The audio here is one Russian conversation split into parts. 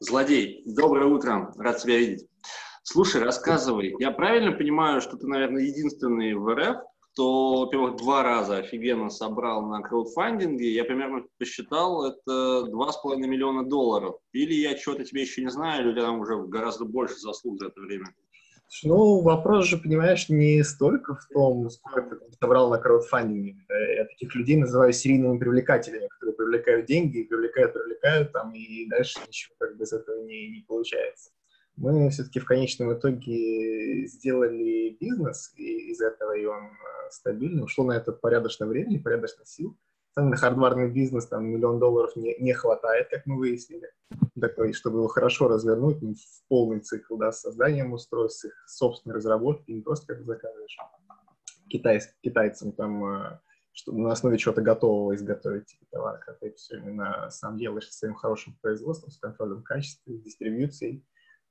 Злодей, доброе утро, рад тебя видеть. Слушай, рассказывай, я правильно понимаю, что ты, наверное, единственный в РФ, кто, во-первых, два раза офигенно собрал на краудфандинге, я примерно посчитал, это 2,5 миллиона долларов. Или я чего-то тебе еще не знаю, или у тебя там уже гораздо больше заслуг за это время? Ну, вопрос же, понимаешь, не столько в том, сколько ты собрал на краудфандинге. Я таких людей называю серийными привлекателями, которые привлекают деньги, привлекают, привлекают, там, и дальше ничего как бы из этого не, не получается. Мы все-таки в конечном итоге сделали бизнес и из этого, и он э, стабильный. Ушло на это порядочное время, порядочно сил. На хардварный бизнес там миллион долларов не, не хватает, как мы выяснили. Такой, чтобы его хорошо развернуть ну, в полный цикл, да, с созданием устройств, их собственной разработки, не просто как заказываешь китай, китайцам там э, что на основе чего-то готового изготовить типа, товар, когда ты все именно сам делаешь своим хорошим производством, с контролем качества, с дистрибьюцией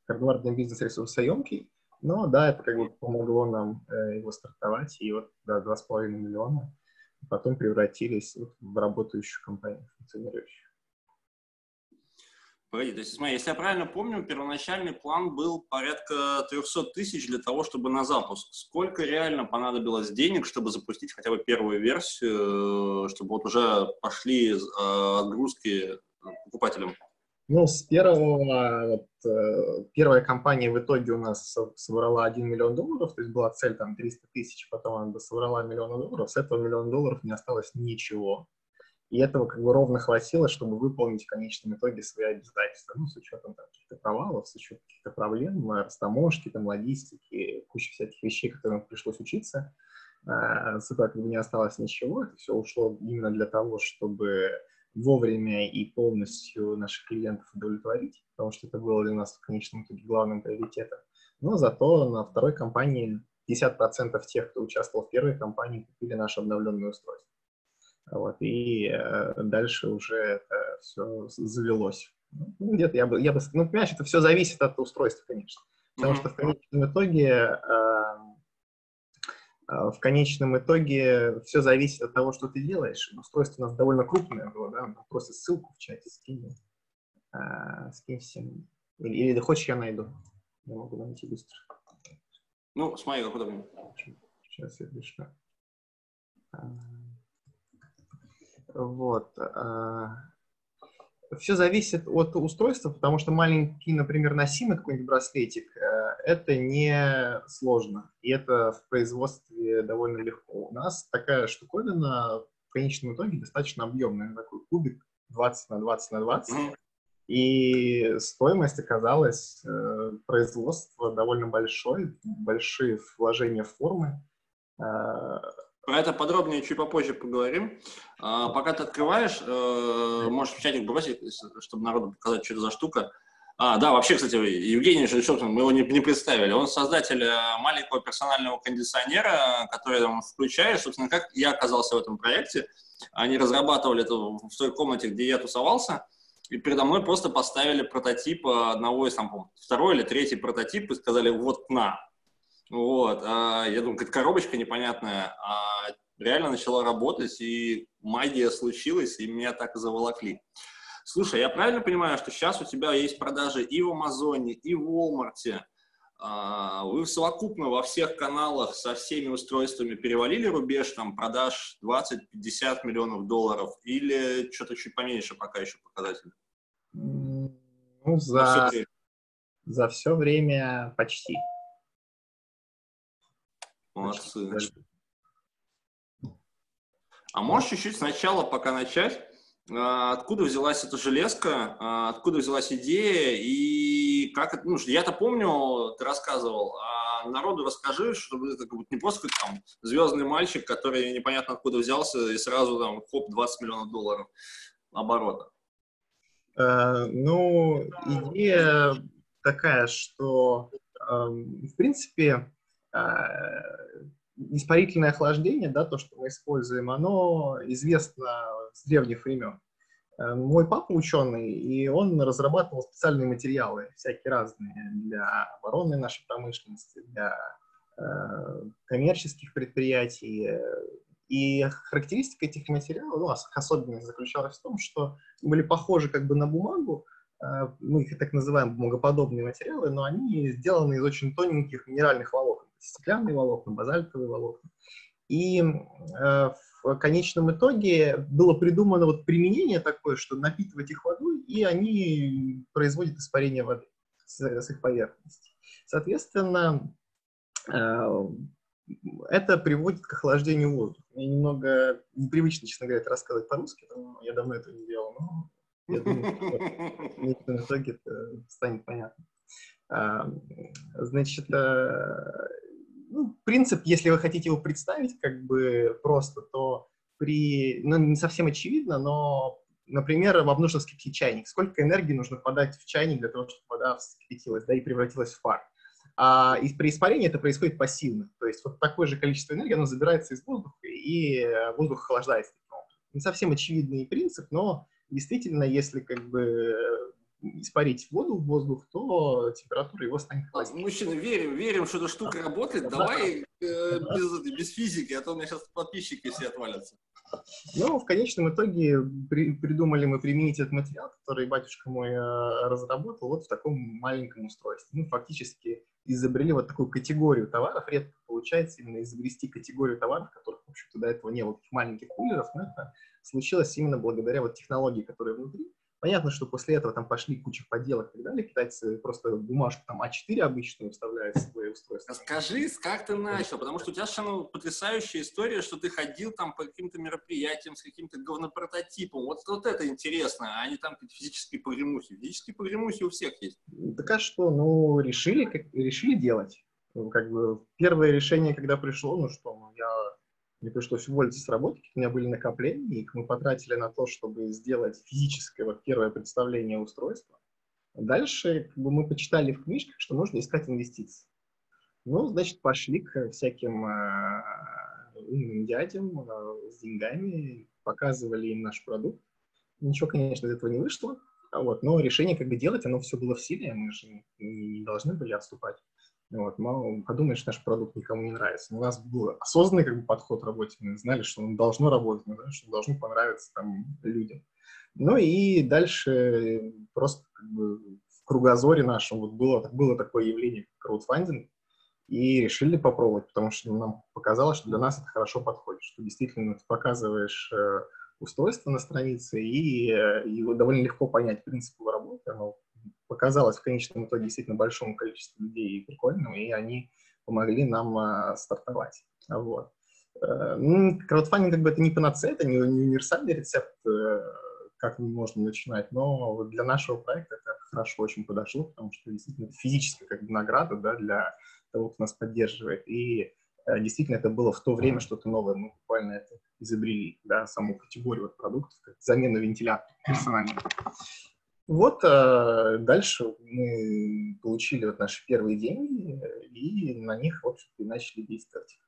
хардварный бизнес ресурсоемкий, но да, это как бы помогло нам э, его стартовать, и вот да, 2,5 миллиона потом превратились вот в работающую компанию, функционирующую. Погоди, то есть, смотри, если я правильно помню, первоначальный план был порядка 300 тысяч для того, чтобы на запуск. Сколько реально понадобилось денег, чтобы запустить хотя бы первую версию, э, чтобы вот уже пошли э, отгрузки покупателям? Ну, с первого, вот, э, первая компания в итоге у нас собрала 1 миллион долларов, то есть была цель там 300 тысяч, потом она собрала миллион долларов, с этого миллиона долларов не осталось ничего. И этого как бы ровно хватило, чтобы выполнить в конечном итоге свои обязательства, ну, с учетом там, каких-то провалов, с учетом каких-то проблем, растаможки, там, логистики, куча всяких вещей, которым пришлось учиться. Э, с этого как бы не осталось ничего, это все ушло именно для того, чтобы вовремя и полностью наших клиентов удовлетворить, потому что это было для нас в конечном итоге главным приоритетом. Но зато на второй компании 50% тех, кто участвовал в первой компании, купили наше обновленное устройство. Вот, и э, дальше уже это все завелось. Ну, где-то я бы, я бы, ну, понимаешь, это все зависит от устройства, конечно. Потому mm-hmm. что в конечном итоге э, в конечном итоге все зависит от того, что ты делаешь. Устройство у нас довольно крупное было, да, просто ссылку в чате скинь. А, скинь всем. Или, или хочешь, я найду. Я могу найти быстро. Ну, смотри, как удобнее. Сейчас я пришлю. А, вот. А, все зависит от устройства, потому что маленький, например, носимый какой-нибудь браслетик, э, это не сложно, и это в производстве довольно легко. У нас такая штуковина в конечном итоге достаточно объемная, такой кубик 20 на 20 на 20, mm-hmm. и стоимость оказалась э, производства довольно большой, большие вложения в формы, э, про это подробнее чуть попозже поговорим. А, пока ты открываешь, э, можешь в чатик бросить, чтобы народу показать, что это за штука. А, да, вообще, кстати, Евгений Шельшовкин, мы его не, не представили. Он создатель э, маленького персонального кондиционера, который он включает. Собственно, как я оказался в этом проекте. Они разрабатывали это в той комнате, где я тусовался. И передо мной просто поставили прототип одного из, там, второй или третий прототип и сказали, вот на, вот, а, я думаю, какая-то коробочка непонятная, а реально начала работать, и магия случилась, и меня так и заволокли. Слушай, я правильно понимаю, что сейчас у тебя есть продажи и в Амазоне, и в Walmart, а, вы совокупно во всех каналах со всеми устройствами перевалили рубеж там продаж 20-50 миллионов долларов или что-то чуть поменьше пока еще показатель? Ну, за, за все время почти. Молодцы. А можешь чуть-чуть сначала, пока начать, а, откуда взялась эта железка, а, откуда взялась идея и как это, ну, я-то помню, ты рассказывал, а народу расскажи, чтобы это как будто не просто как там звездный мальчик, который непонятно откуда взялся и сразу там хоп, 20 миллионов долларов оборота. Uh, ну, идея такая, что, uh, в принципе, испарительное охлаждение, да, то, что мы используем, оно известно с древних времен. Э, мой папа ученый, и он разрабатывал специальные материалы, всякие разные, для оборонной нашей промышленности, для э, коммерческих предприятий. И характеристика этих материалов, ну, особенность заключалась в том, что были похожи как бы на бумагу, мы их так называем бумагоподобные материалы, но они сделаны из очень тоненьких минеральных волокон, стеклянные волокна, базальтовые волокна. И в конечном итоге было придумано вот применение такое, что напитывать их водой, и они производят испарение воды с, с их поверхности. Соответственно, это приводит к охлаждению воздуха. Мне немного непривычно, честно говоря, это рассказывать по-русски, я давно этого не делал, но я думаю, что в итоге это станет понятно. А, значит, э, ну, принцип, если вы хотите его представить как бы просто, то при, ну, не совсем очевидно, но, например, вам нужно вскипятить чайник. Сколько энергии нужно подать в чайник для того, чтобы вода вскипятилась, да, и превратилась в пар? А при испарении это происходит пассивно. То есть вот такое же количество энергии, оно забирается из воздуха, и э, воздух охлаждается. Не совсем очевидный принцип, но действительно, если как бы испарить воду в воздух, то температура его станет холоднее. Мужчины, верим, верим, что эта штука работает. Давай э, без, без физики, а то у меня сейчас подписчики все отвалятся. Ну, в конечном итоге при, придумали мы применить этот материал, который батюшка мой э, разработал, вот в таком маленьком устройстве. Ну, фактически изобрели вот такую категорию товаров. Редко получается именно изобрести категорию товаров, которых, в общем-то, до этого не было, маленьких кулеров, но это случилось именно благодаря вот технологии, которые внутри. Понятно, что после этого там пошли куча поделок и так далее. Китайцы просто бумажку там А4 обычную вставляют в свои устройства. Расскажи, как ты начал, потому что у тебя совершенно потрясающая история, что ты ходил там по каким-то мероприятиям с каким-то говнопрототипом. Вот, вот это интересно, а не там физические погремухи. Физические погремухи у всех есть. Так а что, ну, решили, как, решили делать. Ну, как бы первое решение, когда пришло, ну что, ну, я мне пришлось уволиться с работы, у меня были накопления, их мы потратили на то, чтобы сделать физическое вот первое представление устройства. Дальше как бы, мы почитали в книжках, что нужно искать инвестиции. Ну, значит, пошли к всяким э, умным дядям э, с деньгами, показывали им наш продукт. Ничего, конечно, из этого не вышло, вот, но решение, как бы делать, оно все было в силе, мы же не должны были отступать. Вот, мало подумаешь, наш продукт никому не нравится. У нас был осознанный как бы, подход к работе. Мы знали, что он должно работать, мы знали, что должно понравиться там, людям. Ну и дальше просто как бы, в кругозоре нашем вот было, было такое явление, как краудфандинг, и решили попробовать, потому что нам показалось, что для нас это хорошо подходит, что действительно ты показываешь э, устройство на странице, и, э, и довольно легко понять принцип его работы, оно показалось в конечном итоге действительно большому количеству людей прикольным, и они помогли нам а, стартовать. Вот. Э, ну, краудфандинг как бы это не панацея, это не, не универсальный рецепт, э, как можно начинать, но для нашего проекта это хорошо очень подошло, потому что действительно это физическая как бы награда да, для того, кто нас поддерживает. И э, действительно это было в то время что-то новое. Мы буквально это изобрели, да, саму категорию вот продуктов, как замену вентилятора персонального. Вот а дальше мы получили вот наши первые деньги и на них, в общем-то, и начали действовать.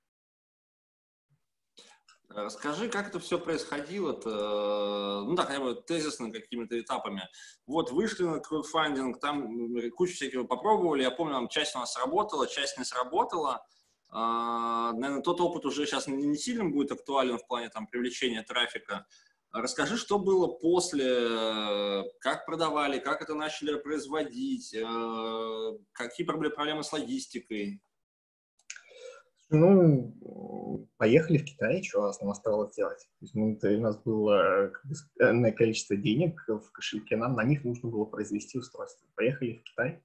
Расскажи, как это все происходило, -то? ну да, хотя бы тезисно какими-то этапами. Вот вышли на краудфандинг, там кучу всякого попробовали, я помню, там часть у нас сработала, часть не сработала. А, наверное, тот опыт уже сейчас не сильно будет актуален в плане там привлечения трафика. Расскажи, что было после, как продавали, как это начали производить, э, какие проблемы, проблемы с логистикой? Ну, поехали в Китай, что нам оставалось делать. То есть, ну, у нас было энное количество денег в кошельке, нам на них нужно было произвести устройство. Поехали в Китай.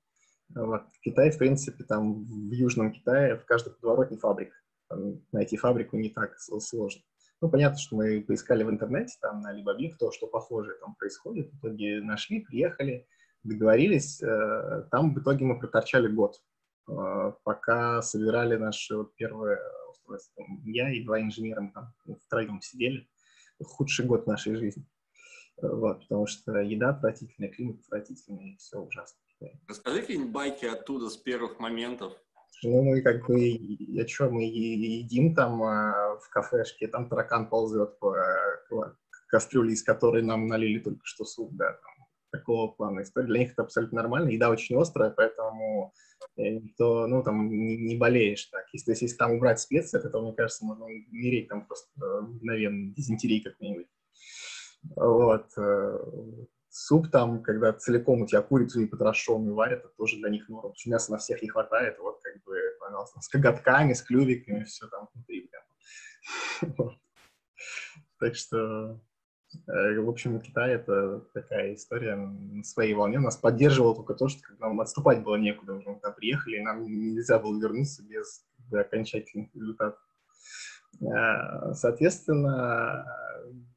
Вот. В Китае, в принципе, там в Южном Китае в каждой подворотне фабрик. Там найти фабрику не так сложно. Ну, понятно, что мы поискали в интернете, там, на Alibaba, кто что похожее там происходит. В итоге нашли, приехали, договорились. Э, там в итоге мы проторчали год, э, пока собирали наше вот первое устройство. Я и два инженера там втроем сидели. Худший год нашей жизни. Вот, потому что еда отвратительная, климат отвратительный, все ужасно. Расскажи какие-нибудь байки оттуда с первых моментов. Ну, мы как бы, я что, мы едим там а, в кафешке, там таракан ползет по, по кастрюле, из которой нам налили только что суп, да, там, такого плана история. Для них это абсолютно нормально. Еда очень острая, поэтому э, никто, ну, там, не, не болеешь так. Если, если там убрать специи, то, мне кажется, можно умереть там просто мгновенно, дизентерии как-нибудь. Вот. Суп там, когда целиком у тебя курицу и потрошенную варят, это тоже для них норм. Мяса на всех не хватает, вот как бы, пожалуйста, с коготками, с клювиками, все там внутри прям. Так что, э, в общем, Китай — это такая история на своей волне. Нас поддерживало только то, что нам отступать было некуда. Мы туда приехали, и нам нельзя было вернуться без окончательных результатов. Э, соответственно,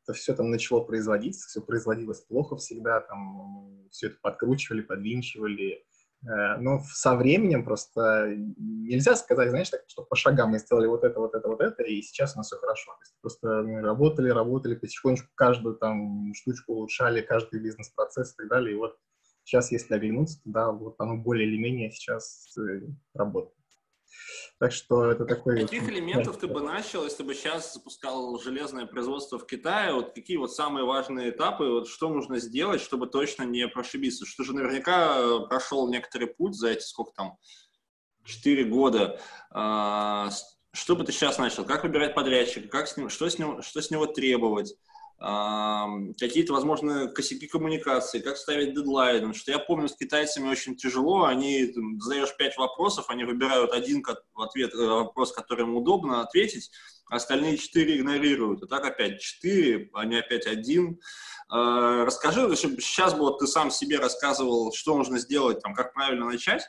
это все там начало производиться, все производилось плохо всегда, там все это подкручивали, подвинчивали. Э, но со временем просто нельзя сказать, знаешь, так, что по шагам мы сделали вот это, вот это, вот это, и сейчас у нас все хорошо. То есть просто мы работали, работали, потихонечку каждую там штучку улучшали, каждый бизнес-процесс и так далее. И вот сейчас, если оглянуться, да, вот оно более или менее сейчас э, работает. Так что это такой... Каких элементов ты бы начал, если бы сейчас запускал железное производство в Китае? Вот какие вот самые важные этапы? Вот что нужно сделать, чтобы точно не прошибиться? Что же наверняка э, прошел некоторый путь за эти сколько там, 4 года. А, что бы ты сейчас начал? Как выбирать подрядчика? Как с ним, что, с ним, что с него требовать? Какие-то, возможно, косяки коммуникации, как ставить дедлайн. Что я помню, с китайцами очень тяжело, они, там, задаешь пять вопросов, они выбирают один ответ, э, вопрос, который им удобно ответить, а остальные четыре игнорируют. И так опять четыре, они опять один. А, расскажи, чтобы сейчас бы вот ты сам себе рассказывал, что нужно сделать, там, как правильно начать,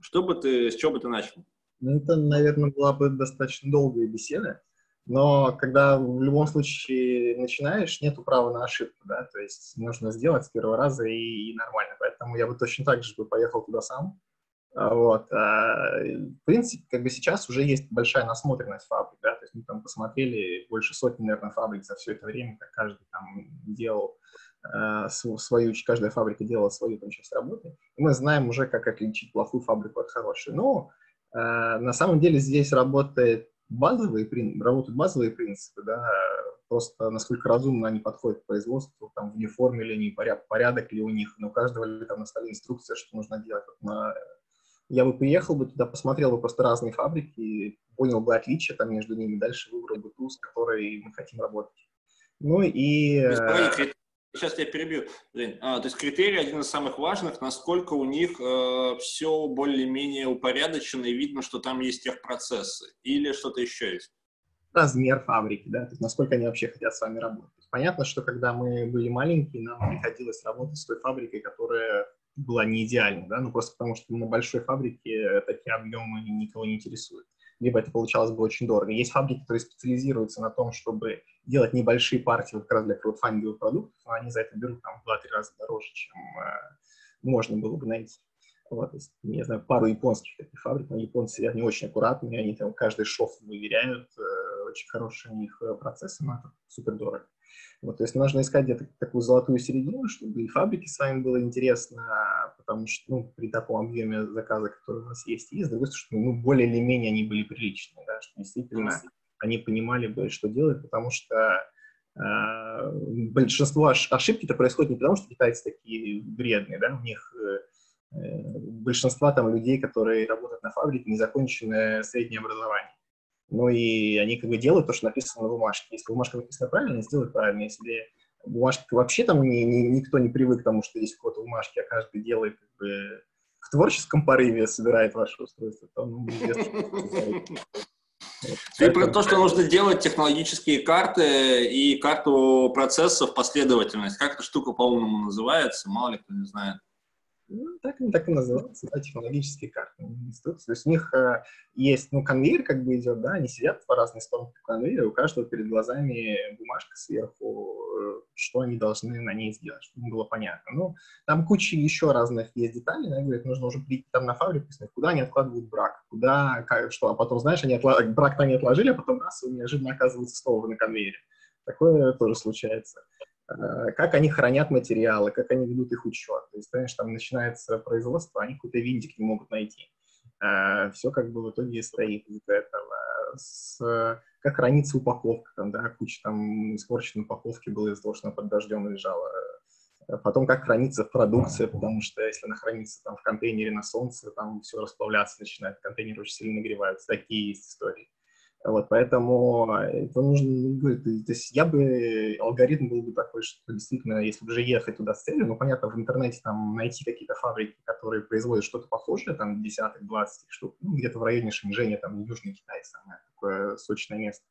что бы ты, с чего бы ты начал? Ну, это, наверное, была бы достаточно долгая беседа. Но когда в любом случае начинаешь, нету права на ошибку, да, то есть нужно сделать с первого раза и, и нормально. Поэтому я бы точно так же бы поехал туда сам. А, вот. А, в принципе, как бы сейчас уже есть большая насмотренность фабрик, да, то есть мы там посмотрели больше сотни, наверное, фабрик за все это время, как каждый там делал э, свою, каждая фабрика делала свою там часть работы, и мы знаем уже, как отличить плохую фабрику от хорошей. Но э, на самом деле здесь работает базовые, работают базовые принципы, да, просто насколько разумно они подходят к производству, там, в униформе ли они, поряд, порядок ли у них, но у каждого ли там на столе инструкция, что нужно делать. Вот на... Я бы приехал бы туда, посмотрел бы просто разные фабрики, понял бы отличия там между ними, дальше выбрал бы ту, с которой мы хотим работать. Ну и... Сейчас я перебью, Жень. А, то есть критерий один из самых важных, насколько у них э, все более-менее упорядочено и видно, что там есть техпроцессы или что-то еще есть? Размер фабрики, да, то есть насколько они вообще хотят с вами работать. Понятно, что когда мы были маленькие, нам приходилось работать с той фабрикой, которая была не идеальна, да, ну просто потому что на большой фабрике такие объемы никого не интересуют либо это получалось бы очень дорого. Есть фабрики, которые специализируются на том, чтобы делать небольшие партии как раз для краудфандинговых продуктов, но они за это берут там в 2-3 раза дороже, чем э, можно было бы найти. Вот, есть, не знаю, пару японских таких фабрик, но японцы, они очень аккуратные, они там каждый шов выверяют, э, очень хорошие у них э, процессы, но это супер дорого. Вот, то есть нужно искать где-то такую золотую середину, чтобы и фабрике с вами было интересно, потому что ну, при таком объеме заказа, который у нас есть, и с другой стороны, ну, более или менее они были приличные, да, что действительно они понимали бы, что делать, потому что э, большинство ошибки-то происходит не потому, что китайцы такие вредные, да, у них э, э, большинство там людей, которые работают на фабрике, незаконченное среднее образование. Ну и они как бы делают то, что написано на бумажке. Если бумажка написана правильно, сделают правильно. Если бумажка вообще там ни, ни, никто не привык к тому, что есть код в бумажке, а каждый делает как бы в творческом порыве собирает ваше устройство, то ну, Ты про то, что нужно делать технологические карты и карту процессов последовательность. Как эта штука по-умному называется, мало ли кто не знает. Ну, так, так и называются, да, технологические карты инструкции. То есть у них э, есть, ну, конвейер как бы идет, да, они сидят по разные стороны конвейера, у каждого перед глазами бумажка сверху, э, что они должны на ней сделать, чтобы было понятно. Ну, там куча еще разных есть деталей, да, говорит, нужно уже прийти там на фабрику, посмотреть, куда они откладывают брак, куда, как, что, а потом, знаешь, они отла... брак-то они отложили, а потом раз, и неожиданно оказывается снова на конвейере. Такое тоже случается. Э, как они хранят материалы, как они ведут их учет. То есть, знаешь, там начинается производство, они какой-то винтик не могут найти. Э, Все как бы в итоге стоит из этого. С, как хранится упаковка, там, да, куча там испорченной упаковки было из-за того, что она под дождем лежала. Э, потом, как хранится продукция, потому что если она хранится там в контейнере на солнце, там все расплавляться начинает, контейнер очень сильно нагревается. Такие есть истории. Вот, поэтому это нужно, ну, то есть я бы, алгоритм был бы такой, что действительно, если уже ехать туда с целью, ну, понятно, в интернете там найти какие-то фабрики, которые производят что-то похожее, там, десятых, двадцать штук, ну, где-то в районе Шэньчжэня, там, Южный Китай, самое такое сочное место.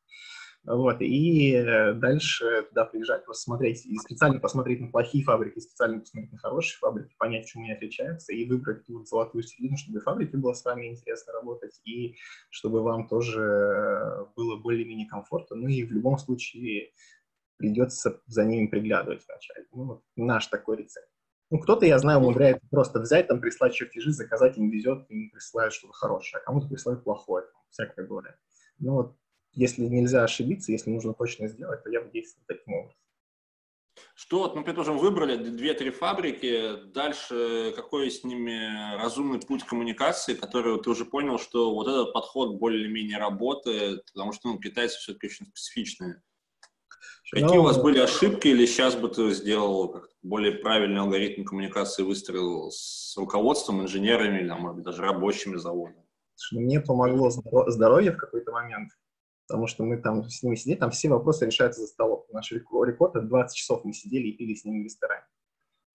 Вот, и э, дальше туда приезжать, просто смотреть, и специально посмотреть на плохие фабрики, специально посмотреть на хорошие фабрики, понять, чем они отличаются, и выбрать ту золотую середину, чтобы фабрике было с вами интересно работать, и чтобы вам тоже э, было более-менее комфортно. Ну и в любом случае придется за ними приглядывать вначале. Ну, вот наш такой рецепт. Ну, кто-то, я знаю, умудряется просто взять, там, прислать чертежи, заказать, им везет, им присылают что-то хорошее, а кому-то присылают плохое, всякое бывает. Ну, вот если нельзя ошибиться, если нужно точно сделать, то я бы действовал таким образом. Что, вот мы, предположим, выбрали две-три фабрики, дальше какой с ними разумный путь коммуникации, который ты уже понял, что вот этот подход более-менее работает, потому что ну, китайцы все-таки очень специфичные. Какие Но... у вас ну, были ошибки или сейчас бы ты сделал более правильный алгоритм коммуникации, выстроил с руководством, инженерами, или, может быть, даже рабочими завода? Мне помогло здоровье в какой-то момент потому что мы там с ними сидели, там все вопросы решаются за столом. Наш рекорд — это 20 часов мы сидели и пили с ними в ресторане.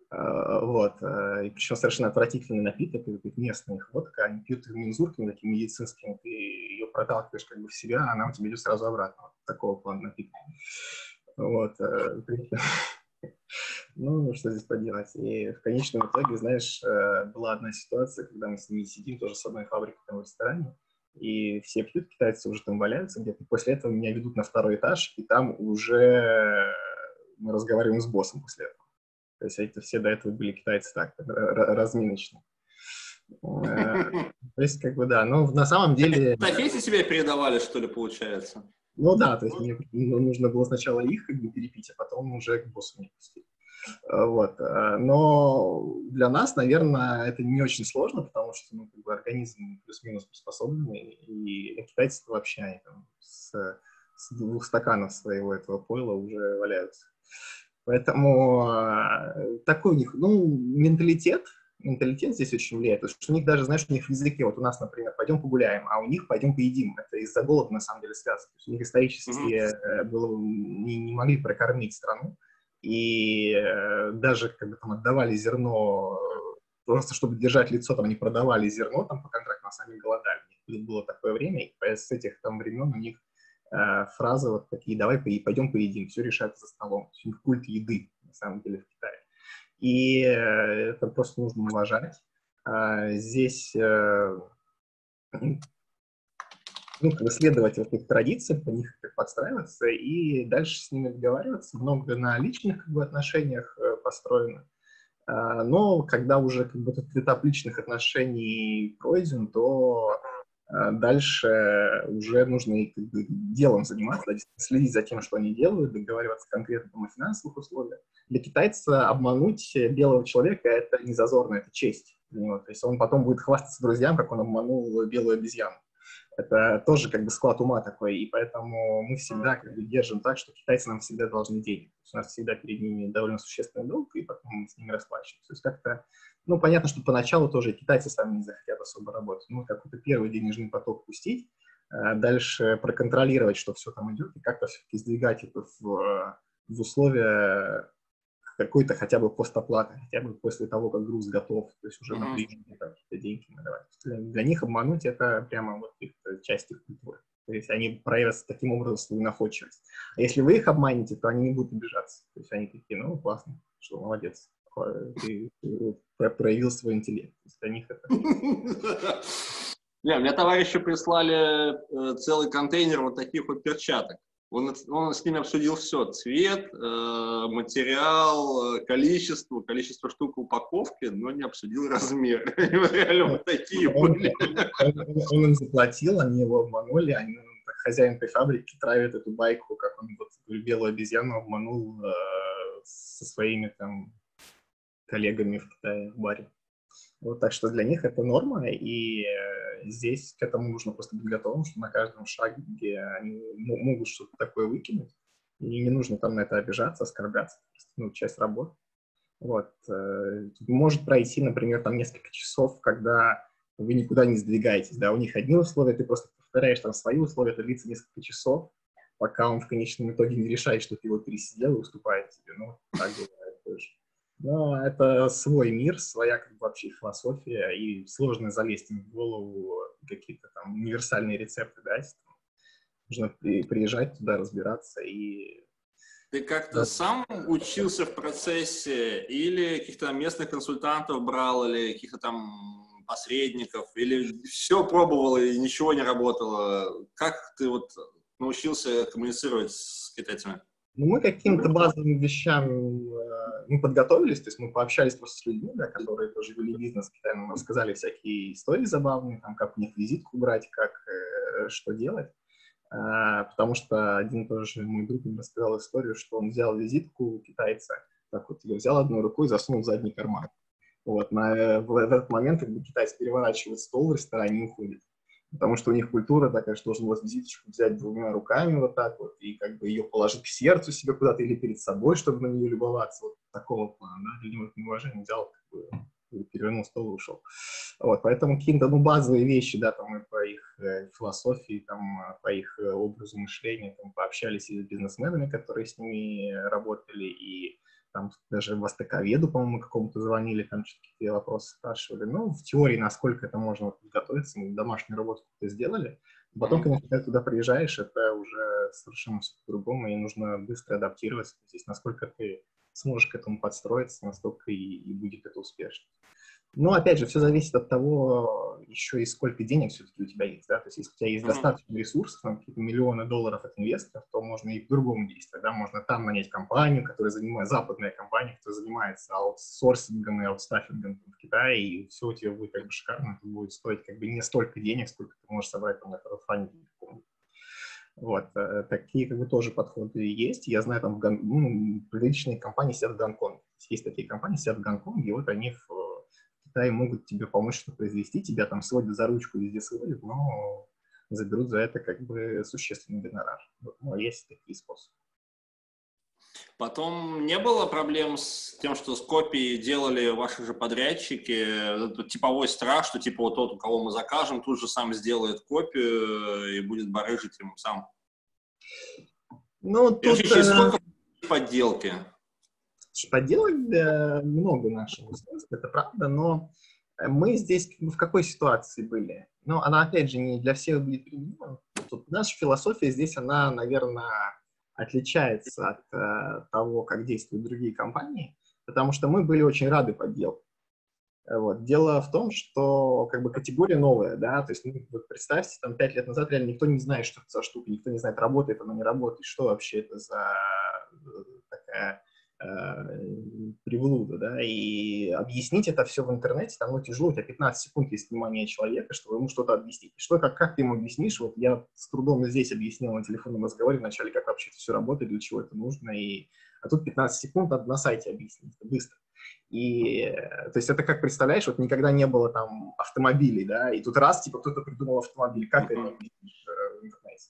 А, вот. А, и причем совершенно отвратительный напиток, это местная их водка, они пьют мензурками такими медицинскими, ты ее проталкиваешь как бы в себя, а она у тебя идет сразу обратно. Вот такого плана напитка. Вот. А, ну, что здесь поделать. И в конечном итоге, знаешь, была одна ситуация, когда мы с ними сидим тоже с одной фабрикой там в ресторане, и все пьют, китайцы уже там валяются где-то. После этого меня ведут на второй этаж, и там уже мы разговариваем с боссом после этого. То есть это все до этого были китайцы так, разминочные. Э, то есть, как бы, да, но на самом деле... Профессии себя передавали, что ли, получается? Ну да, то есть мне нужно было сначала их как бы перепить, а потом уже к боссу не пустить. Э, вот. Э, но для нас, наверное, это не очень сложно, потому что ну, как бы организм плюс-минус приспособленный, и китайцы вообще они там с, с двух стаканов своего этого пойла уже валяются. Поэтому э, такой у них, ну, менталитет, менталитет здесь очень влияет, потому что у них даже, знаешь, у них в языке, вот у нас, например, пойдем погуляем, а у них пойдем поедим. Это из-за голода, на самом деле, связано. То есть у них исторически mm-hmm. было, не, не могли прокормить страну, и э, даже как бы там отдавали зерно, просто чтобы держать лицо, там они продавали зерно там по контракту, а сами голодали. Было такое время, и с этих там времен у них э, фразы вот такие, давай пойдем поедим, все решается за столом. Них культ еды, на самом деле, в Китае. И э, это просто нужно уважать. А здесь э, ну, как бы следовать вот их традициям, по них подстраиваться и дальше с ними договариваться. Много на личных как бы, отношениях э, построено. А, но когда уже как бы, этот этап личных отношений пройден, то а, дальше уже нужно и как бы, делом заниматься, следить за тем, что они делают, договариваться конкретно о финансовых условиях. Для китайца обмануть белого человека — это не зазорно, это честь. Него. То есть он потом будет хвастаться друзьям, как он обманул белую обезьяну. Это тоже как бы склад ума такой, и поэтому мы всегда как бы держим так, что китайцы нам всегда должны денег. То есть у нас всегда перед ними довольно существенный долг, и потом мы с ними расплачиваемся. То есть как-то, ну, понятно, что поначалу тоже китайцы сами не захотят особо работать. Ну, какой-то первый денежный поток пустить, а дальше проконтролировать, что все там идет, и как-то все-таки сдвигать это в, в условия какой-то хотя бы постоплаты, хотя бы после того, как груз готов, то есть уже mm-hmm. на приезде какие-то деньги надавать. Для, для них обмануть это прямо вот их, э, часть их культуры. То есть они проявят таким образом свою находчивость. А если вы их обманете, то они не будут обижаться. То есть они такие, ну, классно, что молодец, ты, ты проявил свой интеллект. То есть для них это... Не, мне товарищи прислали э, целый контейнер вот таких вот перчаток. Он, он с ними обсудил все. Цвет, э, материал, э, количество, количество штук упаковки, но не обсудил размер. Реально вот такие были. Он им заплатил, они его обманули, они хозяин этой фабрики травит эту байку, как он вот белую обезьяну обманул э, со своими там коллегами в Китае в баре. Вот, так что для них это норма, и э, здесь к этому нужно просто быть готовым, что на каждом шаге они могут что-то такое выкинуть, и не нужно там на это обижаться, оскорбляться, ну, часть работы. Вот. Э, может пройти, например, там несколько часов, когда вы никуда не сдвигаетесь, да, у них одни условия, ты просто повторяешь там свои условия, это длится несколько часов, пока он в конечном итоге не решает, что ты его пересидел и уступает тебе. Ну, так бывает тоже. Но это свой мир, своя как бы вообще философия, и сложно залезть в голову какие-то там универсальные рецепты, да, нужно приезжать туда, разбираться и ты как-то да. сам учился в процессе или каких-то местных консультантов брал, или каких-то там посредников, или все пробовал и ничего не работало? Как ты вот научился коммуницировать с китайцами? Ну, мы каким-то базовым вещам э, мы подготовились, то есть мы пообщались просто с людьми, да, которые тоже вели бизнес Китае, нам рассказали всякие истории забавные, там, как у них визитку брать, как, э, что делать. Э, потому что один тоже мой друг мне рассказал историю, что он взял визитку у китайца, так вот ее взял одной рукой и засунул в задний карман. Вот, на, в, в этот момент как бы, китайец переворачивает стол в ресторане и уходит потому что у них культура такая, что должен вот визиточку взять двумя руками вот так вот и как бы ее положить к сердцу себе куда-то или перед собой, чтобы на нее любоваться. Вот такого плана, да, для него неуважение взял, как бы, перевернул стол и ушел. Вот, поэтому какие-то ну, базовые вещи, да, там и по их э, философии, там, по их э, образу мышления, там, пообщались и с бизнесменами, которые с ними работали, и там даже востоковеду, по-моему, какому-то звонили, там что-то какие вопросы спрашивали. Ну, в теории, насколько это можно подготовиться, домашнюю работу сделали. Потом, конечно, когда туда приезжаешь, это уже совершенно все по-другому, и нужно быстро адаптироваться. Здесь, насколько ты сможешь к этому подстроиться, настолько и, и будет это успешно. Но, опять же, все зависит от того, еще и сколько денег все-таки у тебя есть, да, то есть если у тебя есть достаточно ресурсов, там, какие-то миллионы долларов от инвесторов, то можно и по-другому действовать, да, можно там нанять компанию, которая занимается, западная компания, которая занимается аутсорсингом и аутстаффингом в Китае, и все у тебя будет как бы шикарно, это будет стоить как бы не столько денег, сколько ты можешь собрать там на краудфандинге вот, э, такие как бы тоже подходы есть. Я знаю, там в Гон... ну, приличные компании сидят в Гонконге. Есть такие компании, сидят в Гонконге, и вот они в да, и могут тебе помочь что-то произвести, тебя там сводят за ручку, везде сводят, но заберут за это как бы существенный гонорар. Вот, ну, есть такие способы. Потом не было проблем с тем, что с копией делали ваши же подрядчики, типовой страх, что типа вот тот, у кого мы закажем, тут же сам сделает копию и будет барыжить ему сам. Ну, тут... Через э, сколько подделки? Поделать да, много нашего устройства, это правда, но мы здесь в какой ситуации были? Ну, она, опять же, не для всех будет применима. Тут наша философия здесь, она, наверное, отличается от э, того, как действуют другие компании, потому что мы были очень рады подделке. Вот. Дело в том, что как бы категория новая, да, то есть ну, вот представьте, там пять лет назад реально никто не знает, что это за штука, никто не знает, работает она, не работает, что вообще это за э, такая Э, приблуда, да, и объяснить это все в интернете, там, ну, тяжело, у тебя 15 секунд есть внимание человека, чтобы ему что-то объяснить. Что, как, как ты ему объяснишь? Вот я с трудом здесь объяснил на телефонном разговоре вначале, как вообще это все работает, для чего это нужно, и... а тут 15 секунд надо на сайте объяснить, это быстро. И, э, то есть это как представляешь, вот никогда не было там автомобилей, да, и тут раз, типа, кто-то придумал автомобиль, как это объяснишь э, в интернете?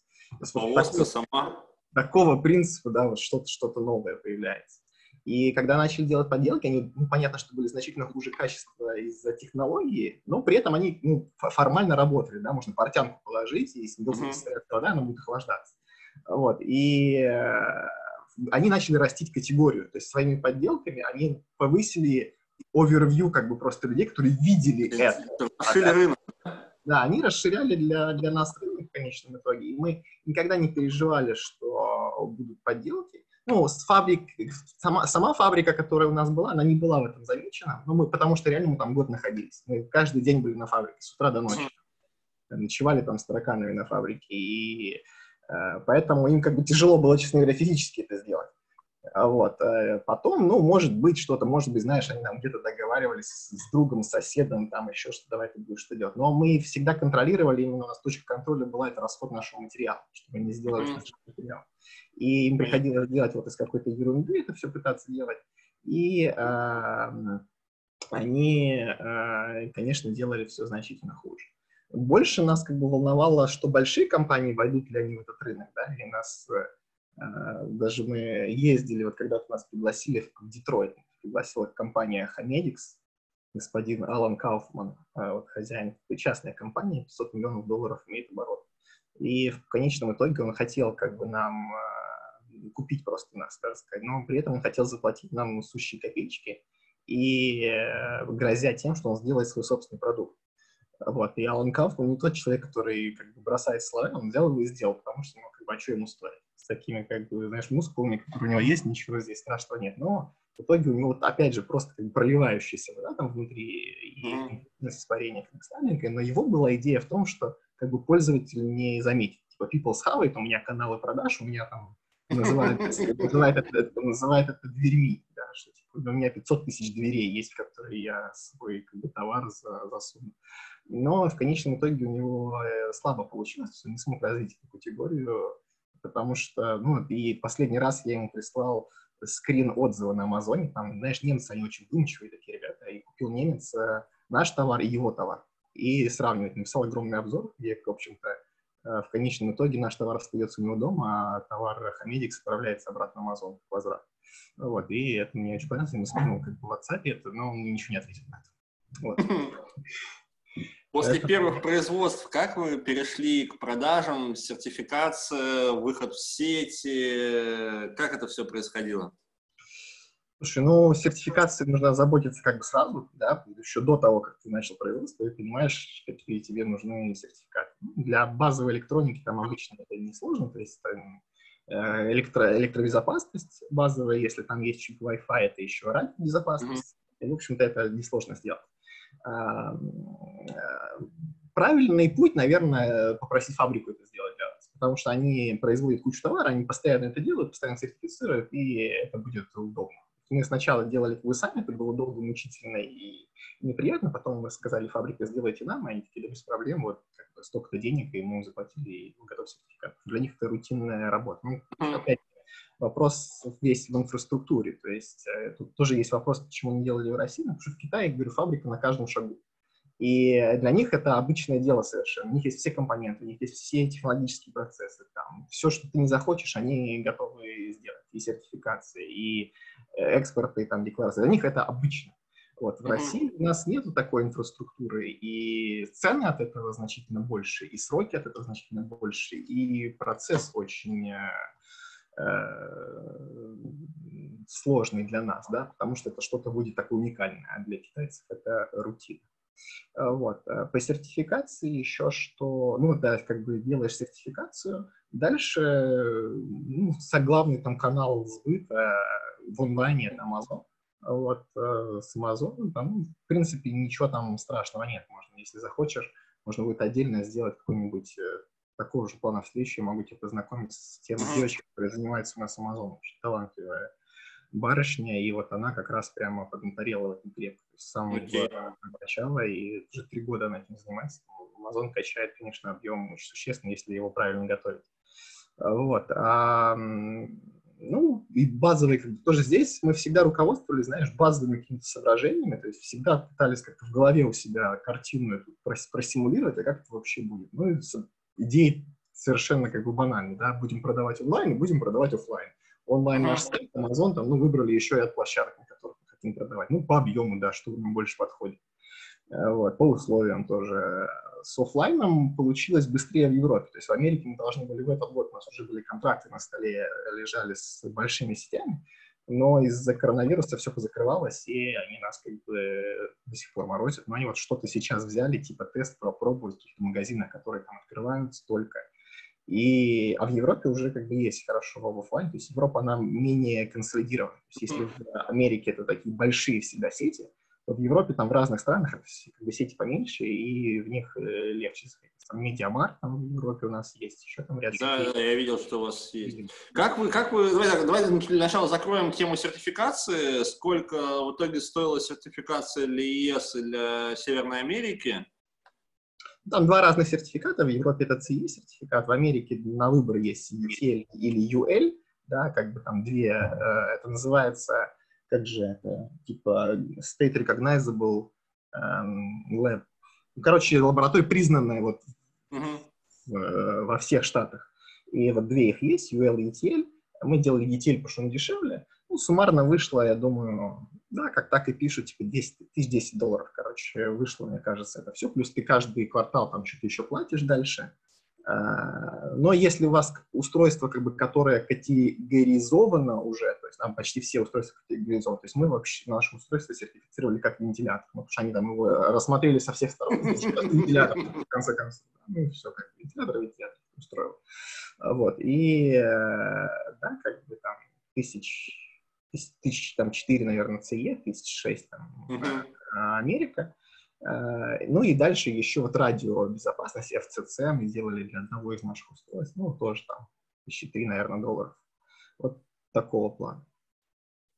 Повозка сама. Такого принципа, да, вот что-то что новое появляется. И когда начали делать подделки, они, ну, понятно, что были значительно хуже качества из-за технологии, но при этом они ну, формально работали, да, можно портянку положить, и если mm-hmm. вода, она будет охлаждаться. Вот, и э, они начали растить категорию, то есть своими подделками они повысили овервью как бы просто людей, которые видели это. Расширили рынок. Да, они расширяли для, для нас рынок в конечном итоге, и мы никогда не переживали, что будут подделки, ну, с фабрик, сама, сама фабрика, которая у нас была, она не была в этом замечена, ну, мы, потому что реально мы там год находились. Мы каждый день были на фабрике, с утра до ночи. Ночевали там с тараканами на фабрике, и э, поэтому им как бы тяжело было, честно говоря, физически это сделать. А вот. Э, потом, ну, может быть, что-то, может быть, знаешь, они там где-то договаривались с, другом, с соседом, там еще что, давай ты будешь делать. Но мы всегда контролировали, именно у нас точка контроля была это расход нашего материала, чтобы не сделали mm-hmm. материал и им приходилось делать вот из какой-то ерунды это все пытаться делать. И э, они, э, конечно, делали все значительно хуже. Больше нас как бы волновало, что большие компании войдут ли они в этот рынок, да, и нас э, даже мы ездили, вот когда-то нас пригласили в Детройт, пригласила компания Hamedix, господин Алан Кауфман, вот хозяин частной компании, 500 миллионов долларов имеет оборот И в конечном итоге он хотел как бы нам купить просто нас, так сказать, но при этом он хотел заплатить нам сущие копеечки и э, грозя тем, что он сделает свой собственный продукт. Вот. И Алан Кауфман не тот человек, который как бы бросает слова, он взял его и сделал, потому что, ну, как бы, а что ему стоит? С такими, как бы, знаешь, мускулами, которые у него есть, ничего здесь страшного нет. Но в итоге у него, опять же, просто как бы проливающаяся вода там внутри и испарение как слабенькое, но его была идея в том, что как бы пользователь не заметит. Типа, people's how у меня каналы продаж, у меня там называют, называют, это, называют это дверьми, да, что типа, у меня 500 тысяч дверей есть, в которые я свой как бы, товар за, засуну. Но в конечном итоге у него э, слабо получилось, он не смог развить эту категорию, потому что, ну, и последний раз я ему прислал скрин отзыва на Амазоне, там, знаешь, немцы, они очень вдумчивые такие ребята, и купил немец э, наш товар и его товар, и сравнивать, написал огромный обзор, где, в общем-то, Э, в конечном итоге наш товар остается у него дома, а товар Хамедикс отправляется обратно в Amazon в возврат. Вот, и это мне очень понравилось, я ему скинул как бы в WhatsApp это, но он ничего не ответил на это. Вот. После это... первых производств, как вы перешли к продажам, сертификация, выход в сети, как это все происходило? Слушай, ну, сертификации нужно заботиться как бы сразу, да, еще до того, как ты начал производство, ты понимаешь, какие тебе нужны сертификаты. Ну, для базовой электроники там обычно это не сложно, то есть там, э, электро, электробезопасность базовая, если там есть чип Wi-Fi, это еще радиобезопасность, mm-hmm. и, в общем-то, это несложно сделать. Э, правильный путь, наверное, попросить фабрику это сделать для вас, потому что они производят кучу товара, они постоянно это делают, постоянно сертифицируют, и это будет удобно. Мы сначала делали вы сами, это было долго, мучительно и неприятно, потом мы сказали фабрике, сделайте нам, и они такие, да без проблем, вот столько-то денег, и мы заплатили, и готов сертификат. Для них это рутинная работа. Ну, опять вопрос весь в инфраструктуре, то есть э, тут тоже есть вопрос, почему не делали в России, потому что в Китае, говорю, фабрика на каждом шагу. И для них это обычное дело совершенно. У них есть все компоненты, у них есть все технологические процессы. Там, все, что ты не захочешь, они готовы сделать. И сертификации, и экспорты, и там, декларации. Для них это обычно. Вот. В. России у нас нету такой инфраструктуры, и цены от этого значительно больше, и сроки от этого значительно больше, и процесс очень э, э, сложный для нас, да, потому что это что-то будет такое уникальное, а для китайцев это рутина. Э, вот. Э, по сертификации еще что, ну, да, как бы делаешь сертификацию, дальше, ну, главный там канал сбыта в онлайне, это Amazon, вот, э, с Amazon, там, в принципе, ничего там страшного нет. Можно, если захочешь, можно будет отдельно сделать какой-нибудь э, такого же плана встречи, я могу тебя познакомить с тем девочкой, которая занимается у нас Amazon, очень талантливая барышня, и вот она как раз прямо поднаторела в этом крепко, с самого okay. начала, и уже три года она этим занимается. Amazon качает, конечно, объем очень существенно, если его правильно готовить. Вот. А ну, и базовые, как бы, тоже здесь мы всегда руководствовались, знаешь, базовыми какими-то соображениями, то есть всегда пытались как-то в голове у себя картину эту просимулировать, а как это вообще будет. Ну, и идеи совершенно как бы банальные, да, будем продавать онлайн и будем продавать офлайн. Онлайн наш сайт, Amazon, там, ну, выбрали еще и от площадок, на которых мы хотим продавать. Ну, по объему, да, что нам больше подходит. Э, вот, по условиям тоже с офлайном получилось быстрее в Европе. То есть в Америке мы должны были в этот год, у нас уже были контракты на столе, лежали с большими сетями, но из-за коронавируса все позакрывалось, и они нас как бы до сих пор морозят. Но они вот что-то сейчас взяли, типа тест, попробовать в каких-то магазинах, которые там открываются только. И, а в Европе уже как бы есть хорошо в офлайн, то есть Европа, она менее консолидирована. То есть если в Америке это такие большие всегда сети, в Европе там в разных странах как бы, сети поменьше, и в них э, легче заходить. Там Медиамар там в Европе у нас есть, еще там ряд Да, да, я видел, что у вас есть. Как вы, как вы, давайте, давайте для начала закроем тему сертификации. Сколько в итоге стоила сертификация для ЕС и для Северной Америки? Там два разных сертификата. В Европе это CE сертификат, в Америке на выбор есть UL или UL, да, как бы там две, э, это называется как же это, типа State Recognizable um, Lab. Ну, короче, лаборатория признанная вот uh-huh. в, во всех штатах. И вот две их есть, UL и ETL. Мы делали ETL, потому что он дешевле. Ну, суммарно вышло, я думаю, да, как так и пишут, типа 10 тысяч 10 долларов, короче, вышло, мне кажется, это все. Плюс ты каждый квартал там что-то еще платишь дальше. А, но если у вас устройство, как бы, которое категоризовано уже, то есть там почти все устройства категоризованы, то есть мы вообще наше устройство сертифицировали как вентилятор, ну, потому что они там его рассмотрели со всех сторон, вентилятор, в конце концов. Ну, все, как вентилятор, вентилятор устроил. Вот, и, э, да, как бы там тысяч, тысяч там четыре, наверное, CE, тысяч шесть там Америка, Э, ну и дальше еще вот радиобезопасность FCC мы делали для одного из наших устройств, ну тоже там тысячи три, наверное, долларов. Вот такого плана.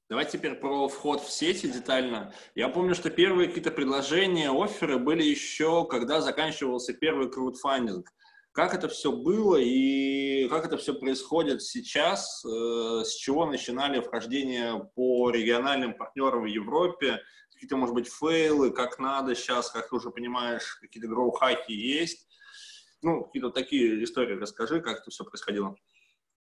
Давайте теперь про вход в сети детально. Я помню, что первые какие-то предложения, оферы были еще, когда заканчивался первый краудфандинг. Как это все было и как это все происходит сейчас? Э, с чего начинали вхождение по региональным партнерам в Европе? Какие-то, может быть, фейлы, как надо сейчас, как ты уже понимаешь, какие-то гроу-хаки есть. Ну, какие-то такие истории расскажи, как это все происходило.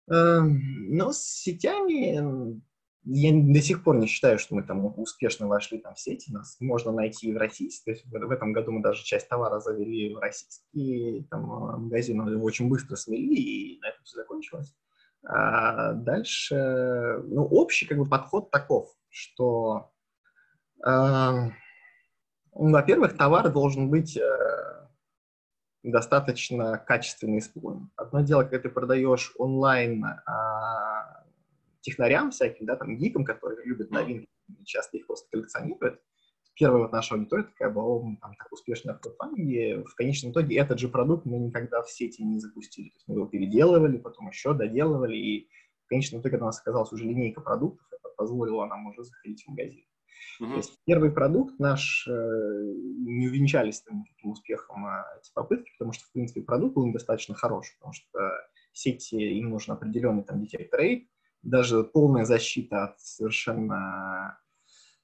Эм, ну, с сетями я до сих пор не считаю, что мы там успешно вошли там в сети. Нас можно найти в российские. То есть в, этом году мы даже часть товара завели в российские там, магазины. Очень быстро смели, и на этом все закончилось. А дальше, ну, общий как бы подход таков, что во-первых, товар должен быть э, достаточно качественно исполнен. Одно дело, когда ты продаешь онлайн а, технарям всяким, да, там, гикам, которые любят новинки, часто их просто коллекционируют. Первая вот наша аудитория такая была, там так в краудфандинге. В конечном итоге этот же продукт мы никогда в сети не запустили. То есть мы его переделывали, потом еще доделывали, и в конечном итоге, у нас оказалась уже линейка продуктов, это позволило нам уже заходить в магазин. Uh-huh. То есть первый продукт наш э, не увенчались там никаким успехом а, эти попытки, потому что, в принципе, продукт был недостаточно хороший, потому что сети, им нужен определенный там детектор rate, даже полная защита от совершенно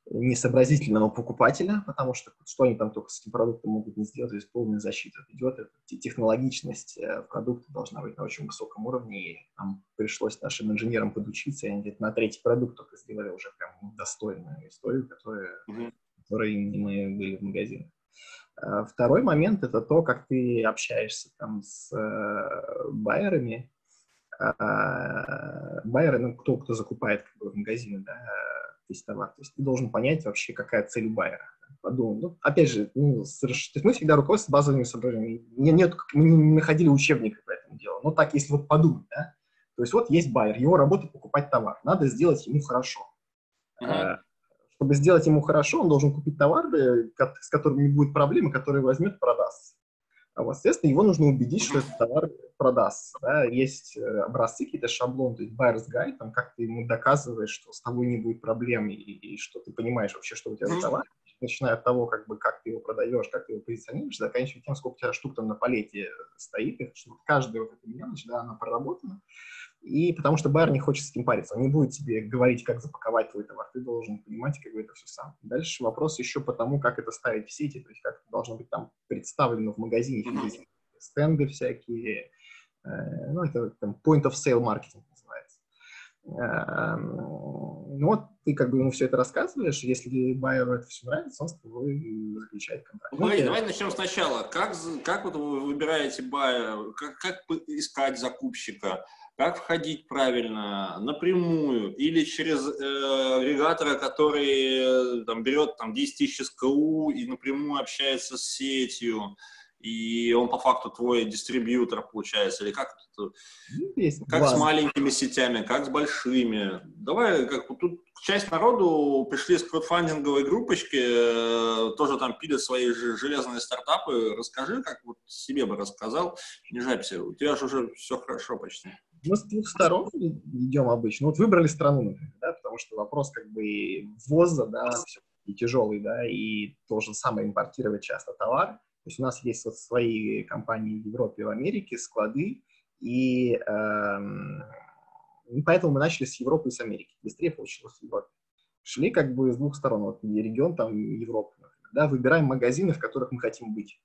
несообразительного покупателя, потому что что они там только с этим продуктом могут не сделать, то есть полная защита идет, технологичность э, продукта должна быть на очень высоком уровне, и нам пришлось нашим инженерам подучиться, и они где-то на третий продукт только сделали уже прям достойную историю, которая, mm-hmm. которой мы были в магазине. А второй момент — это то, как ты общаешься там с э, байерами, а, байеры, ну, кто, кто закупает как бы, в магазине, да, весь товар. То есть ты должен понять вообще, какая цель у байера. Подумай. Ну, опять же, ну, соверш... то есть мы всегда руководствуемся базовыми соображениями. Нет, нет, мы не находили учебника по этому делу. Но так, если вот подумать, да, то есть вот есть байер, его работа покупать товар. Надо сделать ему хорошо. Uh-huh. Чтобы сделать ему хорошо, он должен купить товар, с которым не будет проблемы, который возьмет, продаст. А вот, соответственно, его нужно убедить, что этот товар продастся. Да? Есть э, образцы, какие-то шаблоны, то есть buyer's guide, там, как ты ему доказываешь, что с тобой не будет проблем, и, и что ты понимаешь вообще, что у тебя за товар, начиная от того, как бы, как ты его продаешь, как ты его позиционируешь, заканчивая тем, сколько у тебя штук там на палете стоит, и что каждая вот эта мелочь, да, она проработана, и потому что байер не хочет с этим париться, он не будет тебе говорить, как запаковать твой товар, ты должен понимать, как бы это все сам. Дальше вопрос еще по тому, как это ставить в сети, то есть как это должно быть там представлено в магазине, mm-hmm. стенды всякие, э, ну, это там point of sale маркетинг ну вот ты как бы ему все это рассказываешь, если байеру это все нравится, он с тобой заключает контракт. Ну, Смотри, давай начнем сначала. Как, как вот вы выбираете байера, как, как искать закупщика? как входить правильно, напрямую или через э, агрегатора, который э, там, берет там, 10 тысяч СКУ и напрямую общается с сетью, и он по факту твой дистрибьютор получается, или как это, ну, как с маленькими сетями, как с большими. Давай, как тут часть народу пришли с краудфандинговой группочки, э, тоже там пилят свои железные стартапы. Расскажи, как вот себе бы рассказал, не жабься, у тебя же уже все хорошо почти. Мы с двух сторон идем обычно. Вот выбрали страну, например, да, потому что вопрос как бы ввоза, да, все тяжелый, да, и то же самое импортировать часто товар. То есть у нас есть вот свои компании в Европе, в Америке, склады, и, и поэтому мы начали с Европы и с Америки. Быстрее получилось в Европе. Шли как бы с двух сторон, вот регион там Европы, например, да, выбираем магазины, в которых мы хотим быть.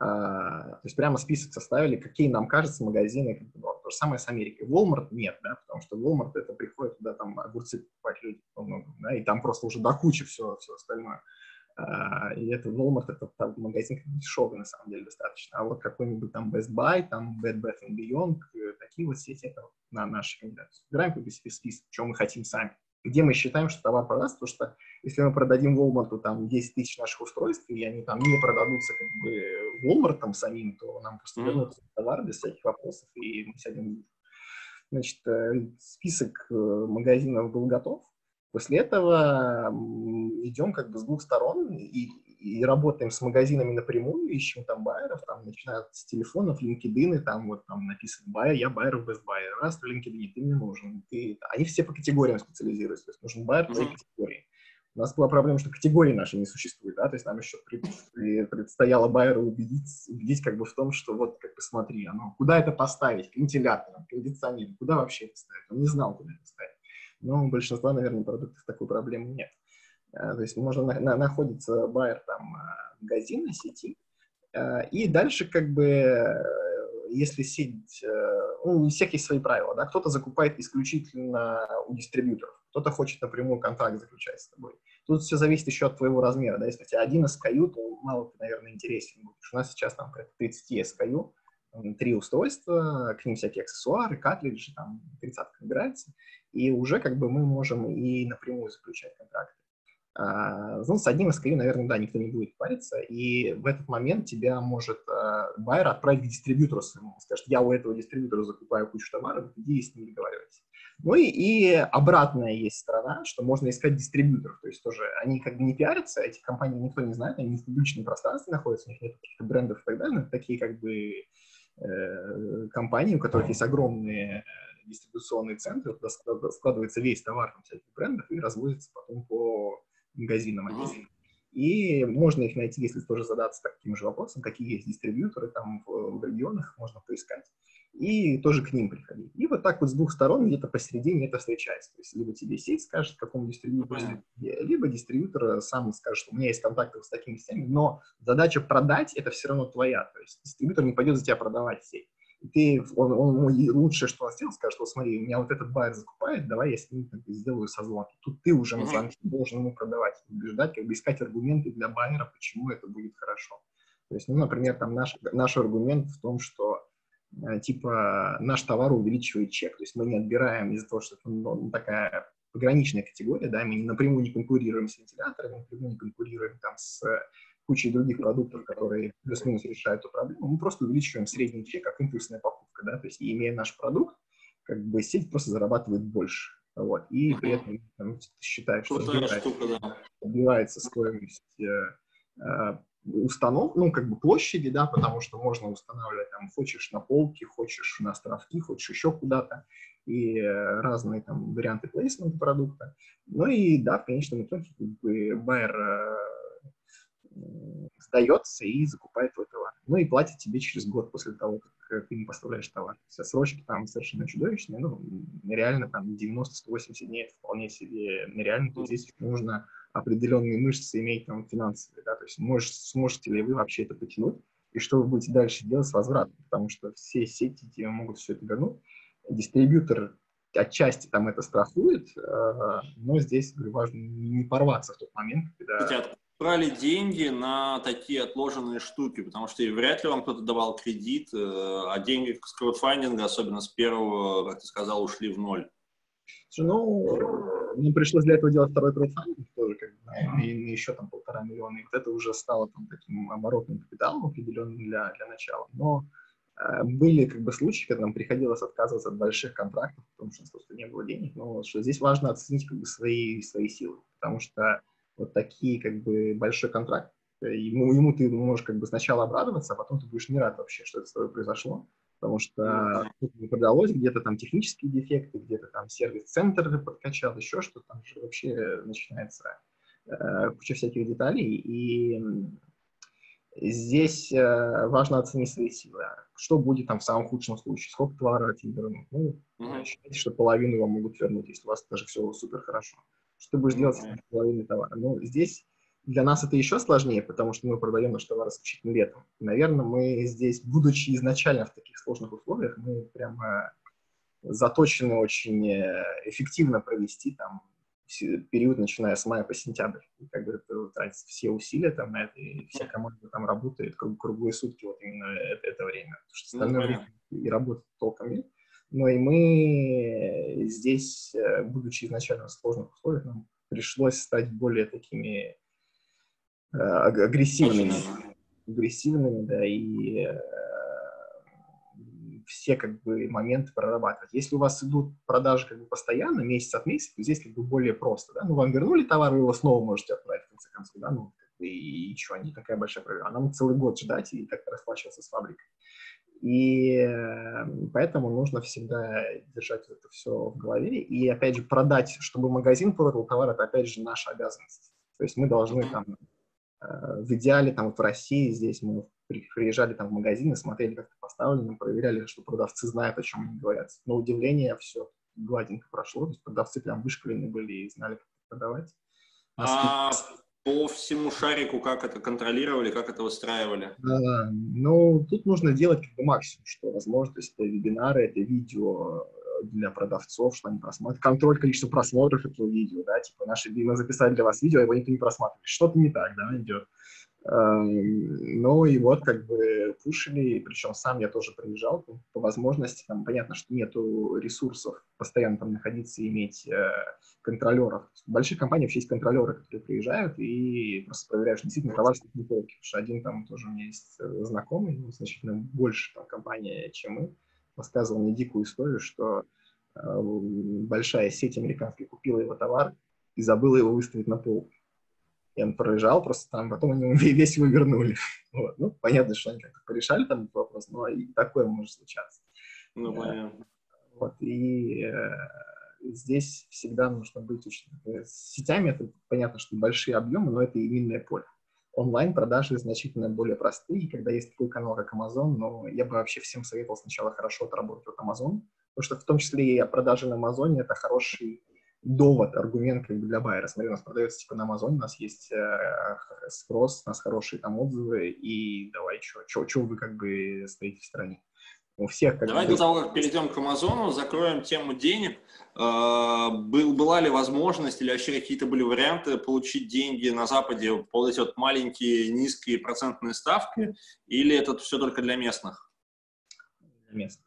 А, то есть прямо список составили, какие нам кажется магазины. То же самое с Америкой. Walmart нет, да, потому что Walmart это приходит туда там огурцы покупать люди много, да, и там просто уже до кучи все, все остальное. А, и это Walmart, это там, магазин дешевый, на самом деле, достаточно. А вот какой-нибудь там Best Buy, там Bed Bath Beyond, э, такие вот сети, это на наши кандидаты. Собираем как бы себе список, что мы хотим сами. Где мы считаем, что товар продаст, потому что если мы продадим Walmart там 10 тысяч наших устройств, и они там не продадутся как бы Walmart там самим, то нам просто вернут товар без всяких вопросов, и мы сядем Значит, э, список э, магазинов был готов, После этого идем как бы с двух сторон и, и работаем с магазинами напрямую, ищем там байеров, там начинают с телефонов, LinkedIn, и там вот там написано байер, я байер в Best Buy, раз в LinkedIn, ты мне нужен. Ты... Они все по категориям специализируются, то есть нужен байер твоей mm-hmm. категории. У нас была проблема, что категории наши не существуют, да, то есть нам еще предстояло байеру убедить, убедить как бы в том, что вот, как бы смотри, оно, куда это поставить, к вентиляторам, кондиционеру, куда вообще это ставить? Он не знал, куда это ставить но у большинства, наверное, продуктов такой проблемы нет. Э, то есть можно на, на, находится байер там э, магазина сети, э, и дальше как бы если сеть, ну, у всех есть свои правила, да, кто-то закупает исключительно у дистрибьюторов, кто-то хочет напрямую контракт заключать с тобой. Тут все зависит еще от твоего размера, да, если у тебя один SKU, то мало ты, наверное, интересен будешь. У нас сейчас там 30 SKU, три устройства, к ним всякие аксессуары, картриджи, там тридцатка набирается, и уже как бы мы можем и напрямую заключать контракты. А, ну, с одним SKU, наверное, да, никто не будет париться, и в этот момент тебя может а, байер отправить к дистрибьютору своему. Скажет, я у этого дистрибьютора закупаю кучу товаров, иди с ним договаривайся. Ну и, и обратная есть сторона, что можно искать дистрибьюторов, то есть тоже они как бы не пиарятся, эти компании никто не знает, они в публичном пространстве находятся, у них нет каких-то брендов и так далее, это такие как бы э, компании, у которых есть огромные дистрибуционный центр, туда складывается весь товар там, всяких брендов и развозится потом по магазинам. И можно их найти, если тоже задаться таким же вопросом, какие есть дистрибьюторы там в, в регионах, можно поискать. И тоже к ним приходить. И вот так вот с двух сторон где-то посередине это встречается. То есть либо тебе сеть скажет, какому дистрибьютору, mm-hmm. либо дистрибьютор сам скажет, что у меня есть контакты с такими сетями, но задача продать это все равно твоя. То есть дистрибьютор не пойдет за тебя продавать сеть ты, он, он, он лучшее, что он сделал, скажет, вот смотри, у меня вот этот байер закупает, давай я с ним как бы, сделаю созвон. Тут ты уже на звонке должен ему продавать, убеждать, как бы искать аргументы для байера, почему это будет хорошо. То есть, ну, например, там наш, наш аргумент в том, что э, типа наш товар увеличивает чек. То есть мы не отбираем из-за того, что это ну, такая пограничная категория, да, мы напрямую не конкурируем с вентиляторами, напрямую не конкурируем там с кучей других продуктов, которые плюс-минус решают эту проблему, мы просто увеличиваем средний чек как импульсная покупка, да, то есть имея наш продукт, как бы сеть просто зарабатывает больше, вот, и при этом там, считает, что отбивается, штука, да. отбивается стоимость э, э, установ, ну, как бы площади, да, потому что можно устанавливать там, хочешь на полке, хочешь на островки, хочешь еще куда-то, и э, разные там варианты плейсмента продукта. Ну и да, в конечном итоге как бы байер э, сдается и закупает твой товар. Ну и платит тебе через год после того, как ты ему поставляешь товар. Все срочки там совершенно чудовищные, ну, реально там 90-180 дней это вполне себе нереально, то здесь нужно определенные мышцы иметь там финансовые, да, то есть можешь, сможете ли вы вообще это потянуть, и что вы будете дальше делать с возвратом, потому что все сети тебе могут все это вернуть. Дистрибьютор отчасти там это страхует, э, но здесь говорю, важно не порваться в тот момент, когда брали деньги на такие отложенные штуки, потому что вряд ли вам кто-то давал кредит, э, а деньги с краудфандинга, особенно с первого, как ты сказал, ушли в ноль. Ну, мне пришлось для этого делать второй краудфандинг тоже, как бы, и еще там полтора миллиона, и вот это уже стало там таким оборотным капиталом определенным для, для начала. Но э, были как бы случаи, когда нам приходилось отказываться от больших контрактов, потому что просто не было денег, но что здесь важно оценить как бы свои, свои силы, потому что вот такие, как бы, большой контракт. Ему, ему ты можешь как бы сначала обрадоваться, а потом ты будешь не рад вообще, что это с тобой произошло, потому что тут не продалось, где-то там технические дефекты, где-то там сервис-центр подкачал, еще что-то, там же вообще начинается э, куча всяких деталей, и здесь э, важно оценить свои силы. Что будет там в самом худшем случае? Сколько товара тебе вернут? Ну, mm-hmm. считайте, что половину вам могут вернуть, если у вас даже все супер хорошо что ты будешь делать с половиной товара. Но здесь для нас это еще сложнее, потому что мы продаем наш товар исключительно летом. И, наверное, мы здесь, будучи изначально в таких сложных условиях, мы прямо заточены очень э, эффективно провести там период, начиная с мая по сентябрь. И как бы это тратится все усилия там на это, и вся команда там работает круг, круглые сутки вот именно это, это время. Потому что ну, остальное время и работы толком нет. Но и мы здесь, э, будучи изначально в сложных условиях, нам пришлось стать более такими э, агрессивными. Агрессивными, да, и э, все как бы моменты прорабатывать. Если у вас идут продажи как бы постоянно, месяц от месяца, то здесь как бы более просто, да, ну, вам вернули товар, вы его снова можете отправить в конце концов, да, ну, и, и что, не такая большая проблема. А нам целый год ждать и как-то расплачиваться с фабрикой. И эм, поэтому нужно всегда держать это все в голове. И, опять же, продать, чтобы магазин продал товар, это, опять же, наша обязанность. То есть мы должны там, э, в идеале, там, вот в России, здесь мы приезжали там в магазины, смотрели, как это поставлено, проверяли, что продавцы знают, о чем они говорят. На удивление все гладенько прошло, то есть продавцы прям вышкалены были и знали, как продавать. А, по всему шарику как это контролировали, как это выстраивали? А, ну, тут нужно делать как бы максимум, что возможно, то есть это вебинары, это видео э, для продавцов, что они просматривают, контроль количества просмотров этого видео, да, типа наши, мы записали для вас видео, его никто не просматривает, что-то не так, да, идет. Эм, ну и вот как бы пушили, причем сам я тоже приезжал по, по возможности, там понятно, что нету ресурсов постоянно там находиться и иметь э, контролеров. В больших компаниях вообще есть контролеры, которые приезжают и просто проверяют, что действительно товар стоит не полки. Потому что один там тоже у меня есть э, знакомый, ну, значительно больше там компания, чем мы, рассказывал мне дикую историю, что э, большая сеть американская купила его товар и забыла его выставить на полку и он проезжал просто там, потом они весь его вернули. Вот. Ну, понятно, что они как-то порешали там этот вопрос, но и такое может случаться. Ну, понятно. Вот, и э, здесь всегда нужно быть очень... С сетями это понятно, что большие объемы, но это и минное поле. Онлайн-продажи значительно более простые, когда есть такой канал, как Amazon, но я бы вообще всем советовал сначала хорошо отработать от Amazon, потому что в том числе и продажи на Амазоне — это хороший довод, аргумент как бы для байера. Смотри, у нас продается типа на Амазоне, у нас есть э, спрос, у нас хорошие там отзывы, и давай, что вы как бы стоите в стороне. У всех как Давай до того, как перейдем к Амазону, закроем тему денег. Э, был, была ли возможность или вообще какие-то были варианты получить деньги на Западе по эти вот маленькие, низкие процентные ставки, или это все только для местных? Для местных.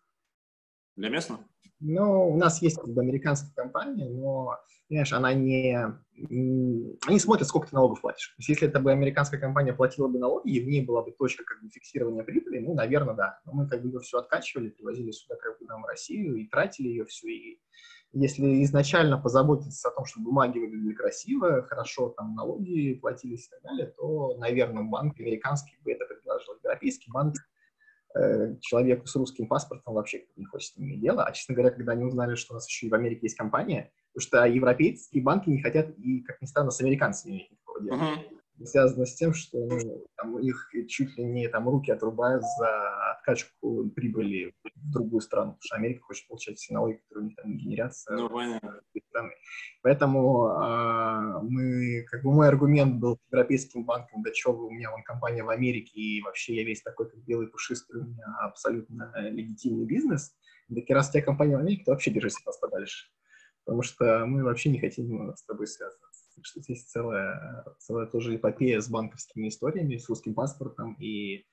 Для местных? Ну, у нас есть как бы американская компания, но, понимаешь, она не... Они смотрят, сколько ты налогов платишь. То есть, если это бы американская компания платила бы налоги, и в ней была бы точка как бы фиксирования прибыли, ну, наверное, да. Но мы как бы ее все откачивали, привозили сюда как бы нам в Россию и тратили ее всю. И если изначально позаботиться о том, чтобы бумаги выглядели красиво, хорошо там налоги платились и так далее, то, наверное, банк американский бы это предложил. Европейский банк человеку с русским паспортом вообще не хочет иметь дело. А, честно говоря, когда они узнали, что у нас еще и в Америке есть компания, потому что европейские банки не хотят и, как ни странно, с американцами иметь никакого дела. Uh-huh связано с тем, что ну, там, у них чуть ли не там руки отрубают за откачку прибыли в другую страну, потому что Америка хочет получать все налоги, которые у них там генерятся. Ну, понятно. Страны. Поэтому э, мы, как бы мой аргумент был европейским банкам, да что вы, у меня вон компания в Америке, и вообще я весь такой, как белый пушистый, у меня абсолютно легитимный бизнес. Так раз у тебя компания в Америке, то вообще держись от нас подальше. Потому что мы вообще не хотим с тобой связываться что здесь целая, целая тоже эпопея с банковскими историями, с русским паспортом. И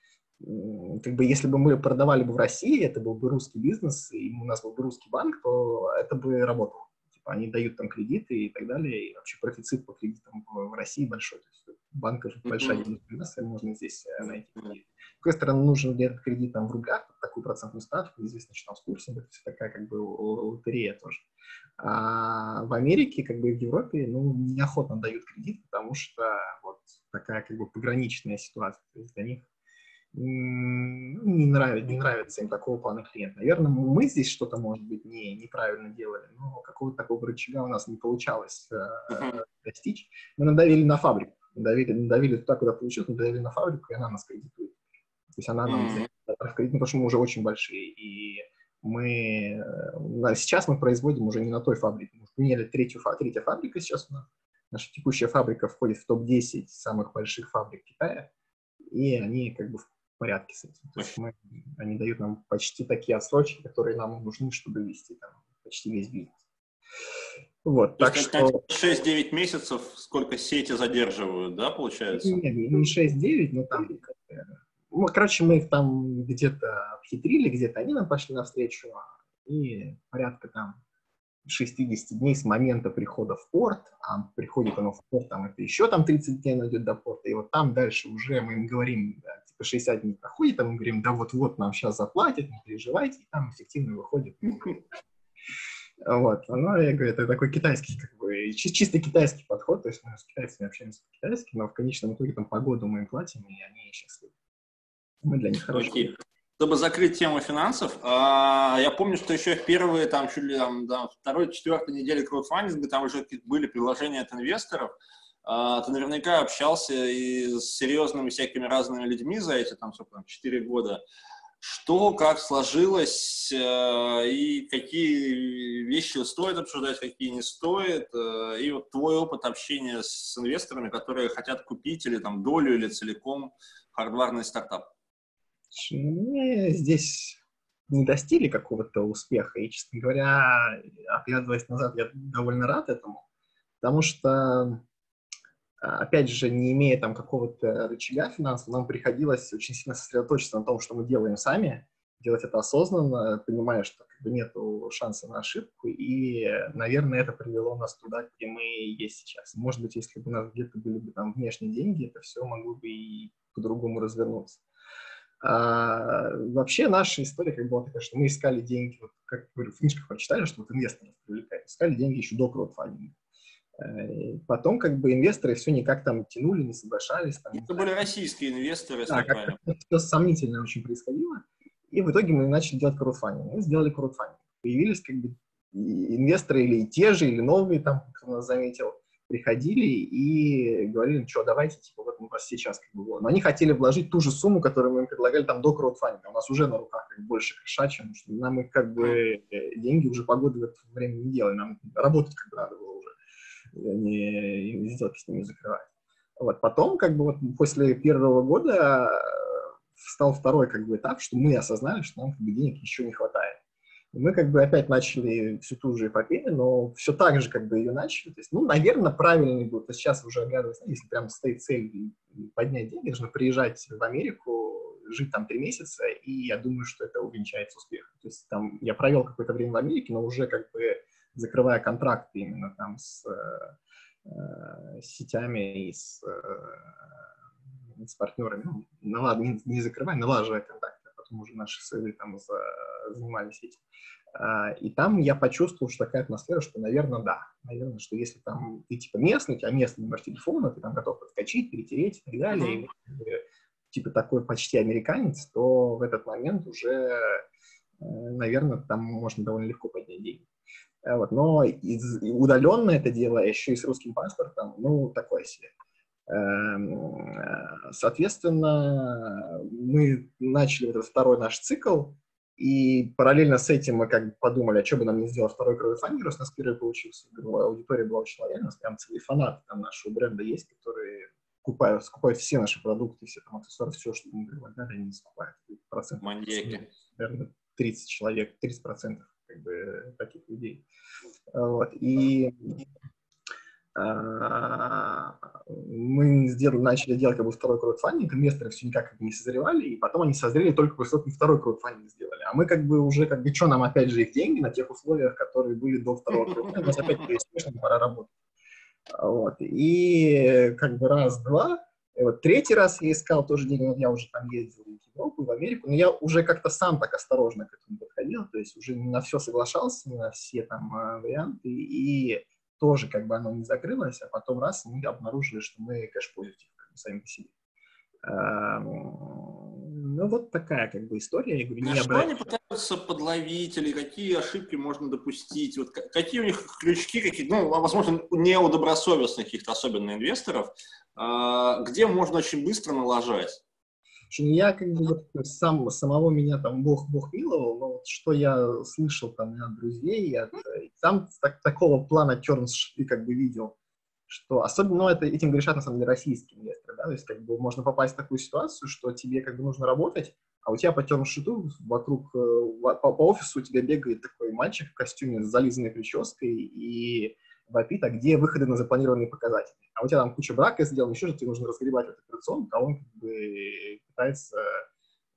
как бы если бы мы продавали бы в России, это был бы русский бизнес, и у нас был бы русский банк, то это бы работало. Типа они дают там кредиты и так далее, и вообще профицит по кредитам в, России большой. То есть банка же большая mm-hmm. можно здесь э, найти. С другой стороны, нужен ли этот кредит там в рублях, такую процентную ставку, неизвестно, что там с курсом, это все такая как бы лотерея тоже. А в Америке, как бы в Европе, ну, неохотно дают кредит, потому что вот такая как бы пограничная ситуация. То есть для них ну, не, нравится, не нравится им такого плана клиент. Наверное, мы здесь что-то, может быть, не, неправильно делали, но какого-то такого рычага у нас не получалось э, достичь. Мы надавили на фабрику, надавили, надавили туда, куда получилось, надавили на фабрику, и она нас кредитует. То есть она нам mm-hmm. кредит, потому что мы уже очень большие, и мы э, сейчас мы производим уже не на той фабрике. Мы поменяли третью, третья фабрика сейчас у нас. Наша текущая фабрика входит в топ-10 самых больших фабрик Китая, и они как бы в порядке с этим. То есть мы, они дают нам почти такие отсрочки, которые нам нужны, чтобы вести там почти весь бизнес. Вот, То так есть, что... 6-9 месяцев сколько сети задерживают, да, получается? Нет, не 6-9, но там... Ну, короче, мы их там где-то обхитрили, где-то они нам пошли навстречу, и порядка там 60 дней с момента прихода в порт, а приходит оно в порт, там это еще там 30 дней найдет до порта, и вот там дальше уже мы им говорим, да, типа 60 дней проходит, а мы говорим, да вот-вот нам сейчас заплатят, не переживайте, и там эффективно выходит. Вот, оно, я говорю, это такой китайский, как бы, чисто китайский подход, то есть мы с китайцами общаемся по-китайски, но в конечном итоге там погоду мы им платим, и они счастливы. Мы для них хорошие. Okay. Чтобы закрыть тему финансов, а, я помню, что еще в первые, там, чуть ли, там, да, второй, четвертой недели краудфандинга, там уже были предложения от инвесторов, а, ты наверняка общался и с серьезными всякими разными людьми за эти, там, сколько там, 4 года что, как сложилось, э, и какие вещи стоит обсуждать, какие не стоит, э, и вот твой опыт общения с инвесторами, которые хотят купить или там долю, или целиком хардварный стартап. Мы здесь не достигли какого-то успеха, и, честно говоря, оглядываясь назад, я довольно рад этому, потому что а, опять же, не имея там какого-то рычага финансового, нам приходилось очень сильно сосредоточиться на том, что мы делаем сами, делать это осознанно, понимая, что как бы нет шанса на ошибку, и, наверное, это привело нас туда, где мы есть сейчас. Может быть, если бы у нас где-то были бы там внешние деньги, это все могло бы и по-другому развернуться. А, вообще наша история как была такая, что мы искали деньги, вот, как говорю, в книжках прочитали, что вот инвесторов привлекают, искали деньги еще до краудфандинга. Э, потом как бы инвесторы все никак там тянули, не соглашались. Там, Это были российские инвесторы, да, как все сомнительно очень происходило. И в итоге мы начали делать краудфандинг. Мы сделали краудфандинг. Появились как бы инвесторы или те же, или новые, там, кто нас заметил, приходили и говорили, что давайте, типа, вот у вас сейчас как бы Но они хотели вложить ту же сумму, которую мы им предлагали там до краудфандинга. У нас уже на руках как больше кэша, чем что нам их как бы э, деньги уже погоды в это время не делали. Нам работать как бы надо было не сделки с ними закрывать. Вот. Потом, как бы вот после первого года э, стал второй как бы этап, что мы осознали, что нам как бы денег еще не хватает. И мы как бы опять начали всю ту же эпопею, но все так же как бы ее начали. То есть, ну, наверное, правильный был. То есть сейчас уже оглядываясь, если прям стоит цель поднять деньги, нужно приезжать в Америку, жить там три месяца, и я думаю, что это увенчается успехом. То есть там я провел какое-то время в Америке, но уже как бы закрывая контракты именно там с, э, с сетями и с, э, с партнерами, ну, налад, не, не закрывая, налаживая контакты, а потом уже наши сыны там за, занимались этим. А, и там я почувствовал, что такая атмосфера, что, наверное, да. Наверное, что если там ты типа местный, у тебя местный номер телефона, ты там готов подскочить, перетереть и так далее, mm-hmm. и, типа такой почти американец, то в этот момент уже, э, наверное, там можно довольно легко поднять деньги. Э, вот, но из, удаленно это дело, еще и с русским паспортом, ну, такое себе. Эм, э, соответственно, мы начали вот этот второй наш цикл, и параллельно с этим мы как бы подумали, а что бы нам не сделать второй краудфандинг, раз у нас первый получился. Аудитория была очень лояльна, у нас прям целый фанат там нашего бренда есть, которые скупают, скупают все наши продукты, все там аксессуары, все, что мы предлагали, они скупают. Процент, Маньяки. Наверное, 30 человек, 30 процентов как бы, таких людей. Вот. И а, мы сделали, начали делать как бы второй краудфандинг, инвесторы все никак как бы не созревали, и потом они созрели только после того, как второй краудфандинг сделали. А мы как бы уже, как бы, что нам опять же их деньги на тех условиях, которые были до второго краудфандинга, нас опять успешно, пора работать. Вот. И как бы раз-два, вот третий раз я искал тоже деньги, я уже там ездил Европу, в Америку, но я уже как-то сам так осторожно к этому подходил, то есть уже на все соглашался, на все там э, варианты, и тоже как бы оно не закрылось, а потом раз мы обнаружили, что мы кэш-позитив как бы, сами по себе. Ну, вот такая как бы история. Я говорю, не что они пытаются подловить или какие ошибки можно допустить? Вот какие у них крючки, какие, ну, возможно, не у добросовестных каких-то особенно инвесторов, а, где можно очень быстро налажать? Что я как бы сам, самого меня там Бог, Бог миловал, но вот что я слышал там от друзей, от, и сам так, такого плана тернс и как бы видел, что особенно, ну, это, этим грешат на самом деле российские инвесторы, да, то есть как бы можно попасть в такую ситуацию, что тебе как бы нужно работать, а у тебя по терншиту вокруг, э, по, по офису у тебя бегает такой мальчик в костюме с зализанной прической и вопит, а где выходы на запланированные показатели. А у тебя там куча брака сделана, еще же тебе нужно разгребать этот операцион, а он как бы пытается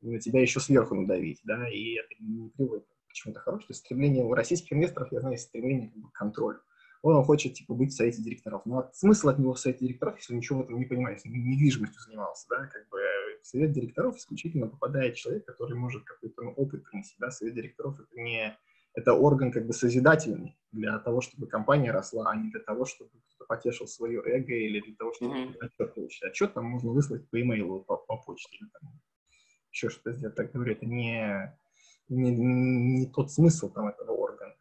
на тебя еще сверху надавить, да, и это не приводит к чему-то хорошему. То есть стремление у российских инвесторов, я знаю, стремление как бы, к контролю. Он хочет, типа, быть в совете директоров. Но смысл от него в совете директоров, если он ничего в этом не понимает, если недвижимостью занимался, да, как бы в совет директоров исключительно попадает человек, который может какой-то ну, опыт принести, да, совет директоров это не это орган как бы созидательный для того, чтобы компания росла, а не для того, чтобы кто-то потешил свое эго или для того, чтобы mm-hmm. отчет получить. Отчет там можно выслать по имейлу, по, по почте или там еще что-то сделать. Так говорю, это не, не, не тот смысл там этого органа.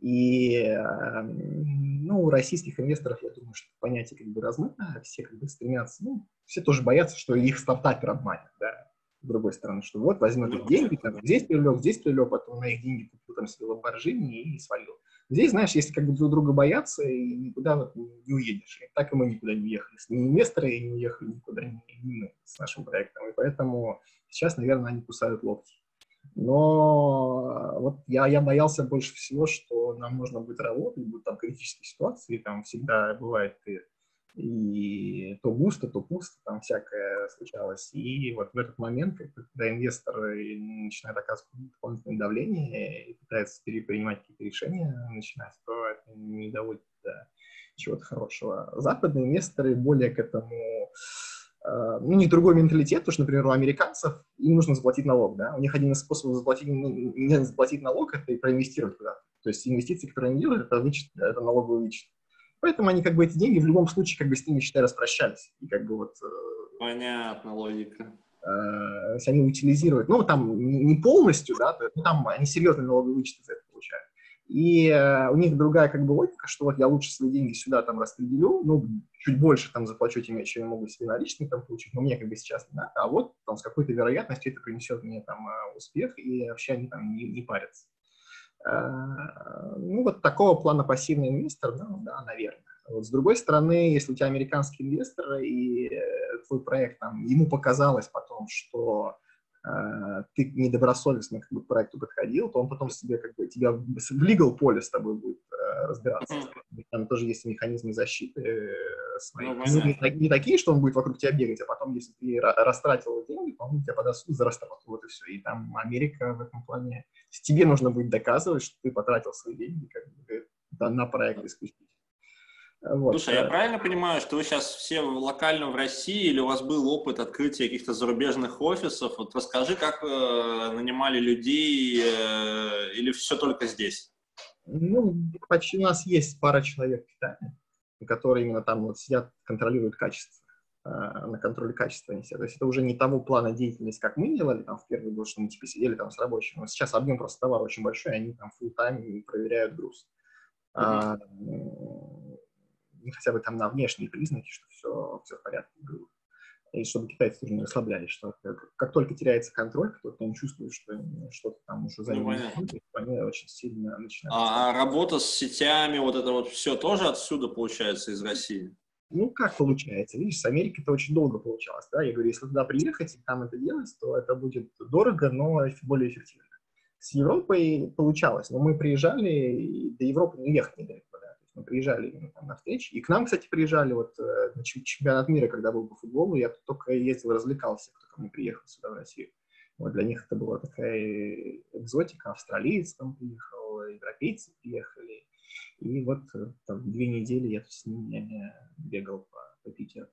И эм, ну, у российских инвесторов, я думаю, что понятие как бы размыто, все как бы стремятся, ну, все тоже боятся, что их стартапер обманет, да, с другой стороны, что вот возьмет их деньги, там, здесь привлек, здесь привлек, потом на их деньги купил там себе ламборджини и свалил. Здесь, знаешь, если как бы друг друга боятся, и никуда вот не уедешь. И так и мы никуда не уехали. Ни инвесторы не уехали никуда, ни, мы с нашим проектом. И поэтому сейчас, наверное, они кусают локти. Но вот я, я боялся больше всего, что нам нужно будет работать, будут там критические ситуации, там всегда бывает и, и то густо, то пусто, там всякое случалось. И вот в этот момент, когда инвестор начинает оказывать дополнительное давление и пытается принимать какие-то решения, начинать, то не доводит до чего-то хорошего. Западные инвесторы более к этому Э, ну, не другой менталитет, потому что, например, у американцев им нужно заплатить налог, да, у них один из способов заплатить, ну, не заплатить налог, это и проинвестировать куда-то. То есть инвестиции, которые они делают, это, вычет, это налоговый вычет. Поэтому они как бы эти деньги в любом случае как бы с ними, считай, распрощались. И как бы вот... Э, Понятно, логика. Э, они утилизируют, ну, там не полностью, да, ну, там они серьезный налоговый вычет за это получают. И э, у них другая как бы логика, что вот я лучше свои деньги сюда там распределю, ну, чуть больше там заплачу тем, чем я могу себе наличные там получить, но мне как бы сейчас не надо, а вот там с какой-то вероятностью это принесет мне там э, успех, и вообще они там не, не парятся. Э, ну, вот такого плана пассивный инвестор, ну, да, наверное. Вот с другой стороны, если у тебя американский инвестор, и э, твой проект там, ему показалось потом, что Э, ты недобросовестно как бы, к проекту подходил, то он потом себе как бы тебя в legal поле с тобой будет э, разбираться. Там тоже есть механизмы защиты э, свои. Ну, ну, не, не такие, что он будет вокруг тебя бегать, а потом, если ты растратил он тебя подаст за растрату. Вот и все. И там Америка в этом плане. Тебе нужно будет доказывать, что ты потратил свои деньги как бы, на проект исключительно. Вот. Слушай, я правильно понимаю, что вы сейчас все локально в России или у вас был опыт открытия каких-то зарубежных офисов? Вот расскажи, как э, нанимали людей э, или все только здесь? Ну, почти у нас есть пара человек в Китае, которые именно там вот сидят, контролируют качество, э, на контроле качества сидят. То есть это уже не того плана деятельности, как мы делали там в первый год, что мы типа сидели там с рабочим. Но сейчас объем просто товара очень большой, и они там full time проверяют груз. Mm-hmm. А, хотя бы там на внешние признаки, что все, все в порядке. И чтобы китайцы тоже не расслаблялись, что как только теряется контроль, кто-то не чувствует, что что-то там уже за ним ну, они очень сильно начинают. А, а работа с сетями, вот это вот все тоже отсюда получается из России? Ну, как получается? Видишь, с Америки это очень долго получалось, да? Я говорю, если туда приехать и там это делать, то это будет дорого, но более эффективно. С Европой получалось, но мы приезжали, и до Европы не ехать недалеко мы приезжали именно там на встречи. И к нам, кстати, приезжали вот э, на чемпионат мира, когда был по футболу, я только ездил, развлекался, кто ко мне приехал сюда, в Россию. Вот для них это была такая экзотика, австралиец там приехал, европейцы приехали. И вот э, там две недели я с ними бегал по, по Питеру.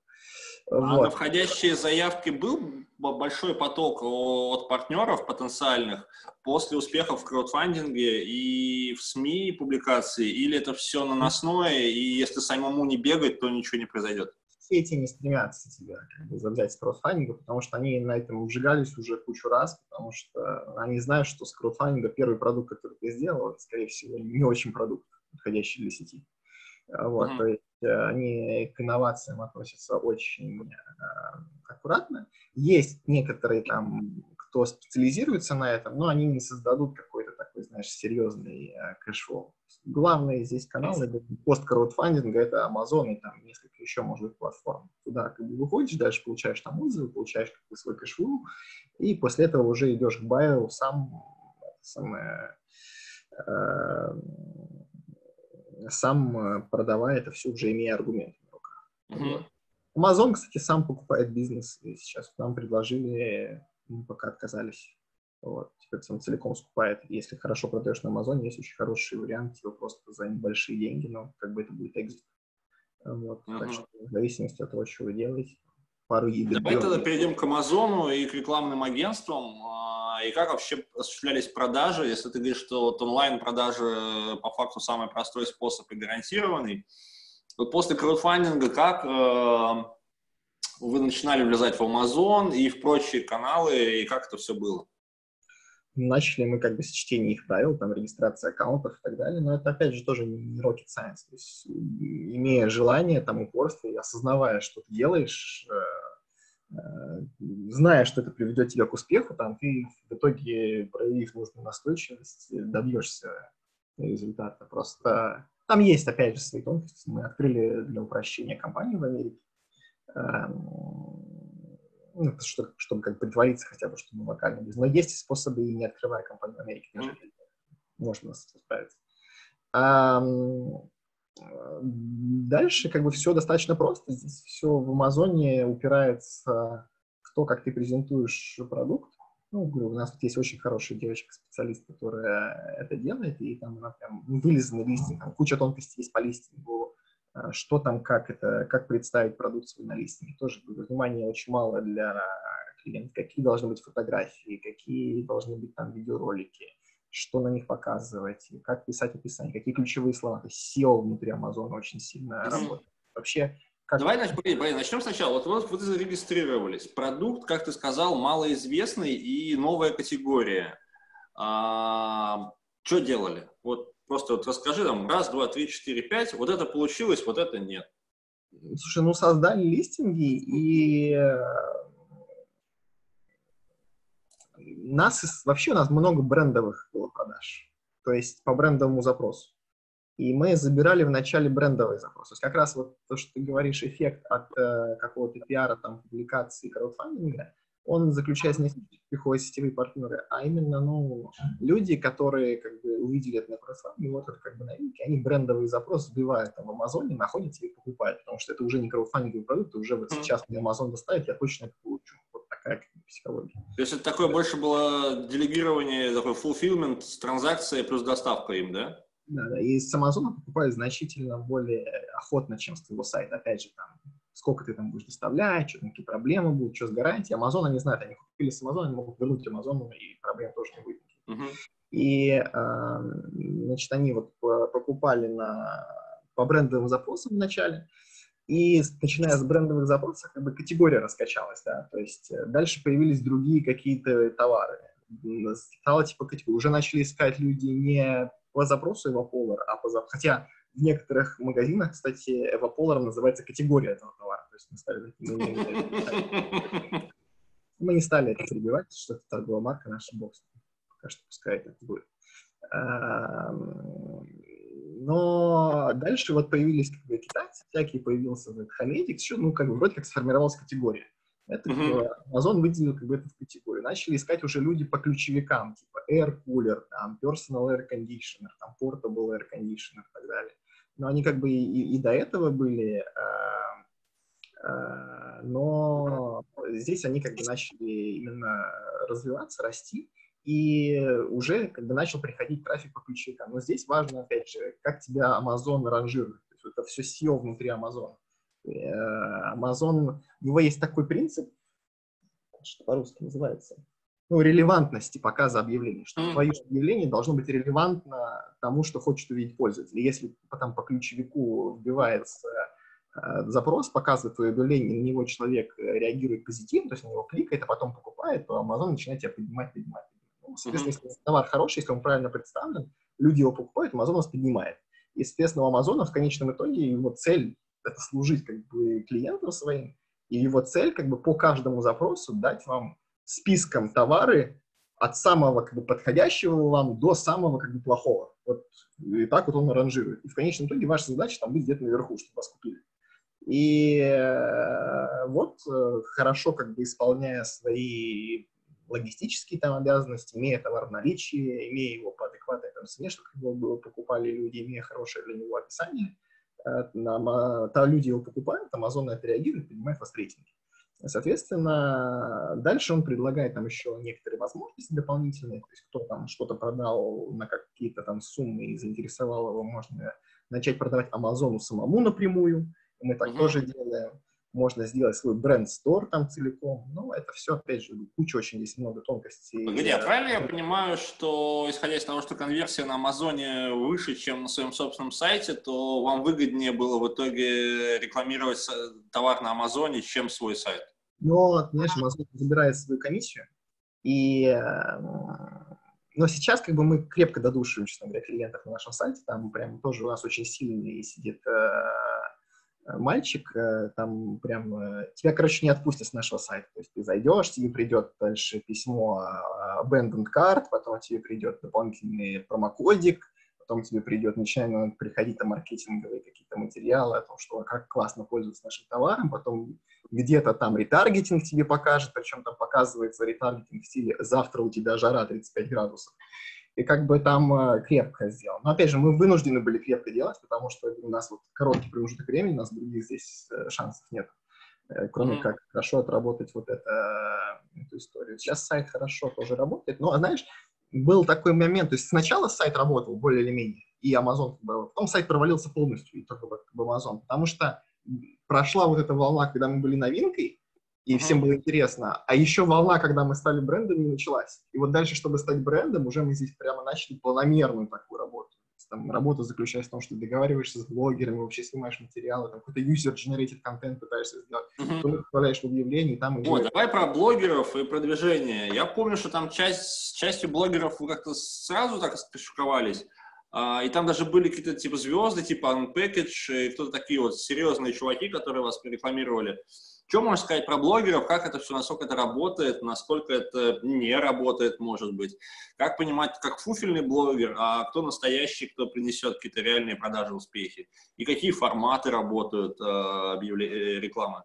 А вот. на входящие заявки был большой поток от партнеров потенциальных после успехов в краудфандинге и в СМИ публикации, или это все наносное, и если самому не бегать, то ничего не произойдет? Все эти не стремятся тебя как бы, забрать с краудфандинга, потому что они на этом вжигались уже кучу раз, потому что они знают, что с краудфандинга первый продукт, который ты сделал, это, скорее всего, не очень продукт, подходящий для сети. Вот, mm-hmm. то есть э, они к инновациям относятся очень э, аккуратно. Есть некоторые там, кто специализируется на этом, но они не создадут какой-то такой, знаешь, серьезный э, cash flow. Главные здесь каналы пост-краудфандинга — это Amazon и там несколько еще, может быть, платформ. Туда как бы выходишь, дальше получаешь там отзывы, получаешь как бы свой cash flow, и после этого уже идешь к байеру сам, самое, э, сам продавая это все уже имея аргументы на руках. Mm-hmm. Amazon, кстати, сам покупает бизнес. И сейчас нам предложили, мы пока отказались. Вот. Теперь сам целиком скупает. Если хорошо продаешь на Amazon, есть очень хороший вариант, типа просто за небольшие деньги, но как бы это будет экзит. Вот. Uh-huh. Так что в зависимости от того, что вы делаете, пару игр. Давай тогда перейдем к Амазону и к рекламным агентствам. А, и как вообще осуществлялись продажи? Если ты говоришь, что вот онлайн-продажи по факту самый простой способ и гарантированный, вот после краудфандинга как э, вы начинали влезать в Amazon и в прочие каналы, и как это все было? Начали мы как бы с чтения их правил, там, регистрация аккаунтов и так далее, но это, опять же, тоже не rocket science. То есть, имея желание, там, упорство и осознавая, что ты делаешь, э, э, зная, что это приведет тебя к успеху, там, ты в итоге, проявив нужную настойчивость, добьешься результата. Просто там есть, опять же, свои тонкости. Мы открыли для упрощения компанию в Америке. Эм, ну, что, чтобы как притвориться хотя бы, что мы локальный бизнес. Но есть способы, и не открывая компанию в Америке, даже можно справиться. Дальше как бы все достаточно просто. Здесь все в Амазоне упирается в то, как ты презентуешь продукт ну, говорю, у нас тут есть очень хорошая девочка-специалист, которая это делает, и там она прям вылезана листинг, там куча тонкостей есть по листингу, а, что там, как это, как представить продукт свой на листинге. Тоже внимания очень мало для клиента. Какие должны быть фотографии, какие должны быть там видеоролики, что на них показывать, как писать описание, какие ключевые слова. То есть SEO внутри Амазона очень сильно работает. Вообще как... Давай погоди, начнем сначала. Вот, вот вы зарегистрировались. Продукт, как ты сказал, малоизвестный и новая категория. А, что делали? Вот просто вот расскажи там раз, два, три, четыре, пять. Вот это получилось, вот это нет. Слушай, ну создали листинги и э, нас вообще у нас много брендовых было продаж. То есть по брендовому запросу. И мы забирали в начале брендовый запрос. То есть как раз вот то, что ты говоришь, эффект от э, какого-то пиара, там, публикации, краудфандинга, он заключается не в том, что приходят сетевые партнеры, а именно, ну, люди, которые как бы увидели это на краудфандинге, вот это как бы новинки, они брендовый запрос вбивают там в Амазоне, находят и покупают, потому что это уже не краудфандинговый продукт, уже вот сейчас мне Амазон доставит, я точно это получу. Такая психология. То есть это такое больше было делегирование, такой fulfillment с транзакцией плюс доставка им, да? Да, да, и с Амазона покупают значительно более охотно, чем с твоего сайта. Опять же, там, сколько ты там будешь доставлять, что там какие проблемы будут, что с гарантией. Амазон, они знают, они купили с Амазона, они могут вернуть Амазону, и проблем тоже не будет. Uh-huh. И, э, значит, они вот покупали на, по брендовым запросам вначале, и начиная с брендовых запросов, как бы категория раскачалась, да, то есть э, дальше появились другие какие-то товары. Стало типа категория. Уже начали искать люди не по запросу Evapolar, а по зап... Хотя в некоторых магазинах, кстати, Evapolar называется категория этого товара. То есть мы стали... Мы не стали это перебивать, что это торговая марка, наша бокс. Пока что пускай это будет. Но дальше вот появились как бы китайцы всякие, появился вот, Хамедик, еще, ну, как бы вроде как сформировалась категория. Это uh-huh. Amazon выделил как бы эту категорию. Начали искать уже люди по ключевикам, типа air cooler, там, personal air conditioner, там, portable air conditioner и так далее. Но они как бы и, и до этого были, э, э, но здесь они как бы начали именно развиваться, расти, и уже как бы начал приходить трафик по ключевикам. Но здесь важно, опять же, как тебя Amazon ранжирует. То есть это все SEO внутри Amazon. Э, Amazon, у него есть такой принцип, что по-русски называется, ну, релевантности показа объявления, что mm-hmm. твое объявление должно быть релевантно тому, что хочет увидеть пользователь. Если там по ключевику вбивается э, запрос, показывает твое объявление, на него человек реагирует позитивно, то есть на него кликает, а потом покупает, то Amazon начинает тебя поднимать, поднимать. Соответственно, mm-hmm. если товар хороший, если он правильно представлен, люди его покупают, Amazon вас поднимает. И, соответственно, у Амазона в конечном итоге его цель это служить как бы клиентам своим, и его цель как бы по каждому запросу дать вам списком товары от самого как бы подходящего вам до самого как бы плохого. Вот и так вот он ранжирует. И в конечном итоге ваша задача там быть где-то наверху, чтобы вас купили. И э, вот э, хорошо как бы исполняя свои логистические там обязанности, имея товар в наличии, имея его по адекватной там цене, чтобы его покупали люди, имея хорошее для него описание, э, нам, то люди его покупают, Amazon на это реагирует, принимает вас рейтинги. Соответственно, дальше он предлагает там еще некоторые возможности дополнительные, то есть кто там что-то продал на какие-то там суммы и заинтересовал его, можно начать продавать Амазону самому напрямую, мы так mm-hmm. тоже делаем можно сделать свой бренд-стор там целиком. Ну, это все, опять же, куча очень здесь много тонкостей. Погоди, а правильно я понимаю, что, исходя из того, что конверсия на Амазоне выше, чем на своем собственном сайте, то вам выгоднее было в итоге рекламировать товар на Амазоне, чем свой сайт? Но, знаешь, Амазон забирает свою комиссию, и э, но сейчас как бы мы крепко додушиваем, честно говоря, клиентов на нашем сайте. Там прям тоже у нас очень сильный сидит Э, мальчик, э, там прям э, тебя, короче, не отпустят с нашего сайта. То есть ты зайдешь, тебе придет дальше письмо abandoned card, потом тебе придет дополнительный промокодик, потом тебе придет, начинают приходить там маркетинговые какие-то материалы о том, что как классно пользоваться нашим товаром, потом где-то там ретаргетинг тебе покажет, причем там показывается ретаргетинг в стиле «завтра у тебя жара 35 градусов» и как бы там э, крепко сделано. Но опять же, мы вынуждены были крепко делать, потому что у нас вот короткий промежуток времени, у нас других здесь э, шансов нет, э, кроме mm-hmm. как хорошо отработать вот это, эту историю. Сейчас сайт хорошо тоже работает, но, знаешь, был такой момент, то есть сначала сайт работал более или менее, и Amazon, как бы, потом сайт провалился полностью, и только как бы Amazon, потому что прошла вот эта волна, когда мы были новинкой, и всем было интересно. А еще волна, когда мы стали брендом, не началась. И вот дальше, чтобы стать брендом, уже мы здесь прямо начали планомерную такую работу. Там работа заключается в том, что договариваешься с блогерами, вообще снимаешь материалы, там какой-то user-generated контент пытаешься сделать, uh-huh. потом вставляешь в объявление, там... И вот, давай про блогеров и продвижение. Я помню, что там часть, с частью блогеров вы как-то сразу так спешуковались, а, и там даже были какие-то типа звезды, типа Unpackage, и кто-то такие вот серьезные чуваки, которые вас рекламировали. Что можешь сказать про блогеров, как это все, насколько это работает, насколько это не работает, может быть? Как понимать, как фуфельный блогер, а кто настоящий, кто принесет какие-то реальные продажи, успехи? И какие форматы работают э. Э, рекламы?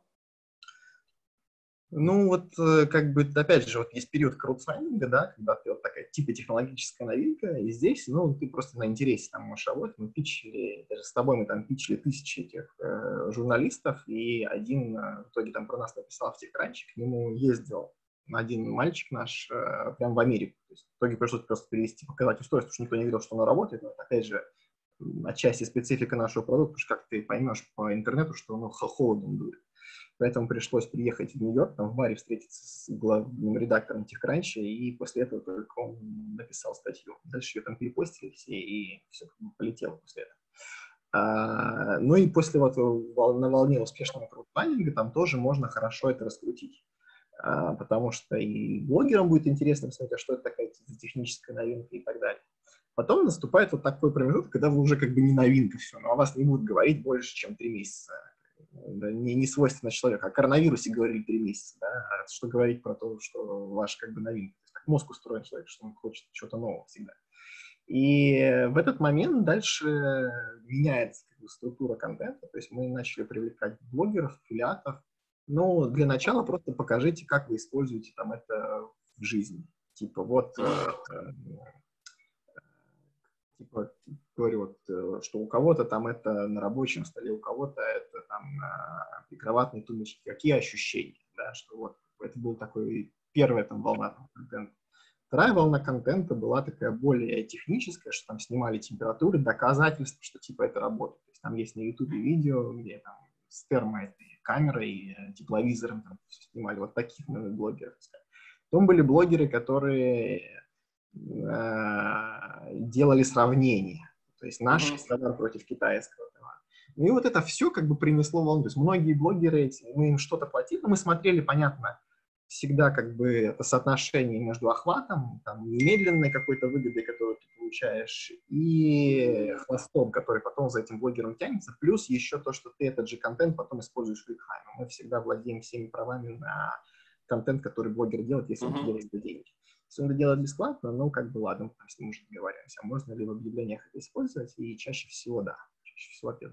Ну, вот, э, как бы, опять же, вот есть период краудфандинга, да, когда ты вот такая типа технологическая новинка, и здесь, ну, ты просто на интересе там можешь работать. Мы питчили, даже с тобой мы там питчили тысячи этих э, журналистов, и один э, в итоге там про нас написал в техранчик, к нему ездил один мальчик наш э, прям в Америку. То есть в итоге пришлось просто перевести, показать устройство, что никто не видел, что оно работает, но опять же, отчасти специфика нашего продукта, потому что как ты поймешь по интернету, что оно холодом дует. Поэтому пришлось приехать в Нью-Йорк, там в баре встретиться с главным редактором TechCrunch, и после этого только он написал статью. Дальше ее там перепостили все, и все полетело после этого. А, ну и после вот на волне успешного краудфандинга там тоже можно хорошо это раскрутить. А, потому что и блогерам будет интересно посмотреть, а что это такая техническая новинка и так далее. Потом наступает вот такой промежуток, когда вы уже как бы не новинка все, но о вас не будут говорить больше, чем три месяца не, не свойственно человеку. О коронавирусе говорили три месяца, да, а что говорить про то, что ваш как бы новинка. То есть, как мозг устроен человек, что он хочет чего-то нового всегда. И в этот момент дальше меняется как бы, структура контента, то есть мы начали привлекать блогеров, аффилиатов. Ну, для начала просто покажите, как вы используете там это в жизни. Типа вот э, типа, говорю, вот, э, что у кого-то там это на рабочем столе, у кого-то это там на прикроватной тумбочке, какие ощущения, да, что вот это был такой первая там волна контента. Вторая волна контента была такая более техническая, что там снимали температуры, доказательства, что типа это работает. То есть там есть на ютубе видео, где там с термокамерой, э, тепловизором там снимали вот таких мы блогеров. Потом были блогеры, которые Э, делали сравнение. То есть наш mm-hmm. товар против китайского. Ну и вот это все как бы принесло волну. То есть многие блогеры, мы им что-то платили, мы смотрели, понятно, всегда как бы это соотношение между охватом, там, немедленной какой-то выгодой, которую ты получаешь, и хвостом, который потом за этим блогером тянется, плюс еще то, что ты этот же контент потом используешь в рекламе. Мы всегда владеем всеми правами на контент, который блогер делает, если uh-huh. он делает за деньги. Если он это делает бесплатно, ну, как бы ладно, мы с ним уже договариваемся. А можно ли в объявлениях это использовать? И чаще всего да. Чаще всего ответ.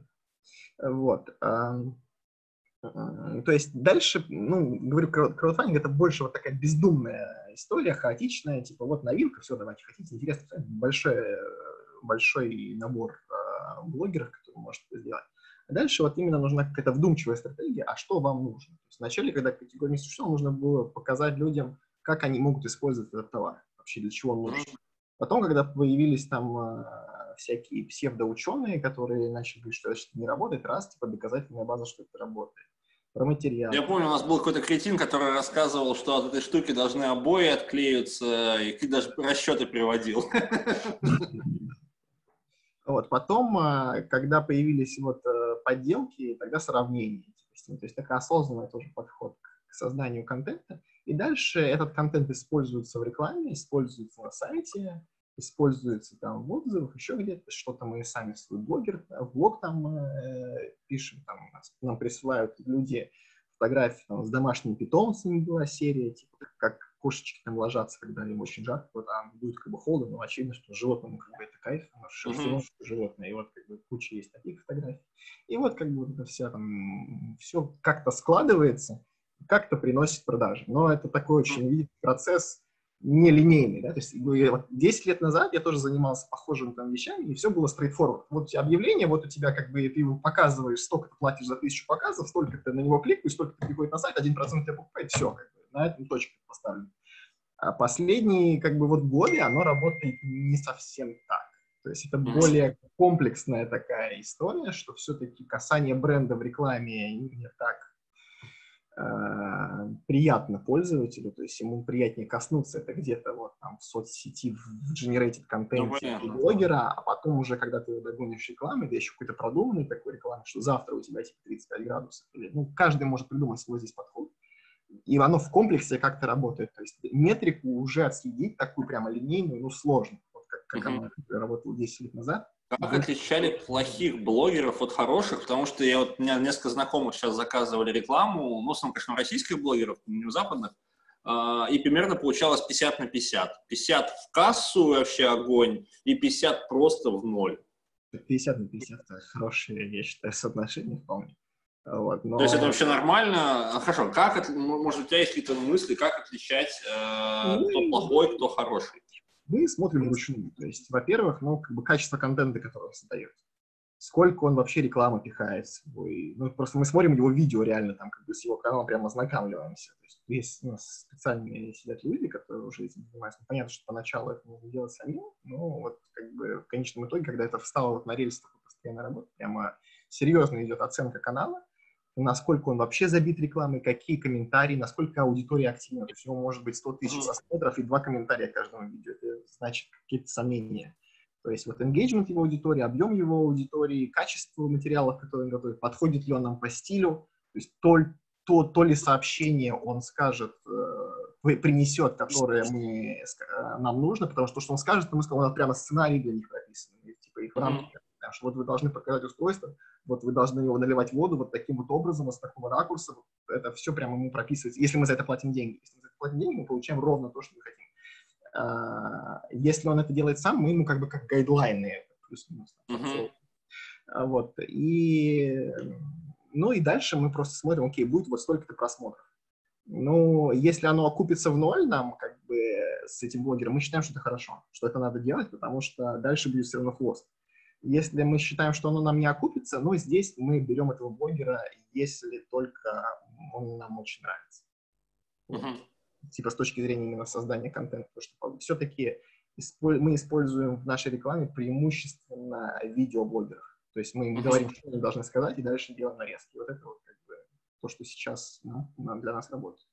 Вот. То есть дальше, ну, говорю, краудфандинг это больше вот такая бездумная история, хаотичная, типа вот новинка, все, давайте, хотите, интересно, большой, большой набор э, блогеров, которые может это сделать. А дальше вот именно нужна какая-то вдумчивая стратегия, а что вам нужно. То есть вначале, когда категория не существовала, нужно было показать людям, как они могут использовать этот товар, вообще для чего он нужен. Потом, когда появились там э, всякие псевдоученые, которые начали говорить, что это не работает, раз, типа доказательная база, что это работает про материал. Я помню, у нас был какой-то кретин, который рассказывал, что от этой штуки должны обои отклеиться, и ты даже расчеты приводил. Вот, потом, а, когда появились вот э, подделки, тогда сравнение. То есть такой осознанный тоже подход к созданию контента. И дальше этот контент используется в рекламе, используется на сайте, используется там в отзывах, еще где-то, что-то мы сами в свой блогер, в блог там э, пишем, там нам присылают люди фотографии там, с домашними питомцами была серия, типа как кошечки там ложатся, когда им очень жарко, вот, а будет как бы холодно, но очевидно, что животному как бы это кайф, оно uh-huh. животное, и вот как бы куча есть таких фотографий. И вот как бы это все там, все как-то складывается, как-то приносит продажи. Но это такой очень видите, процесс, нелинейный, да, то есть вот 10 лет назад я тоже занимался похожими там вещами, и все было straightforward. Вот объявление, вот у тебя как бы ты его показываешь, столько ты платишь за тысячу показов, столько ты на него кликаешь, столько ты приходит на сайт, 1% тебя покупает, все, как бы, на этом точка поставлена. А последние как бы вот годы оно работает не совсем так. То есть это более комплексная такая история, что все-таки касание бренда в рекламе не так приятно пользователю, то есть ему приятнее коснуться это где-то вот там в соцсети, в generated контенте ну, блогера, а потом уже, когда ты догонишь рекламы, да еще какой-то продуманный такой рекламы, что завтра у тебя типа 35 градусов, или, ну, каждый может придумать свой здесь подход, и оно в комплексе как-то работает, то есть метрику уже отследить такую прямо линейную, ну, сложно, вот как, как mm-hmm. она работала 10 лет назад, как отличали плохих блогеров от хороших? Потому что я вот, у меня несколько знакомых сейчас заказывали рекламу, ну, в основном, конечно, российских блогеров, не западных, а, и примерно получалось 50 на 50. 50 в кассу вообще огонь, и 50 просто в ноль. 50 на 50 это хорошее, я считаю, соотношение вполне. Вот, но... То есть это вообще нормально? А, хорошо, как, может, у тебя есть какие-то мысли, как отличать, э, ну, кто плохой, кто хороший? Мы смотрим вручную. То есть, во-первых, ну, как бы качество контента, который он создает. Сколько он вообще рекламы пихает с собой. Ну, просто мы смотрим его видео реально, там, как бы с его каналом прямо ознакомливаемся. То есть, есть у нас специальные сидят люди, которые уже этим занимаются. Ну, понятно, что поначалу это нужно делать самим, но вот, как бы, в конечном итоге, когда это встало вот на рельсы такой постоянной работы, прямо серьезно идет оценка канала, насколько он вообще забит рекламой, какие комментарии, насколько аудитория активна. То есть у него может быть 100 тысяч просмотров и два комментария к каждому видео. Это значит какие-то сомнения. То есть вот engagement его аудитории, объем его аудитории, качество материалов, которые он готовит, подходит ли он нам по стилю, то есть то, то, то ли сообщение он скажет, э, принесет, которое мы, э, нам нужно, потому что то, что он скажет, мы скажем, он прямо сценарий для них прописан, типа их в mm-hmm. что вот вы должны показать устройство, вот вы должны его наливать воду вот таким вот образом, вот с такого ракурса, вот это все прямо ему прописывается, если мы за это платим деньги. Если мы за это платим деньги, мы получаем ровно то, что мы хотим. А, если он это делает сам, мы ему как бы как гайдлайны плюс-минус. Uh-huh. Вот, и, ну и дальше мы просто смотрим, окей, будет вот столько-то просмотров. Ну, если оно окупится в ноль нам, как бы, с этим блогером, мы считаем, что это хорошо, что это надо делать, потому что дальше будет все равно хвост. Если мы считаем, что оно нам не окупится, ну, здесь мы берем этого блогера, если только он нам очень нравится. Uh-huh. Типа с точки зрения именно создания контента. Потому что все-таки мы используем в нашей рекламе преимущественно видеоблогеров. То есть мы им говорим, что они должны сказать, и дальше делаем нарезки. Вот это вот как бы то, что сейчас ну, для нас работает.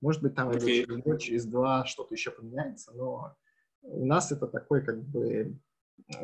Может быть, там okay. через год, через два что-то еще поменяется, но у нас это такой как бы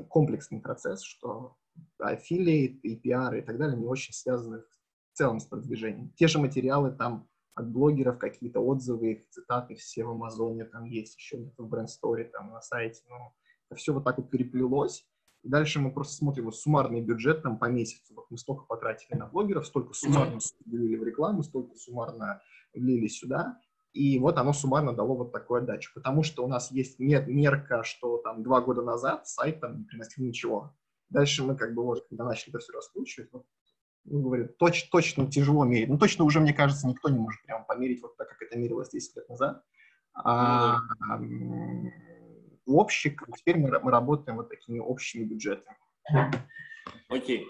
комплексный процесс, что аффилиейт и пиар и так далее не очень связаны в целом с продвижением. Те же материалы там от блогеров, какие-то отзывы, их цитаты все в Амазоне, там есть еще где-то в бренд-сторе, там на сайте, но это все вот так вот переплелось. И дальше мы просто смотрим вот суммарный бюджет там по месяцу. Вот мы столько потратили на блогеров, столько суммарно влили в рекламу, столько суммарно влили сюда. И вот оно суммарно дало вот такую отдачу. Потому что у нас есть мерка, что там два года назад сайт там не приносил ничего. Дальше мы как бы вот, когда начали это все раскручивать, вот, ну, говорю, точ, точно тяжело мерить. Ну, точно уже, мне кажется, никто не может прямо померить вот так, как это мерилось 10 лет назад. А, ну, общий, теперь мы, мы работаем вот такими общими бюджетами. Окей.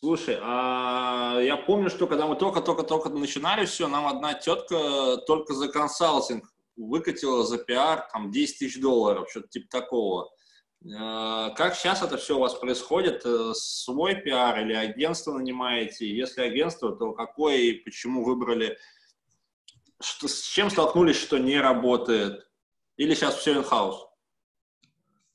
Слушай, а я помню, что когда мы только-только-только начинали все, нам одна тетка только за консалтинг выкатила за пиар там 10 тысяч долларов, что-то типа такого. А, как сейчас это все у вас происходит? Э, свой пиар или агентство нанимаете? Если агентство, то какое и почему выбрали? Что, с чем столкнулись, что не работает? Или сейчас все in-house?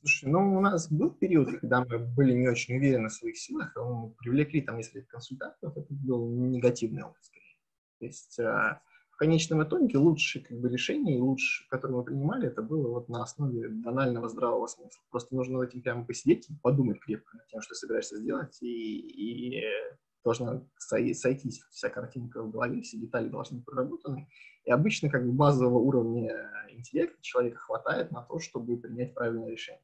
Слушай, ну, у нас был период, когда мы были не очень уверены в своих силах, а мы привлекли там несколько консультантов, это был негативный опыт скорее. То есть а, в конечном итоге лучшее как бы, решение, лучшее, которое мы принимали, это было вот на основе банального здравого смысла. Просто нужно этим прямо посидеть и подумать крепко над тем, что собираешься сделать, и, и должна сойтись вся картинка в голове, все детали должны быть проработаны. И обычно как бы базового уровня интеллекта человека хватает на то, чтобы принять правильное решение.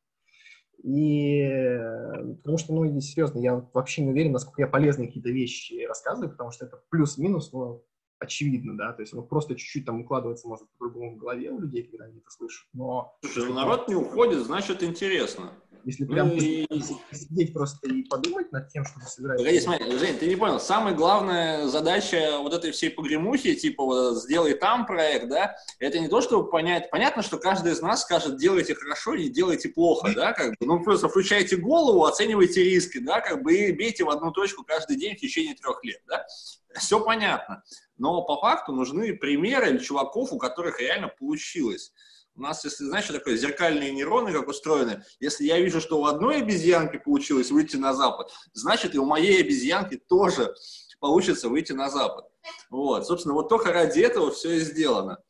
И э, потому что, ну, серьезно, я вообще не уверен, насколько я полезные какие-то вещи рассказываю, потому что это плюс-минус, но очевидно, да, то есть оно просто чуть-чуть там укладывается, может, по-другому в голове у людей, когда они это слышат, но... Слушай, ну, народ не уходит, значит, интересно. Если ну прям ну, и... сидеть просто и подумать над тем, чтобы собирать... Погоди, смотри, Жень, ты не понял. Самая главная задача вот этой всей погремухи, типа вот, сделай там проект, да, это не то, чтобы понять... Понятно, что каждый из нас скажет, делайте хорошо и делайте плохо, да, как бы. Ну, просто включайте голову, оценивайте риски, да, как бы, и бейте в одну точку каждый день в течение трех лет, да. Все понятно. Но по факту нужны примеры чуваков, у которых реально получилось. У нас, если знаешь, такое зеркальные нейроны, как устроены, если я вижу, что у одной обезьянки получилось выйти на запад, значит и у моей обезьянки тоже получится выйти на запад. Вот, собственно, вот только ради этого все и сделано.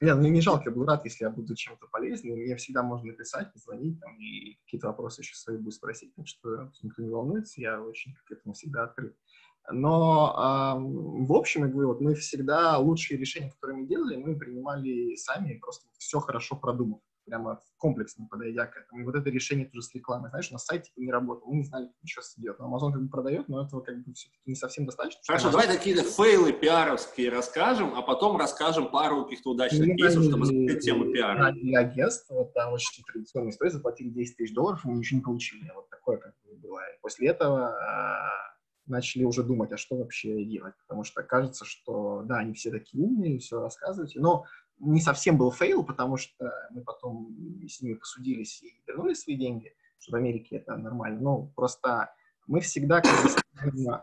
Нет, мне не жалко, я буду рад, если я буду чем-то полезным. Мне всегда можно написать, позвонить там, и какие-то вопросы еще свои буду спросить. Так что никто не волнуется, я очень к этому всегда открыт. Но э, в общем, я говорю, вот мы всегда лучшие решения, которые мы делали, мы принимали сами, просто все хорошо продумав, прямо комплексно подойдя к этому. И вот это решение тоже с рекламой, знаешь, на сайте не работало, мы не знали, что с идет. Amazon как бы продает, но этого как бы все-таки не совсем достаточно. Хорошо, давай такие фейлы пиаровские расскажем, а потом расскажем пару каких-то удачных ну, кейсов, чтобы закрыть тему пиара. Для агентства, вот там очень традиционная история, заплатили 10 тысяч долларов, мы ничего не получили. Вот такое как бы было. И после этого а, начали уже думать, а что вообще делать, потому что кажется, что, да, они все такие умные, все рассказываете, но не совсем был fail, потому что мы потом с ними посудились и вернули свои деньги, что в Америке это нормально, но просто мы всегда как бы,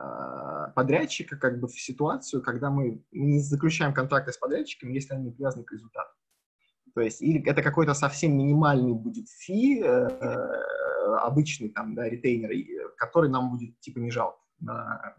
а, подрядчика как бы в ситуацию, когда мы не заключаем контракты с подрядчиком, если они не привязаны к результату. То есть или это какой-то совсем минимальный будет fee, э, обычный там, да, ретейнер, который нам будет типа не жалко на,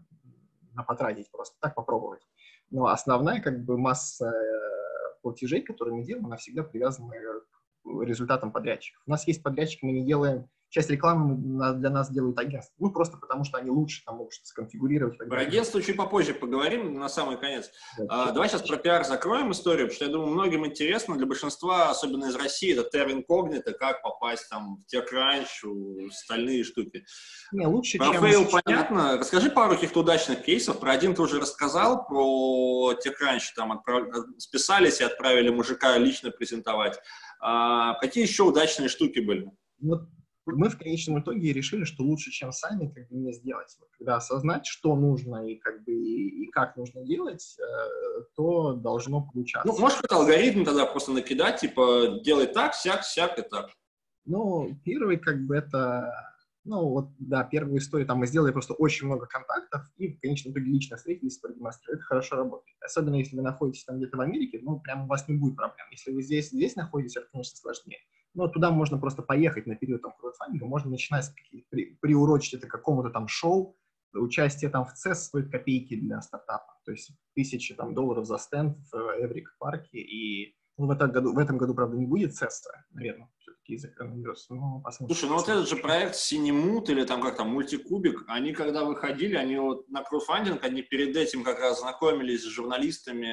на потратить просто, так попробовать. Но основная как бы масса э, платежей, которые мы делаем, она всегда привязана к результатам подрядчиков. У нас есть подрядчики, мы не делаем часть рекламы для нас делают агентство. Ну, просто потому что они лучше там могут сконфигурировать. Про агентство чуть попозже поговорим, на самый конец. Да, а, давай сейчас про пиар закроем историю, потому что я думаю, многим интересно, для большинства, особенно из России, это Terra Incognita, как попасть там в TechCrunch, остальные штуки. Не, лучше, про чем... fail понятно. Расскажи пару каких-то удачных кейсов. Про один ты уже рассказал, про TechCrunch, там отправ... списались и отправили мужика лично презентовать. А, какие еще удачные штуки были? Вот мы в конечном итоге решили, что лучше, чем сами, как бы не сделать. Вот, когда осознать, что нужно и как бы и, и как нужно делать, э, то должно получаться. Ну, может, какой-то алгоритм тогда просто накидать, типа, делай так, сяк, сяк и так. Ну, первый, как бы, это, ну, вот, да, первую историю, там, мы сделали просто очень много контактов, и в конечном итоге лично встретились, продемонстрировали, это хорошо работает. Особенно, если вы находитесь там где-то в Америке, ну, прям у вас не будет проблем. Если вы здесь, здесь находитесь, это, конечно, сложнее. Но туда можно просто поехать на период там, краудфандинга, можно начинать при, приурочить это к какому-то там шоу, участие там в CES стоит копейки для стартапа, то есть тысячи там долларов за стенд в Эврик парке, и ну, в, этом году, в этом году, правда, не будет CES, наверное, все-таки из-за коронавируса, но посмотрим. Слушай, ну вот этот же проект Синемут или там как там, Мультикубик, они когда выходили, они вот на краудфандинг, они перед этим как раз знакомились с журналистами,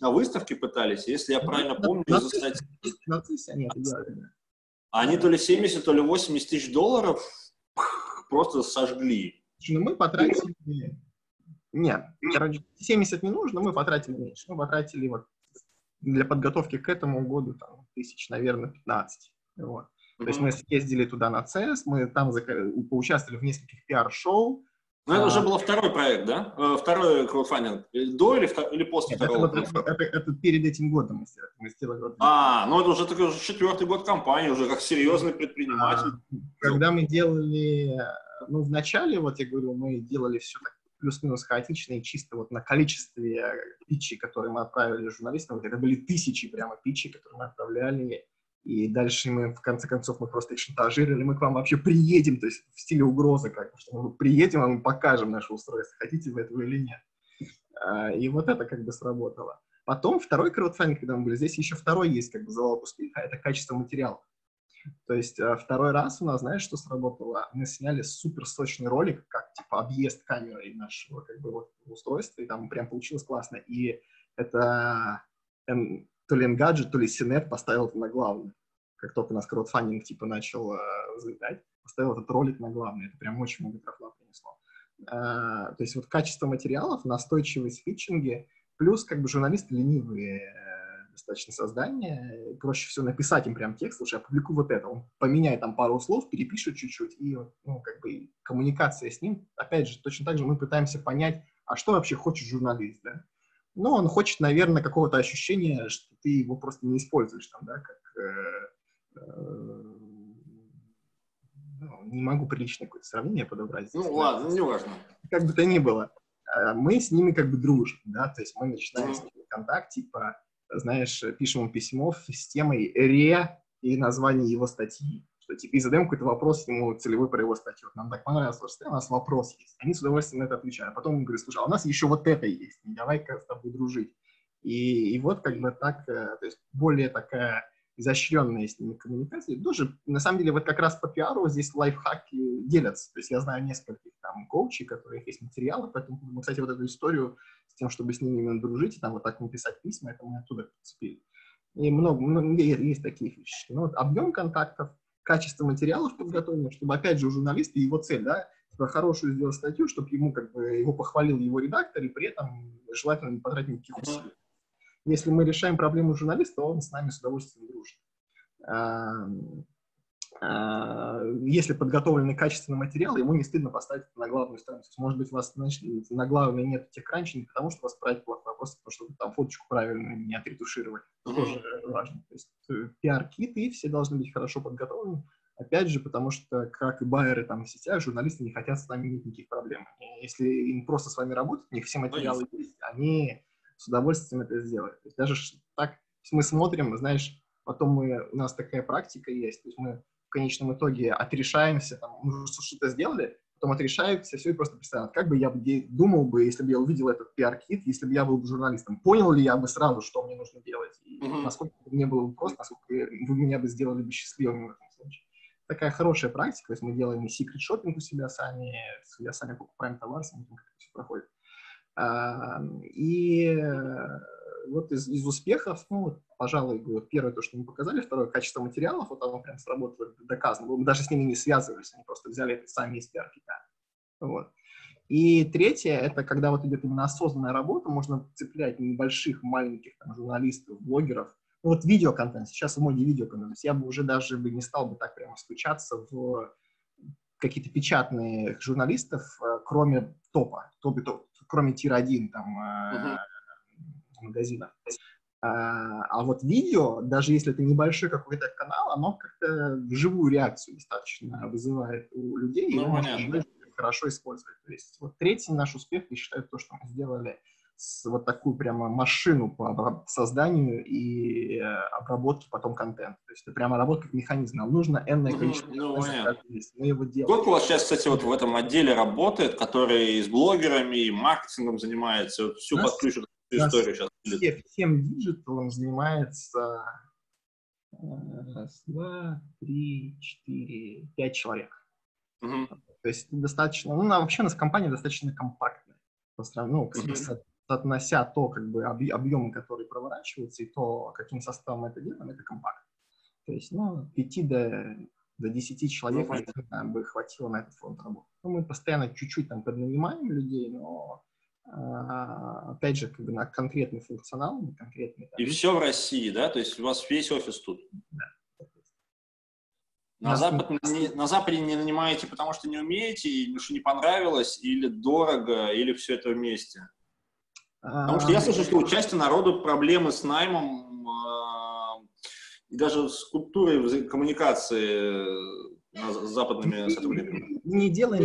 на выставке пытались, если я ну, правильно на, помню, на, кстати... На они это Они то ли 70, то ли 80 тысяч долларов просто сожгли. Ну, мы потратили... Нет, короче, 70 не нужно, мы потратили меньше. Мы потратили вот для подготовки к этому году там, тысяч, наверное, 15. Вот. Mm-hmm. То есть мы съездили туда на CES, мы там поучаствовали в нескольких пиар-шоу, ну, это уже был второй проект, да? Э, второй краудфандинг. До или, или после Нет, второго? Это, это, это, это перед этим годом мы сделали. Мы сделали а, ну это уже такой уже четвертый год компании, уже как серьезный предприниматель. А, когда мы делали, ну, в начале, вот я говорю, мы делали все так плюс-минус хаотично и чисто вот на количестве питчей, которые мы отправили журналистам, вот это были тысячи прямо питчей, которые мы отправляли и дальше мы, в конце концов, мы просто их шантажировали, мы к вам вообще приедем, то есть в стиле угрозы, как что мы приедем, а мы покажем наше устройство, хотите вы этого или нет. А, и вот это как бы сработало. Потом второй краудфандинг, когда мы были, здесь еще второй есть как бы залог успеха, это качество материалов. То есть а, второй раз у нас, знаешь, что сработало? Мы сняли супер сочный ролик, как типа объезд камеры нашего как бы вот устройства, и там прям получилось классно. И это то ли Engadget, то ли Синет поставил это на главное. Как только у нас краудфандинг типа начал э, взлетать, поставил этот ролик на главное. Это прям очень много трафла принесло. Э, то есть вот качество материалов, настойчивость в фитчинге, плюс как бы журналисты ленивые э, достаточно создания. Проще всего написать им прям текст, слушай, опубликуй вот это. Он поменяет там пару слов, перепишет чуть-чуть, и ну, как бы коммуникация с ним. Опять же, точно так же мы пытаемся понять, а что вообще хочет журналист, да? Ну, он хочет, наверное, какого-то ощущения, что ты его просто не используешь там, да, как... Э, э, ну, не могу приличное какое-то сравнение подобрать. Ну, ладно, не важно. Как бы то ни было. А мы с ними как бы дружим, да, то есть мы начинаем с ними контакт, типа, знаешь, пишем ему письмо с системой ре и название его статьи что типа и задаем какой-то вопрос ему целевой про его статью. Нам так понравилось, что у нас вопрос есть. Они с удовольствием на это отвечают. Потом он говорит, слушай, а у нас еще вот это есть, давай-ка с тобой дружить. И, и вот как бы так, э, то есть более такая изощренная с ними коммуникация. Тоже, на самом деле, вот как раз по пиару здесь лайфхаки делятся. То есть я знаю нескольких там коучей, которых есть материалы, поэтому, кстати, вот эту историю тем, чтобы с ними именно дружить и там вот так написать письма, это мы оттуда подцепили. И много, много есть такие вещи. Но вот объем контактов, качество материалов подготовленных, чтобы, опять же, у журналиста его цель, да, хорошую сделать статью, чтобы ему, как бы, его похвалил его редактор, и при этом желательно не потратить никаких усилий. Если мы решаем проблему журналиста, он с нами с удовольствием дружит. А, если подготовлены качественный материал, ему не стыдно поставить это на главную страницу. Может быть, у вас на главной нет тех кранчей не потому, что у вас проект плохой, а просто потому, что вы там фоточку правильно не отретушировали. Это тоже важно. То есть э, пиар-киты все должны быть хорошо подготовлены. Опять же, потому что, как и байеры там в сетях, журналисты не хотят с нами иметь никаких проблем. И если им просто с вами работать, у них все материалы есть, они с удовольствием это сделают. То есть даже так мы смотрим, знаешь, потом мы, у нас такая практика есть, то есть мы в конечном итоге отрешаемся, там, мы что-то сделали, потом отрешаемся, все, и просто представляем, как бы я думал бы, если бы я увидел этот пиар-кит, если бы я был журналистом, понял ли я бы сразу, что мне нужно делать, и mm-hmm. насколько мне было бы просто, насколько вы меня бы сделали бы счастливым в этом случае. Такая хорошая практика, то есть мы делаем и секрет шопинг у себя сами, я сами покупаем товар, смотрим, как это все проходит. А, и вот из, из успехов, ну, пожалуй, вот первое то, что мы показали, второе качество материалов, вот оно прям сработало, доказано. Мы даже с ними не связывались, они просто взяли это сами из пиар-кита. Вот. И третье, это когда вот идет именно осознанная работа, можно цеплять небольших, маленьких там, журналистов, блогеров. Ну, вот видеоконтент, сейчас в моде видеоконтент. Я бы уже даже бы не стал бы так прямо стучаться в какие-то печатные журналистов, э, кроме топа, топ, топ, кроме тир-1, там, uh-huh магазинах. А, а вот видео, даже если это небольшой какой-то канал, оно как-то живую реакцию достаточно вызывает у людей, ну, и можно хорошо использовать. То есть вот третий наш успех, я считаю, то, что мы сделали с вот такую прямо машину по созданию и э, обработке потом контента. То есть это прямо работа как механизм. Нам нужно энное количество. Ну, ну, мы его делаем. Сколько у вас сейчас, кстати, вот в этом отделе работает, который с блогерами и маркетингом занимается, всю подключу историю сейчас. Все, всем digital ом занимается раз, два, три, четыре, пять человек. Угу. То есть достаточно, ну, вообще у нас компания достаточно компактная. По сравнению, ну, угу. соотнося то, как бы, объемы, которые проворачиваются, и то, каким составом мы это делаем, это компактно. То есть, ну, пяти до, до десяти человек ну, бы хватило на этот фронт работы. Ну, Ну, мы постоянно чуть-чуть там поднанимаем людей, но опять же, как бы на конкретный функционал, на конкретный... Там, И все в России, да? То есть у вас весь офис тут? Да. На, Запад, не, на Западе не нанимаете, потому что не умеете, или что не понравилось, или дорого, или все это вместе? Потому что я слышу, что у части народу проблемы с наймом э, и даже с культурой коммуникации с западными сотрудниками. Не делаем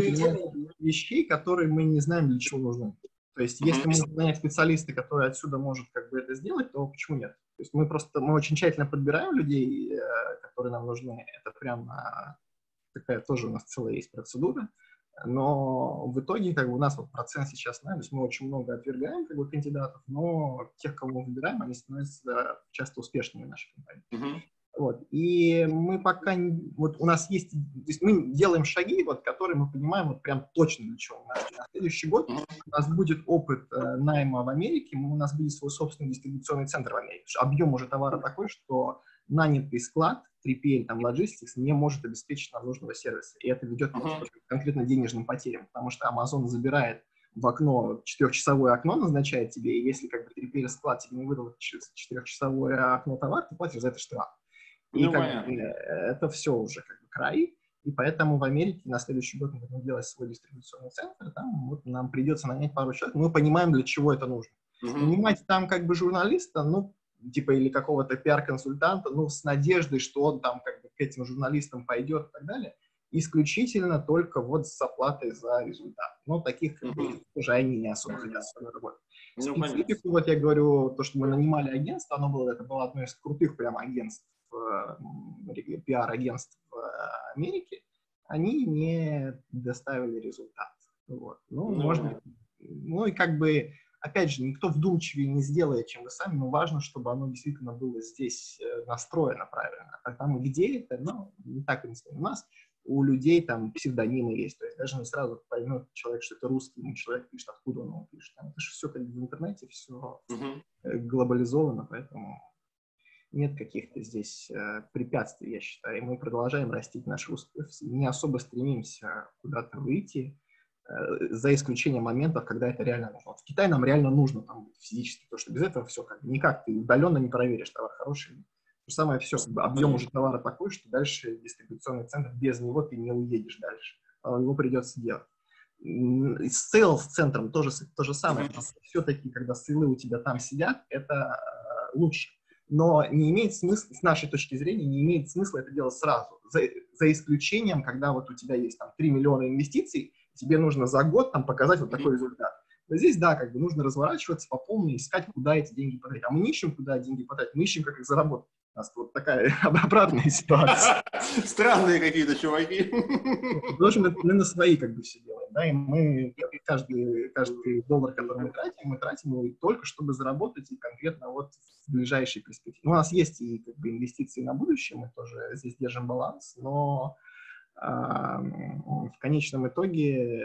вещей, которые мы не знаем, для чего нужны. То есть, если мы нанять специалиста, который отсюда может как бы это сделать, то почему нет? То есть мы просто, мы очень тщательно подбираем людей, э, которые нам нужны. Это прям такая тоже у нас целая есть процедура. Но в итоге как бы у нас вот процент сейчас, да, то есть мы очень много отвергаем как бы кандидатов, но тех, кого мы выбираем, они становятся часто успешными в нашей компании. Uh-huh. Вот. И мы пока, вот у нас есть, то есть мы делаем шаги, вот, которые мы понимаем вот прям точно для чего. На, на следующий год у нас будет опыт э, найма в Америке, у нас будет свой собственный дистрибуционный центр в Америке. Объем уже товара такой, что нанятый склад, 3PL, там, Logistics не может обеспечить нам нужного сервиса. И это ведет uh-huh. к конкретно денежным потерям, потому что Amazon забирает в окно, четырехчасовое окно назначает тебе, и если как бы 3PL склад тебе не выдал четырехчасовое окно товар, ты платишь за это штраф. И ну, как бы, это все уже как бы край. И поэтому в Америке на следующий год мы будем делать свой дистрибуционный центр. Там вот нам придется нанять пару человек. Мы понимаем, для чего это нужно. Mm-hmm. Нанимать там как бы журналиста, ну, типа, или какого-то пиар-консультанта, ну, с надеждой, что он там как бы к этим журналистам пойдет и так далее, исключительно только вот с оплатой за результат. Но таких как бы, уже они не особо хотят с вами работать. Ну, Специфику, вот я говорю, то, что мы нанимали агентство, оно было, это было одно из крутых прям агентств пиар-агентств в Америке, они не доставили результат. Вот. Ну, ну, можно, ну и как бы, опять же, никто вдумчивее не сделает, чем вы сами, но важно, чтобы оно действительно было здесь э, настроено правильно. А там где это, ну, не так интересно. У нас у людей там псевдонимы есть, то есть даже не сразу поймет человек, что это русский, ему человек пишет, откуда он его пишет. Там, это же все как в интернете, все uh-huh. глобализовано, поэтому нет каких-то здесь э, препятствий, я считаю. И мы продолжаем растить наш успех, не особо стремимся куда-то выйти, э, за исключением моментов, когда это реально нужно. Вот в Китае нам реально нужно там быть физически, потому что без этого все как никак, ты удаленно не проверишь, товар хороший. То же самое все, объем уже товара такой, что дальше дистрибуционный центр, без него ты не уедешь дальше. А его придется делать. С sales центром тоже то же самое. Все-таки, когда сейлы у тебя там сидят, это э, лучше но не имеет смысла, с нашей точки зрения, не имеет смысла это делать сразу, за, за исключением, когда вот у тебя есть там 3 миллиона инвестиций, тебе нужно за год там показать вот такой результат. Но здесь, да, как бы нужно разворачиваться по полной, искать, куда эти деньги потратить. А мы не ищем, куда деньги потратить, мы ищем, как их заработать. У нас вот такая обратная ситуация. Странные какие-то чуваки. Потому мы, мы на свои как бы все делаем, да, и мы каждый, каждый доллар, который мы тратим, мы тратим его только, чтобы заработать и конкретно вот в ближайшей перспективе. У нас есть и как бы инвестиции на будущее, мы тоже здесь держим баланс, но э, в конечном итоге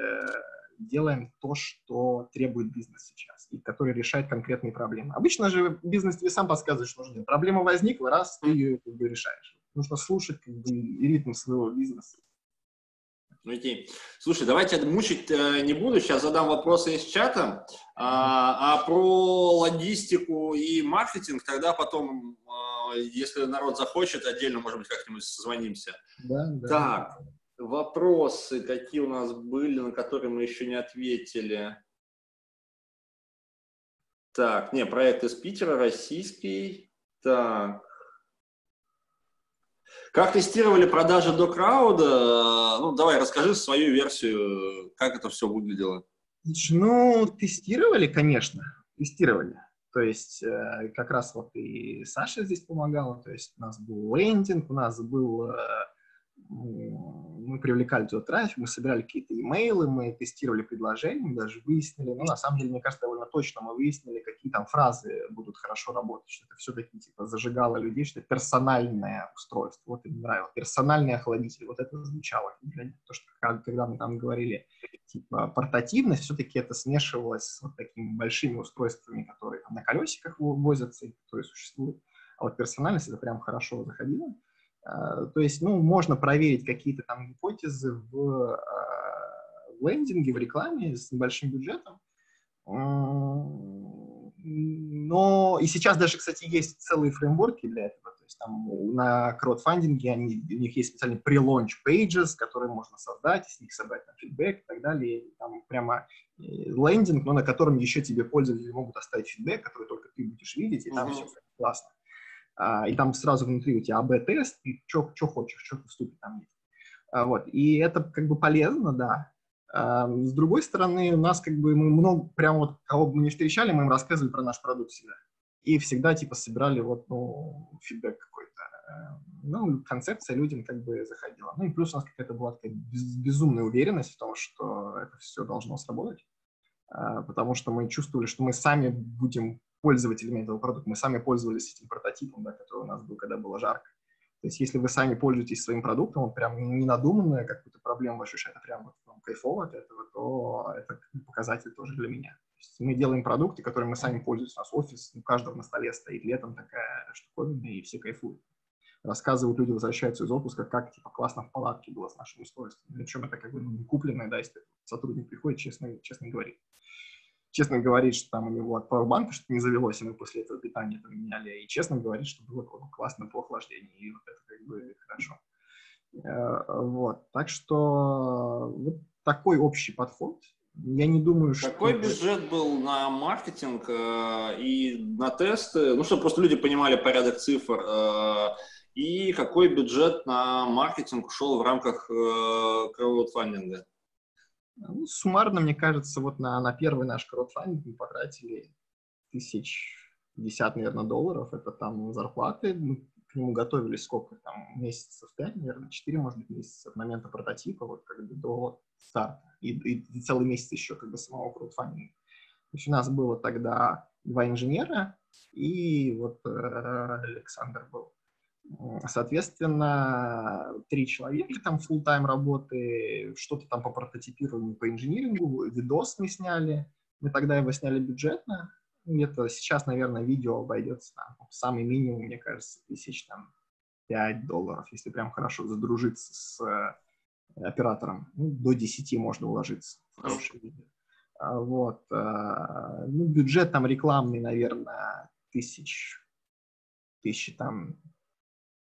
делаем то, что требует бизнес сейчас, и который решает конкретные проблемы. Обычно же бизнес тебе сам подсказывает, что нужно. Проблема возникла, раз, ты ее как бы, решаешь. Нужно слушать как бы, ритм своего бизнеса. Окей. Слушай, давайте мучить э, не буду, сейчас задам вопросы из чата. А, а про логистику и маркетинг тогда потом, э, если народ захочет, отдельно, может быть, как-нибудь созвонимся. Да, да. Так, вопросы, какие у нас были, на которые мы еще не ответили. Так, не, проект из Питера, российский. Так. Как тестировали продажи до крауда? Ну, давай, расскажи свою версию, как это все выглядело. Ну, тестировали, конечно, тестировали. То есть э, как раз вот и Саша здесь помогала, то есть у нас был лендинг, у нас был э, мы привлекали туда трафик, мы собирали какие-то имейлы, мы тестировали предложения, мы даже выяснили, ну, на самом деле, мне кажется, довольно точно мы выяснили, какие там фразы будут хорошо работать, что это все-таки, типа, зажигало людей, что это персональное устройство, вот им нравилось, персональный охладитель, вот это звучало, то, что когда мы там говорили, типа, портативность, все-таки это смешивалось с вот такими большими устройствами, которые там на колесиках возятся, которые существуют, а вот персональность это прям хорошо заходило. А, то есть, ну, можно проверить какие-то там гипотезы в, а, лендинге, в рекламе с небольшим бюджетом. Но и сейчас даже, кстати, есть целые фреймворки для этого. То есть там на краудфандинге они, у них есть специальные pre-launch pages, которые можно создать, с них собрать там, фидбэк и так далее. И там прямо э, лендинг, но на котором еще тебе пользователи могут оставить фидбэк, который только ты будешь видеть, и там mm-hmm. все классно. А, и там сразу внутри у тебя АБ-тест, и что хочешь, что вступит там есть. А, вот. И это как бы полезно, да. А, с другой стороны, у нас как бы мы много, прям вот кого бы мы не встречали, мы им рассказывали про наш продукт всегда. И всегда типа собирали вот, ну, фидбэк какой-то. Ну, концепция людям как бы заходила. Ну и плюс у нас какая-то была такая безумная уверенность в том, что это все должно сработать. Потому что мы чувствовали, что мы сами будем пользователями этого продукта. Мы сами пользовались этим прототипом, да, который у нас был, когда было жарко. То есть если вы сами пользуетесь своим продуктом, он прям не надуманная какую-то проблему вашу а прям вот вам кайфово от этого, то это показатель тоже для меня. То есть мы делаем продукты, которыми мы сами пользуемся. У нас офис у каждого на столе стоит летом такая штуковина, и все кайфуют. Рассказывают, люди возвращаются из отпуска, как типа классно в палатке было с нашим устройством. Причем это как бы ну, не купленное, да, если сотрудник приходит, честно, честно говорит честно говорит, что там у него от Powerbank что-то не завелось, и мы после этого питание поменяли, и честно говорит, что было классно по охлаждению, и вот это как бы хорошо. Э, вот, так что вот такой общий подход. Я не думаю, что... Какой бюджет был на маркетинг э, и на тесты? Ну, чтобы просто люди понимали порядок цифр. Э, и какой бюджет на маркетинг ушел в рамках э, краудфандинга? Ну, суммарно, мне кажется, вот на, на первый наш краудфандинг мы потратили тысяч десят, наверное, долларов. Это там зарплаты. Мы к нему готовились сколько там, месяцев пять, наверное, четыре, может быть, месяца от момента прототипа, вот как бы до старта. И, и, и целый месяц еще как бы самого краудфандинга. То есть у нас было тогда два инженера, и вот э, Александр был. Соответственно, три человека там full тайм работы, что-то там по прототипированию, по инжинирингу, видос мы сняли. Мы тогда его сняли бюджетно. Где-то сейчас, наверное, видео обойдется там, самый минимум, мне кажется, тысяч там 5 долларов, если прям хорошо задружиться с э, оператором. Ну, до 10 можно уложиться хорошее видео. А, вот. Э, ну, бюджет там рекламный, наверное, тысяч, тысячи там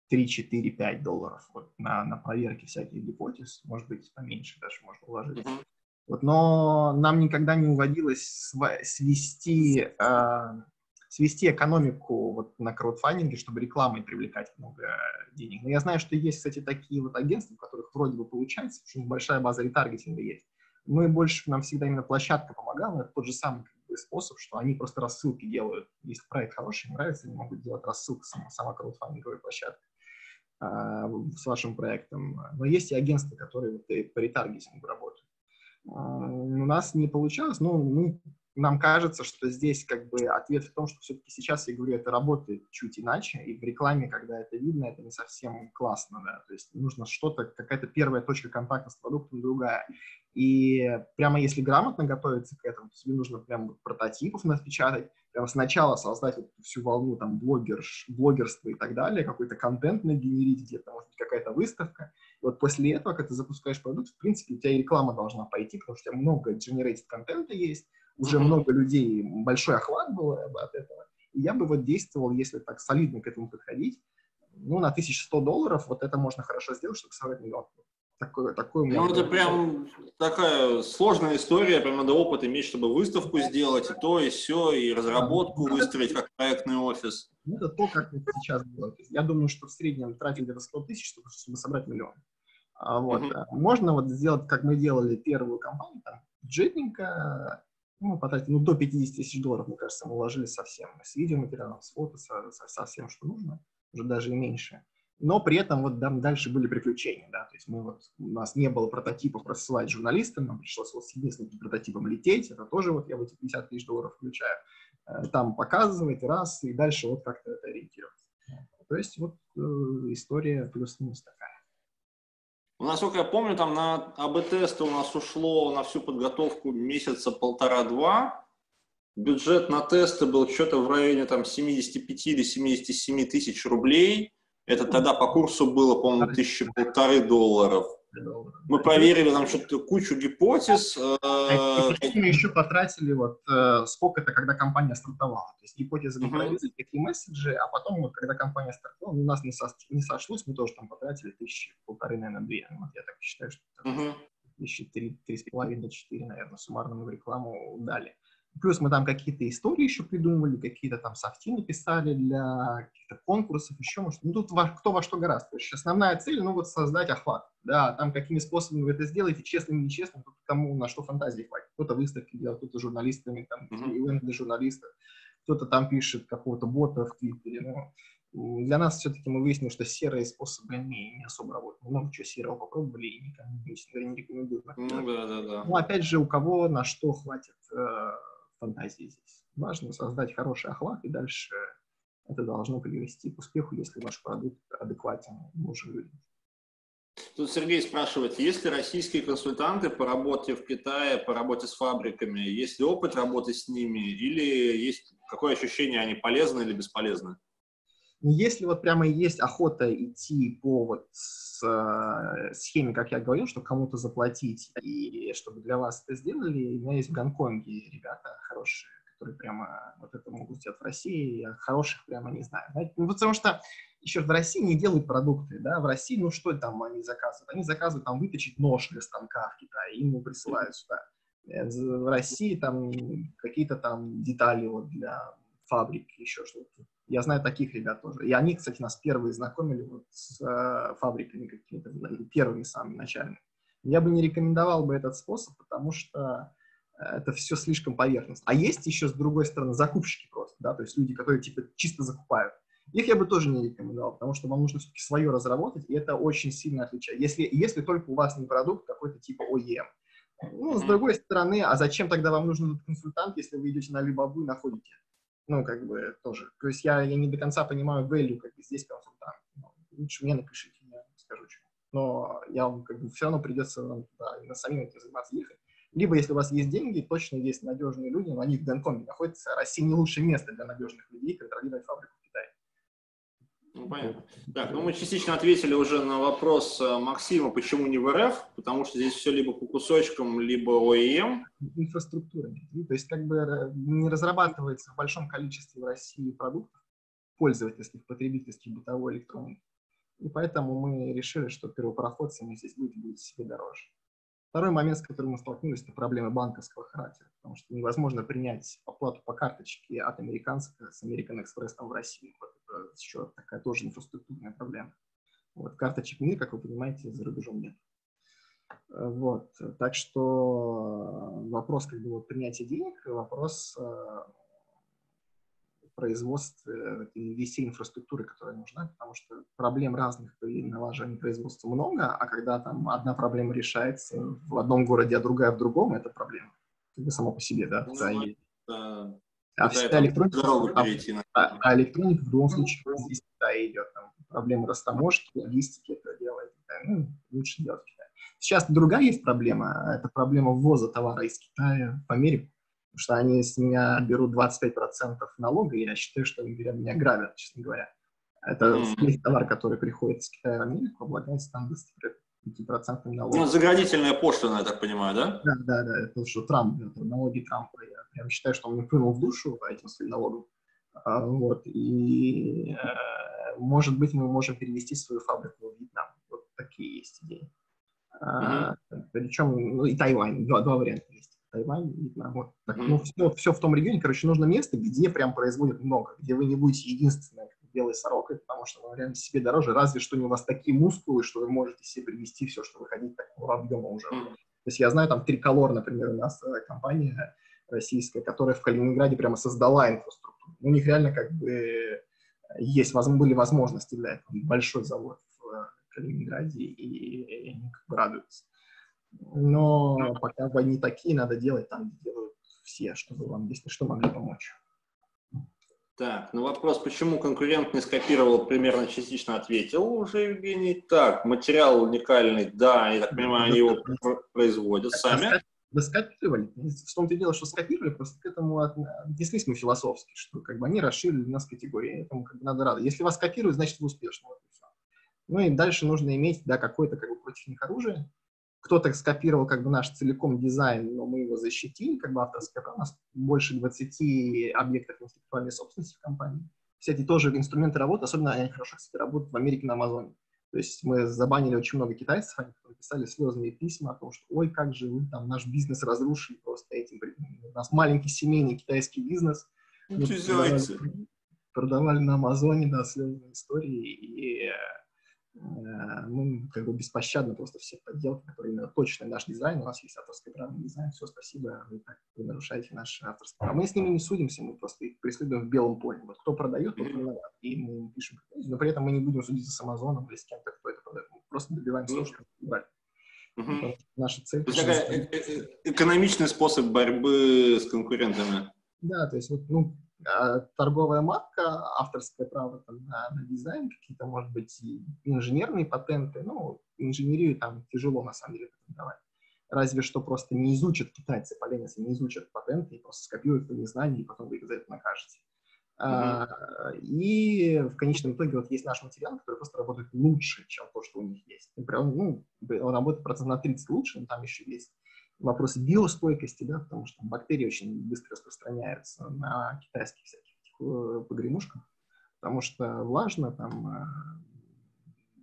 3, 4, 5 долларов вот, на, на проверке всяких гипотез, может быть, поменьше даже можно уложить. Mm-hmm. Вот, но нам никогда не уводилось свести, э, свести экономику вот на краудфандинге, чтобы рекламой привлекать много денег. Но я знаю, что есть, кстати, такие вот агентства, у которых вроде бы получается, потому что большая база ретаргетинга есть. Мы больше, нам всегда именно площадка помогала, это тот же самый способ, что они просто рассылки делают. Если проект хороший, нравится, они могут делать рассылку, сама, сама краудфандинговая площадка. А, с вашим проектом. Но есть и агентства, которые вот по ретаргетингу работают. А, у нас не получалось, но мы, нам кажется, что здесь как бы ответ в том, что все-таки сейчас, я говорю, это работает чуть иначе, и в рекламе, когда это видно, это не совсем классно, да, то есть нужно что-то, какая-то первая точка контакта с продуктом другая. И прямо если грамотно готовиться к этому, то тебе нужно прям прототипов напечатать, прям сначала создать вот всю волну там блогер, блогерства и так далее, какой-то контент нагенерить где-то, может быть, какая-то выставка. И вот после этого, когда ты запускаешь продукт, в принципе, у тебя и реклама должна пойти, потому что у тебя много generated контента есть, уже mm-hmm. много людей, большой охват был от этого. И я бы вот действовал, если так солидно к этому подходить, ну, на 1100 долларов вот это можно хорошо сделать, чтобы собрать миллион. Такое, такое ну, это прям такая сложная история, прям надо опыт иметь, чтобы выставку сделать, и то, и все, и разработку выстроить как проектный офис. Ну, это то, как это сейчас делать. Я думаю, что в среднем тратить где-то 100 тысяч, чтобы, собрать миллион. А, вот. Uh-huh. Можно вот сделать, как мы делали первую компанию, там, бюджетненько, ну, потратить, ну, до 50 тысяч долларов, мне кажется, мы уложили совсем. С видеоматериалом, с фото, со, со, со всем, что нужно, уже даже и меньше но при этом вот там дальше были приключения, да, то есть мы вот, у нас не было прототипов рассылать журналистам, нам пришлось вот с единственным прототипом лететь, это тоже вот я в эти 50 тысяч долларов включаю, э, там показывать раз, и дальше вот как-то это ориентироваться. То есть вот э, история плюс-минус такая. Ну, насколько я помню, там на АБ-тесты у нас ушло на всю подготовку месяца полтора-два. Бюджет на тесты был что-то в районе там 75 или 77 тысяч рублей. Это тогда по курсу было, по-моему, тысячи полторы долларов. Мы проверили там что-то кучу гипотез. Э, а мы еще потратили вот э, сколько это, когда компания стартовала. То есть гипотезы мы проверили, какие месседжи, а потом вот когда компания стартовала, у нас не, со, не сошлось, мы тоже там потратили тысячи, полторы, наверное, две. Вот я так считаю, что тысячи три, три с половиной, четыре, наверное, суммарно мы в рекламу дали. Плюс мы там какие-то истории еще придумывали, какие-то там софти написали для каких-то конкурсов, еще может. Ну, тут во, кто во что гораздо. То есть основная цель, ну, вот создать охват. Да, там какими способами вы это сделаете, честным или нечестным, кому на что фантазии хватит. Кто-то выставки делает, кто-то журналистами, там, mm-hmm. ивент для журналистов, кто-то там пишет какого-то бота в Твиттере. Ну, для нас все-таки мы выяснили, что серые способы не, не особо работают. Мы много чего серого попробовали и никому не, не рекомендуем. Ну, да, да, да. Ну, опять же, у кого на что хватит э, фантазии здесь. Важно создать хороший охват, и дальше это должно привести к успеху, если ваш продукт адекватен нужен людям. Тут Сергей спрашивает, есть ли российские консультанты по работе в Китае, по работе с фабриками, есть ли опыт работы с ними, или есть какое ощущение, они полезны или бесполезны? Ну, если вот прямо есть охота идти по вот с, э, схеме, как я говорил, что кому-то заплатить, и чтобы для вас это сделали, у меня есть в Гонконге ребята хорошие, которые прямо вот это могут сделать в России, я хороших прямо не знаю. Ну, потому что еще в России не делают продукты, да, в России, ну что там они заказывают? Они заказывают там выточить нож для станка в Китае, им его присылают сюда. Э, в России там какие-то там детали вот для фабрик, еще что-то. Я знаю таких ребят тоже. И они, кстати, нас первые знакомили вот с э, фабриками какими-то, первыми самыми начальными. Я бы не рекомендовал бы этот способ, потому что э, это все слишком поверхностно. А есть еще, с другой стороны, закупщики просто, да, то есть люди, которые типа чисто закупают. Их я бы тоже не рекомендовал, потому что вам нужно все-таки свое разработать, и это очень сильно отличает. Если, если только у вас не продукт какой-то типа OEM. Ну, с другой стороны, а зачем тогда вам нужен этот консультант, если вы идете на Alibaba и находите ну, как бы, тоже. То есть я, я не до конца понимаю value, как бы, здесь консультант. Ну, лучше мне напишите, я скажу, что. Но я вам, как бы, все равно придется вам туда именно самим этим заниматься, ехать. Либо, если у вас есть деньги, точно есть надежные люди, но они в Гонконге находятся. Россия не лучшее место для надежных людей контролировать фабрику. Ну, понятно. Так, ну мы частично ответили уже на вопрос э, Максима, почему не в РФ, потому что здесь все либо по кусочкам, либо ОЕМ. Инфраструктура. То есть как бы э, не разрабатывается в большом количестве в России продуктов пользовательских, потребительских, бытовой электроники. И поэтому мы решили, что первопроходцами здесь будет, будет себе дороже. Второй момент, с которым мы столкнулись, это проблемы банковского характера, потому что невозможно принять оплату по карточке от американцев с American Express там в Россию. Вот это еще такая тоже инфраструктурная проблема. Вот карточек мир, как вы понимаете, за рубежом нет. Вот, так что вопрос как бы вот, принятия денег, вопрос э, производстве и всей инфраструктуры, которая нужна, потому что проблем разных при налаживании производства много, а когда там одна проблема решается в одном городе, а другая в другом, это проблема. Как бы само по себе, да. Ну, да, и... да. А вся электроника, а, а, а электроника в любом случае здесь да, идет. Там, проблемы растаможки, логистики это делает. Ну, лучше делать в Китае. Сейчас другая есть проблема. Это проблема ввоза товара из Китая в Америку потому что они с меня берут 25% налога, и я считаю, что они меня грабят, честно говоря. Это весь товар, который приходит из Китая в Америку, облагается там 25% налога. Ну, заградительная пошлина, я так понимаю, да? Да, да, да, это что Трамп, это налоги Трампа. Я прям считаю, что он мне плюнул в душу этим своим налогом. А, вот, и, э, может быть, мы можем перевести свою фабрику в Вьетнам. Вот такие есть идеи. Mm-hmm. Причем, ну, и Тайвань, два, два варианта. Тайвань, Вьетнам. Вот. Так, ну, все, все в том регионе, короче, нужно место, где прям производят много, где вы не будете единственной белой сорокой, потому что вы реально себе дороже, разве что не у вас такие мускулы, что вы можете себе привести все, что вы хотите такого объема уже. То есть я знаю, там Триколор, например, у нас э, компания российская, которая в Калининграде прямо создала инфраструктуру. У них реально как бы есть, были возможности для этого. Большой завод в э, Калининграде, и они как бы радуются. Но пока вы не такие, надо делать там, где делают все, чтобы вам, если что, могли помочь. Так, ну вопрос, почему конкурент не скопировал, примерно частично ответил уже Евгений. Так, материал уникальный, да, я так понимаю, они его производят сами. Да скопировали. В том-то и дело, что скопировали, просто к этому отнеслись мы философски, что как бы они расширили нас категории, этому как бы надо рады. Если вас копируют, значит вы успешны. Ну и дальше нужно иметь, да, какое-то как бы против них оружие. Кто-то скопировал как бы наш целиком дизайн, но мы его защитили, как бы авторское право. У нас больше 20 объектов интеллектуальной собственности в компании. Все эти тоже инструменты работы, особенно они хорошо, кстати, работают в Америке на Амазоне. То есть мы забанили очень много китайцев, они писали слезные письма о том, что ой, как же вы там наш бизнес разрушили просто этим. У нас маленький семейный китайский бизнес. Продавали, продавали на Амазоне, да, слезные истории. И э, мы как бы беспощадно просто все подделки, которые именно точно наш дизайн, у нас есть авторский право на дизайн, все, спасибо, вы, так, вы нарушаете наш авторский право. Мы с ними не судимся, мы просто их преследуем в белом поле. Вот кто продает, тот виноват, и мы пишем но при этом мы не будем судиться с Амазоном или с кем-то, кто это продает. Мы просто добиваемся того, чтобы брать. Угу. Наша цель... Это такая э, э, экономичный способ борьбы с конкурентами. Да, то есть вот, ну, торговая марка, авторское право там, на, на дизайн, какие-то, может быть, инженерные патенты. Ну, инженерию там тяжело, на самом деле, патентовать. Разве что просто не изучат китайцы, поленятся, не изучат патенты и просто скопируют это незнание, и потом вы их за это накажете. Mm-hmm. И в конечном итоге вот есть наш материал, который просто работает лучше, чем то, что у них есть. Прям, ну, он работает процент на 30 лучше, но там еще есть вопросы биостойкости, да, потому что бактерии очень быстро распространяются на китайских всяких э, погремушках, потому что влажно, там э,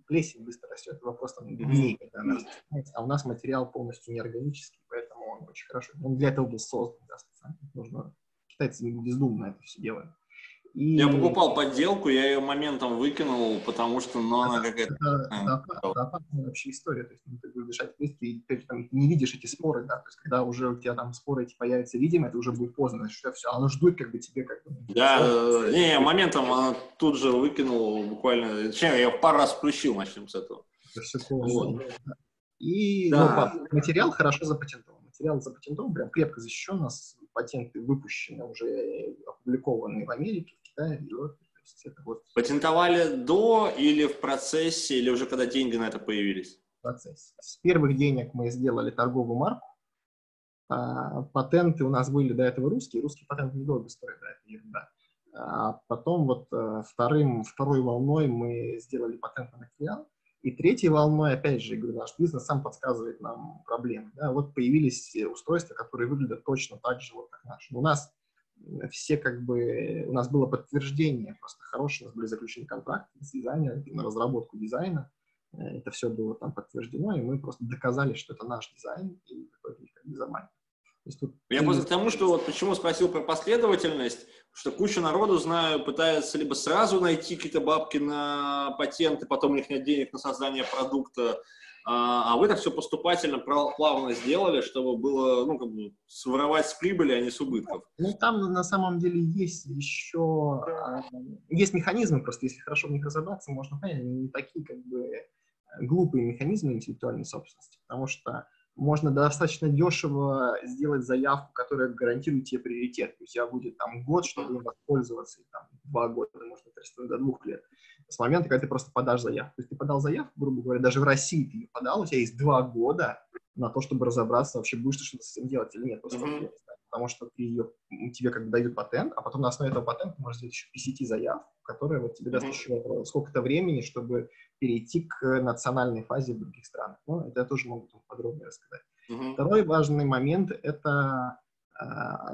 плесень быстро растет, вопрос там дней, когда она распространяется, а у нас материал полностью неорганический, поэтому он очень хорошо, он для этого был создан, да, специально. Нужно, китайцы бездумно это все делают. И... Я покупал подделку, я ее моментом выкинул, потому что ну, она какая-то... Это, это, опасная вообще история. То есть ну, ты будешь дышать в и ты там, не видишь эти споры, да. То есть когда уже у тебя там споры эти появятся видимо, это уже будет поздно. Значит, что все, оно ждут как бы тебе как бы... Да, э, не, не, моментом она тут же выкинул буквально... Точнее, я пару раз включил, начнем с этого. Это все вот. И да. ну, материал хорошо запатентован. Материал запатентован, прям крепко защищен. У нас патенты выпущены, уже опубликованы в Америке, да, и вот. Патентовали до или в процессе, или уже когда деньги на это появились? В процессе. С первых денег мы сделали торговую марку. А, патенты у нас были до этого русские. Русские патенты недолго стоят, да, это ерунда. А потом вот э, вторым, второй волной мы сделали патент на материал. И третьей волной, опять же, говорю, наш бизнес сам подсказывает нам проблемы. Да? Вот появились устройства, которые выглядят точно так же, вот как наши. У нас все как бы, у нас было подтверждение просто хорошее, у нас были заключены контракты с дизайнером на разработку дизайна, э, это все было там подтверждено, и мы просто доказали, что это наш дизайн, и в итоге как бы заманили. Тут... Я просто к тому, что вот почему спросил про последовательность, что куча народу, знаю, пытается либо сразу найти какие-то бабки на патенты, потом у них нет денег на создание продукта, а, а вы это все поступательно, плавно сделали, чтобы было, ну, как бы, своровать с прибыли, а не с убытков. Ну, там на самом деле есть еще, а, есть механизмы, просто если хорошо в них разобраться, можно понять, не такие, как бы, глупые механизмы интеллектуальной собственности, потому что можно достаточно дешево сделать заявку, которая гарантирует тебе приоритет. У тебя будет там год, чтобы им воспользоваться, и там два года, может, до двух лет с момента, когда ты просто подашь заявку. То есть ты подал заявку, грубо говоря, даже в России ты ее подал, у тебя есть два года на то, чтобы разобраться, вообще будешь ты что-то с этим делать или нет. Просто mm-hmm. Потому что ты ее, тебе как бы дают патент, а потом на основе этого патента можешь сделать еще PCT заявку, которая вот тебе даст еще сколько-то времени, чтобы перейти к национальной фазе в других странах. Ну, это я тоже могу подробнее рассказать. Mm-hmm. Второй важный момент — это э,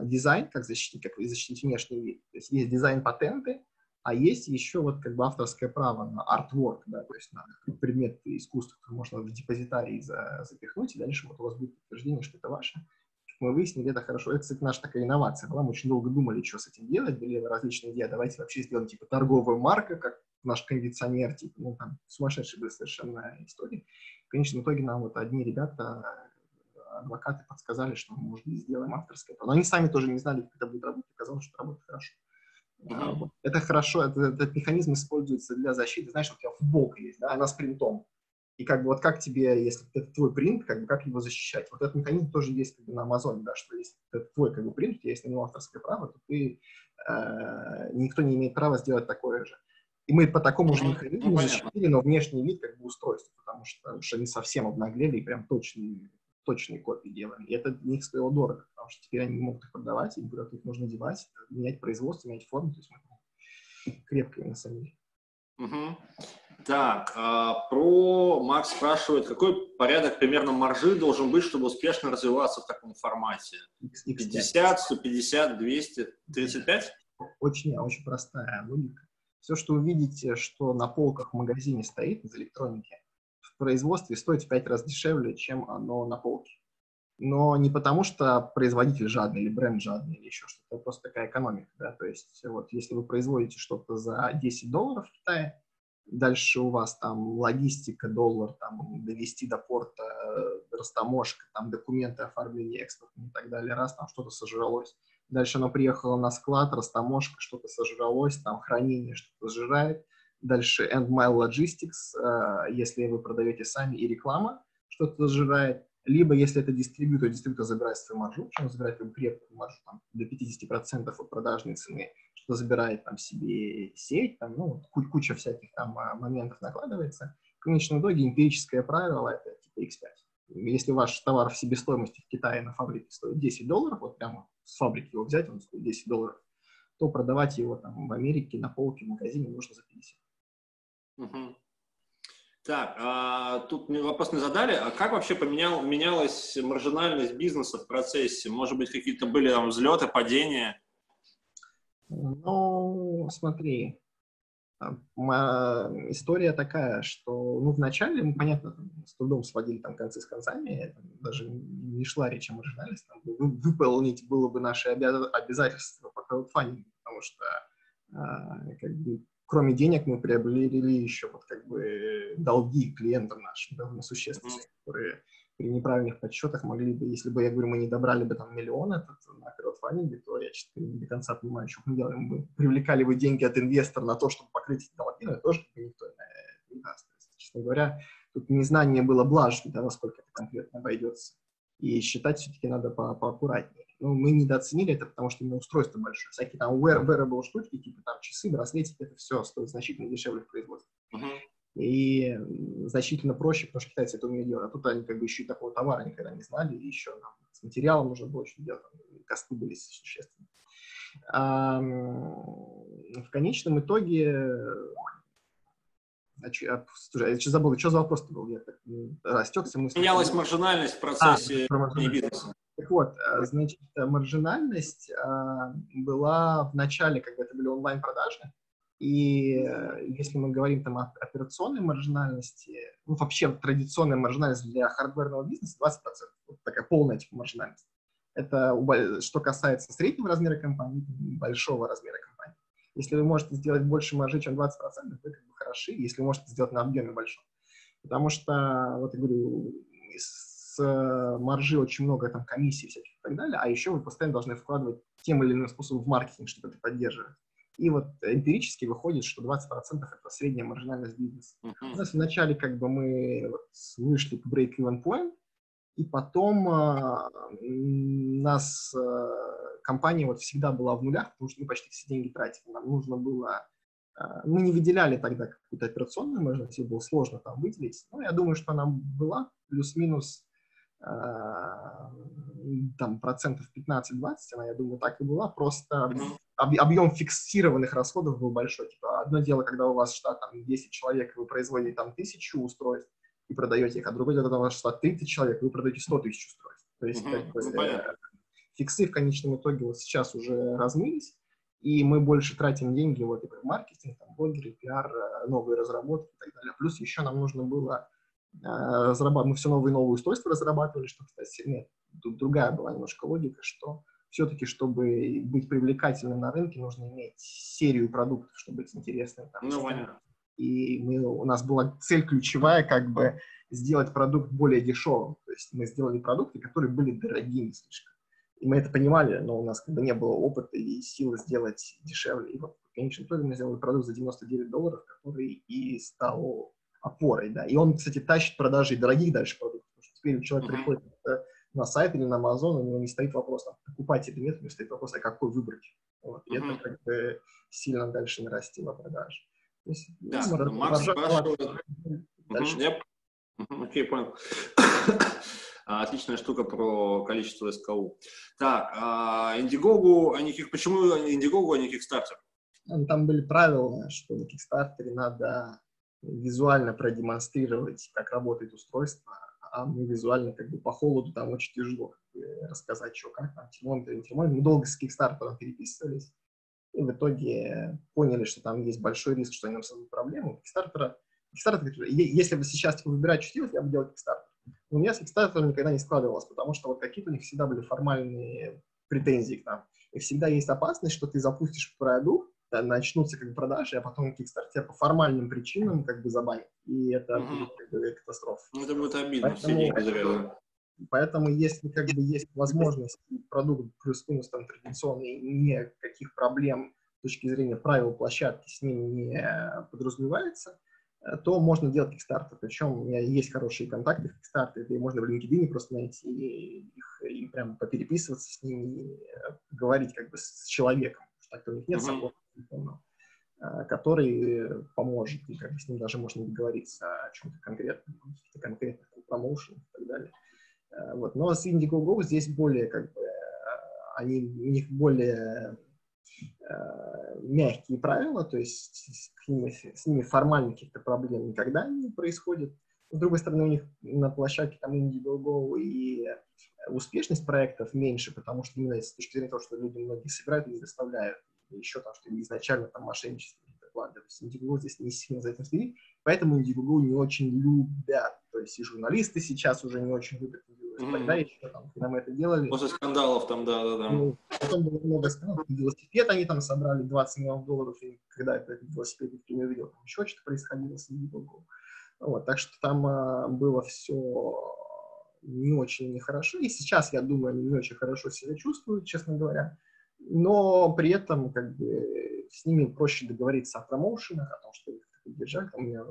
дизайн, как защитить, как защитить внешний вид. То есть есть дизайн-патенты, а есть еще вот как бы авторское право на artwork, да, то есть на предмет искусства, который можно в депозитарий за, запихнуть, и дальше вот у вас будет подтверждение, что это ваше. Как мы выяснили, это хорошо. Это, кстати, наша такая инновация была. Мы очень долго думали, что с этим делать, были различные идеи. Давайте вообще сделаем типа торговую марку, как наш кондиционер, типа, ну там сумасшедшая была совершенно история. В конечном итоге нам вот одни ребята, адвокаты подсказали, что мы, может быть, сделаем авторское. Но они сами тоже не знали, как это будет работать, оказалось, что работает хорошо. Mm-hmm. Это хорошо, это, этот механизм используется для защиты. Знаешь, у тебя футболка есть, да, она с принтом. И как бы вот как тебе, если это твой принт, как бы как его защищать? Вот этот механизм тоже есть как бы на Амазоне, да, что если это твой как бы принт, у тебя есть на него авторское право, то ты, э, никто не имеет права сделать такое же. И мы по такому же механизму ну, защитили, но внешний вид как бы устройства, потому что, что они совсем обнаглели и прям точные, точные копии делали. И это для них стоило дорого потому что теперь они не могут их продавать, им куда-то их нужно девать, менять производство, менять форму, то есть мы крепкие на самом деле. Угу. Так, а, про Макс спрашивает, какой порядок примерно маржи должен быть, чтобы успешно развиваться в таком формате? 50, 150, 200, 35? Очень, очень простая логика. Все, что вы видите, что на полках в магазине стоит из электроники, в производстве стоит в 5 раз дешевле, чем оно на полке. Но не потому, что производитель жадный или бренд жадный или еще что-то, это просто такая экономика. Да? То есть вот если вы производите что-то за 10 долларов в Китае, Дальше у вас там логистика, доллар, там довести до порта, растаможка, там документы, оформление экспорта и так далее. Раз там что-то сожралось. Дальше оно приехало на склад, растаможка, что-то сожралось, там хранение что-то сжирает. Дальше end mile logistics, э, если вы продаете сами, и реклама что-то сжирает. Либо, если это дистрибьютор, дистрибьютор забирает свою маржу, он забирает как крепкую маржу там, до 50% от продажной цены, что забирает там себе сеть, там, ну, куча всяких там а, моментов накладывается. В конечном итоге эмпирическое правило это типа X5. Если ваш товар в себестоимости в Китае на фабрике стоит 10 долларов, вот прямо с фабрики его взять, он стоит 10 долларов, то продавать его там в Америке на полке в магазине нужно за 50. Угу. Так, а, тут вопрос не задали. А как вообще поменял, менялась маржинальность бизнеса в процессе? Может быть, какие-то были там взлеты, падения? Ну, смотри, история такая, что, ну, вначале мы, понятно, с трудом сводили там концы с концами, даже не шла речь о маржинальности, там, выполнить было бы наши обязательства по краудфандингу, потому что а, как бы кроме денег мы приобрели еще вот как бы долги клиентам нашим довольно существенные, которые при неправильных подсчетах могли бы, если бы, я говорю, мы не добрали бы там миллион этот на краудфандинге, то я что-то не до конца понимаю, что мы делаем. Мы привлекали бы деньги от инвестора на то, чтобы покрыть эти долги, но это тоже никто не даст. честно говоря, тут незнание было блажь, да, насколько это конкретно обойдется. И считать все-таки надо по поаккуратнее. Ну, мы недооценили это, потому что именно устройство большое. Всякие там wearable штучки, типа там часы, браслетики, это все стоит значительно дешевле в производстве. Uh-huh. И значительно проще, потому что китайцы это умеют делать. А тут они как бы еще и такого товара никогда не знали, и еще нам с материалом нужно было очень делать, косты были существенные. А, в конечном итоге а, а, слушай, я забыл, что за вопрос-то был? Я так растекся. Мысль. Менялась маржинальность в процессе а, бизнеса. Так вот, э, значит, маржинальность а, была в начале, когда это были онлайн-продажи, и э, если мы говорим там о операционной маржинальности, ну, вообще традиционная маржинальность для хардверного бизнеса 20%, вот такая полная типа маржинальность. Это что касается среднего размера компании, большого размера компании. Если вы можете сделать больше маржи, чем 20%, вы как бы хороши, если вы можете сделать на объеме большом. Потому что, вот я говорю, с э, маржи очень много там комиссий всяких и так далее, а еще вы постоянно должны вкладывать тем или иным способом в маркетинг, чтобы это поддерживать. И вот эмпирически выходит, что 20% это средняя маржинальность бизнеса. Uh-huh. У нас вначале как бы мы вот вышли к break-even point, и потом э, нас э, компания вот всегда была в нулях, потому что мы почти все деньги тратили. Нам нужно было... Э, мы не выделяли тогда какую-то операционную мощность, было сложно там выделить. Но я думаю, что она была плюс-минус э, там процентов 15-20, она, я думаю, так и была. Просто объем фиксированных расходов был большой. Типа, одно дело, когда у вас штат там 10 человек, вы производите там тысячу устройств, и продаете их, а другое дело, когда у вас штат 30 человек, вы продаете 100 тысяч устройств. То есть, как бы, ну, э, фиксы в конечном итоге вот сейчас уже размылись, и мы больше тратим деньги вот в маркетинг, там, блогеры, пиар, э, новые разработки и так далее. Плюс еще нам нужно было э, разрабатывать, мы все новые и новые устройства разрабатывали, что, кстати, нет, тут другая была немножко логика, что все-таки, чтобы быть привлекательным на рынке, нужно иметь серию продуктов, чтобы быть интересным. Там, ну, понятно. И мы, у нас была цель ключевая, как бы сделать продукт более дешевым. То есть мы сделали продукты, которые были дорогими слишком. И мы это понимали, но у нас как бы не было опыта и силы сделать дешевле. И вот в конечном итоге мы сделали продукт за 99 долларов, который и стал опорой, да. И он, кстати, тащит продажи дорогих дальше продуктов. Потому что теперь человек mm-hmm. приходит на сайт или на Amazon, у него не стоит вопрос, там, покупать или нет, у него стоит вопрос, а какой выбрать. Вот. И mm-hmm. это как бы сильно дальше нарастило продажи. Есть, да, ну, Макс спрашивает... Дальше. Mm-hmm. Yep. Окей, понял. А, отличная штука про количество СКУ. Так, а Indiegogo, а никаких, почему Indiegogo, а не Kickstarter? Там были правила, что на Kickstarter надо визуально продемонстрировать, как работает устройство, а мы визуально как бы по холоду там очень тяжело рассказать, что как там, не термометр. Мы долго с Kickstarter переписывались, и в итоге поняли, что там есть большой риск, что они нам создадут проблему. Kickstarter, Kickstarter, если бы сейчас типа, выбирать, что делать, я бы делал Kickstarter. Но у меня с Kickstarter никогда не складывалось, потому что вот какие-то у них всегда были формальные претензии к нам. И всегда есть опасность, что ты запустишь продукт, начнутся как бы продажи, а потом Kickstarter по формальным причинам как бы забанят. И это mm-hmm. будет как бы катастрофа. Ну, это будет обидно, Поэтому, все деньги зря. Поэтому, если как бы есть возможность, продукт плюс-минус там традиционный, никаких проблем с точки зрения правил площадки с ним не подразумевается, э, то можно делать Kickstarter. Причем у меня есть хорошие контакты в Kickstarter, это можно в LinkedIn просто найти их и прям попереписываться с ними, и э, говорить как бы с человеком, так у них нет mm-hmm. саппорта, который поможет, и как бы с ним даже можно договориться о чем-то конкретном, каких-то конкретных промоушенах и так далее. Э, вот. Но с Indiegogo здесь более, как бы, э, они, у них более э, мягкие правила, то есть с ними, с ними формально каких-то проблем никогда не происходит. С другой стороны, у них на площадке там Indiegogo и успешность проектов меньше, потому что именно с точки зрения того, что люди многие собирают и не доставляют, и еще там, что изначально там мошенничество плане. То есть Indiegogo здесь не сильно за этим следит, поэтому Indiegogo не очень любят. То есть и журналисты сейчас уже не очень любят mm-hmm. Тогда еще, там, когда мы это делали... После скандалов там, да-да-да. Ну, потом было много скандалов. Велосипед они там собрали 20 миллионов долларов, и когда это велосипед никто не увидел, там еще что-то происходило с Indiegogo. Вот, так что там а, было все не очень нехорошо. И сейчас, я думаю, они не очень хорошо себя чувствуют, честно говоря. Но при этом, как бы, с ними проще договориться о промоушенах, о том, что их поддержать, у меня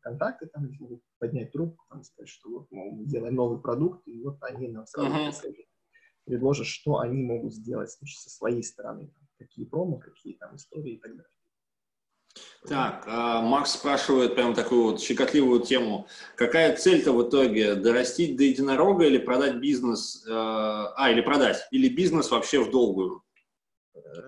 контакты, там могут поднять трубку, там сказать, что вот мы делаем новый продукт, и вот они нам сразу uh-huh. предложат, что они могут сделать значит, со своей стороны, там, какие промо, какие там истории и так далее. Так, а Макс спрашивает прям такую вот щекотливую тему. Какая цель-то в итоге? Дорастить до единорога или продать бизнес? Э, а, или продать? Или бизнес вообще в долгую?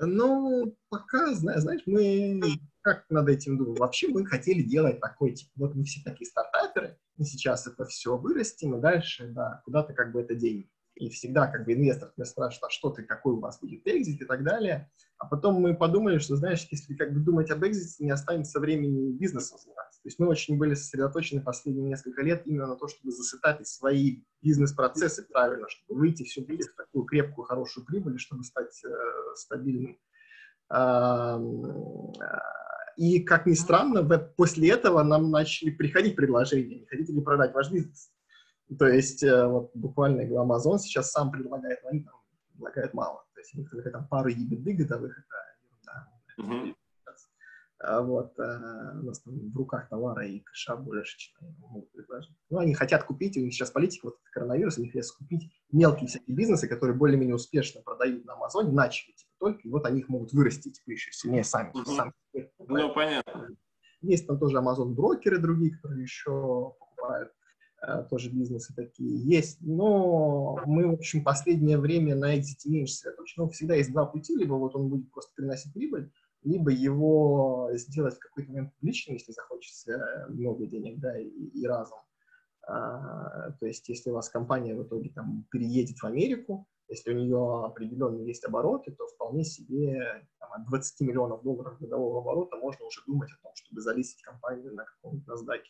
Ну, пока, знаешь, мы как над этим думаем? Вообще мы хотели делать такой, типа, вот мы все такие стартаперы, мы сейчас это все вырастим, и дальше, да, куда-то как бы это деньги. И всегда как бы инвестор меня спрашивает, а что ты, какой у вас будет экзит и так далее. А потом мы подумали, что, знаешь, если как бы думать об экзите, не останется времени бизнесом заниматься. То есть мы очень были сосредоточены последние несколько лет именно на то, чтобы засытать свои бизнес-процессы правильно, чтобы выйти все-таки в такую крепкую, хорошую прибыль, чтобы стать э, стабильным. И, как ни странно, после этого нам начали приходить предложения, не хотите ли продать ваш бизнес. То есть э, вот буквально Amazon сейчас сам предлагает, но они там предлагают мало. Есть некоторые там пару EBITDA годовых, это ерунда. А вот, а, у нас там в руках товара и кэша больше, чем они могут предложить. Ну, они хотят купить, у них сейчас политика, вот коронавирус, они хотят купить мелкие всякие бизнесы, которые более-менее успешно продают на Амазоне, начали типа только, и вот они их могут вырастить типа, еще сильнее сами. Uh-huh. сами. Ну, понятно. Есть там тоже Amazon-брокеры другие, которые еще покупают э, тоже бизнесы такие есть. Но мы, в общем, последнее время на экзите меньше сосредоточены. Ну, всегда есть два пути. Либо вот он будет просто приносить прибыль, либо его сделать в какой-то момент публичным, если захочется э, много денег, да, и, и разом. А, то есть, если у вас компания в итоге там переедет в Америку, если у нее определенно есть обороты, то вполне себе там, от 20 миллионов долларов годового оборота можно уже думать о том, чтобы залистить компанию на каком-нибудь NASDAQ.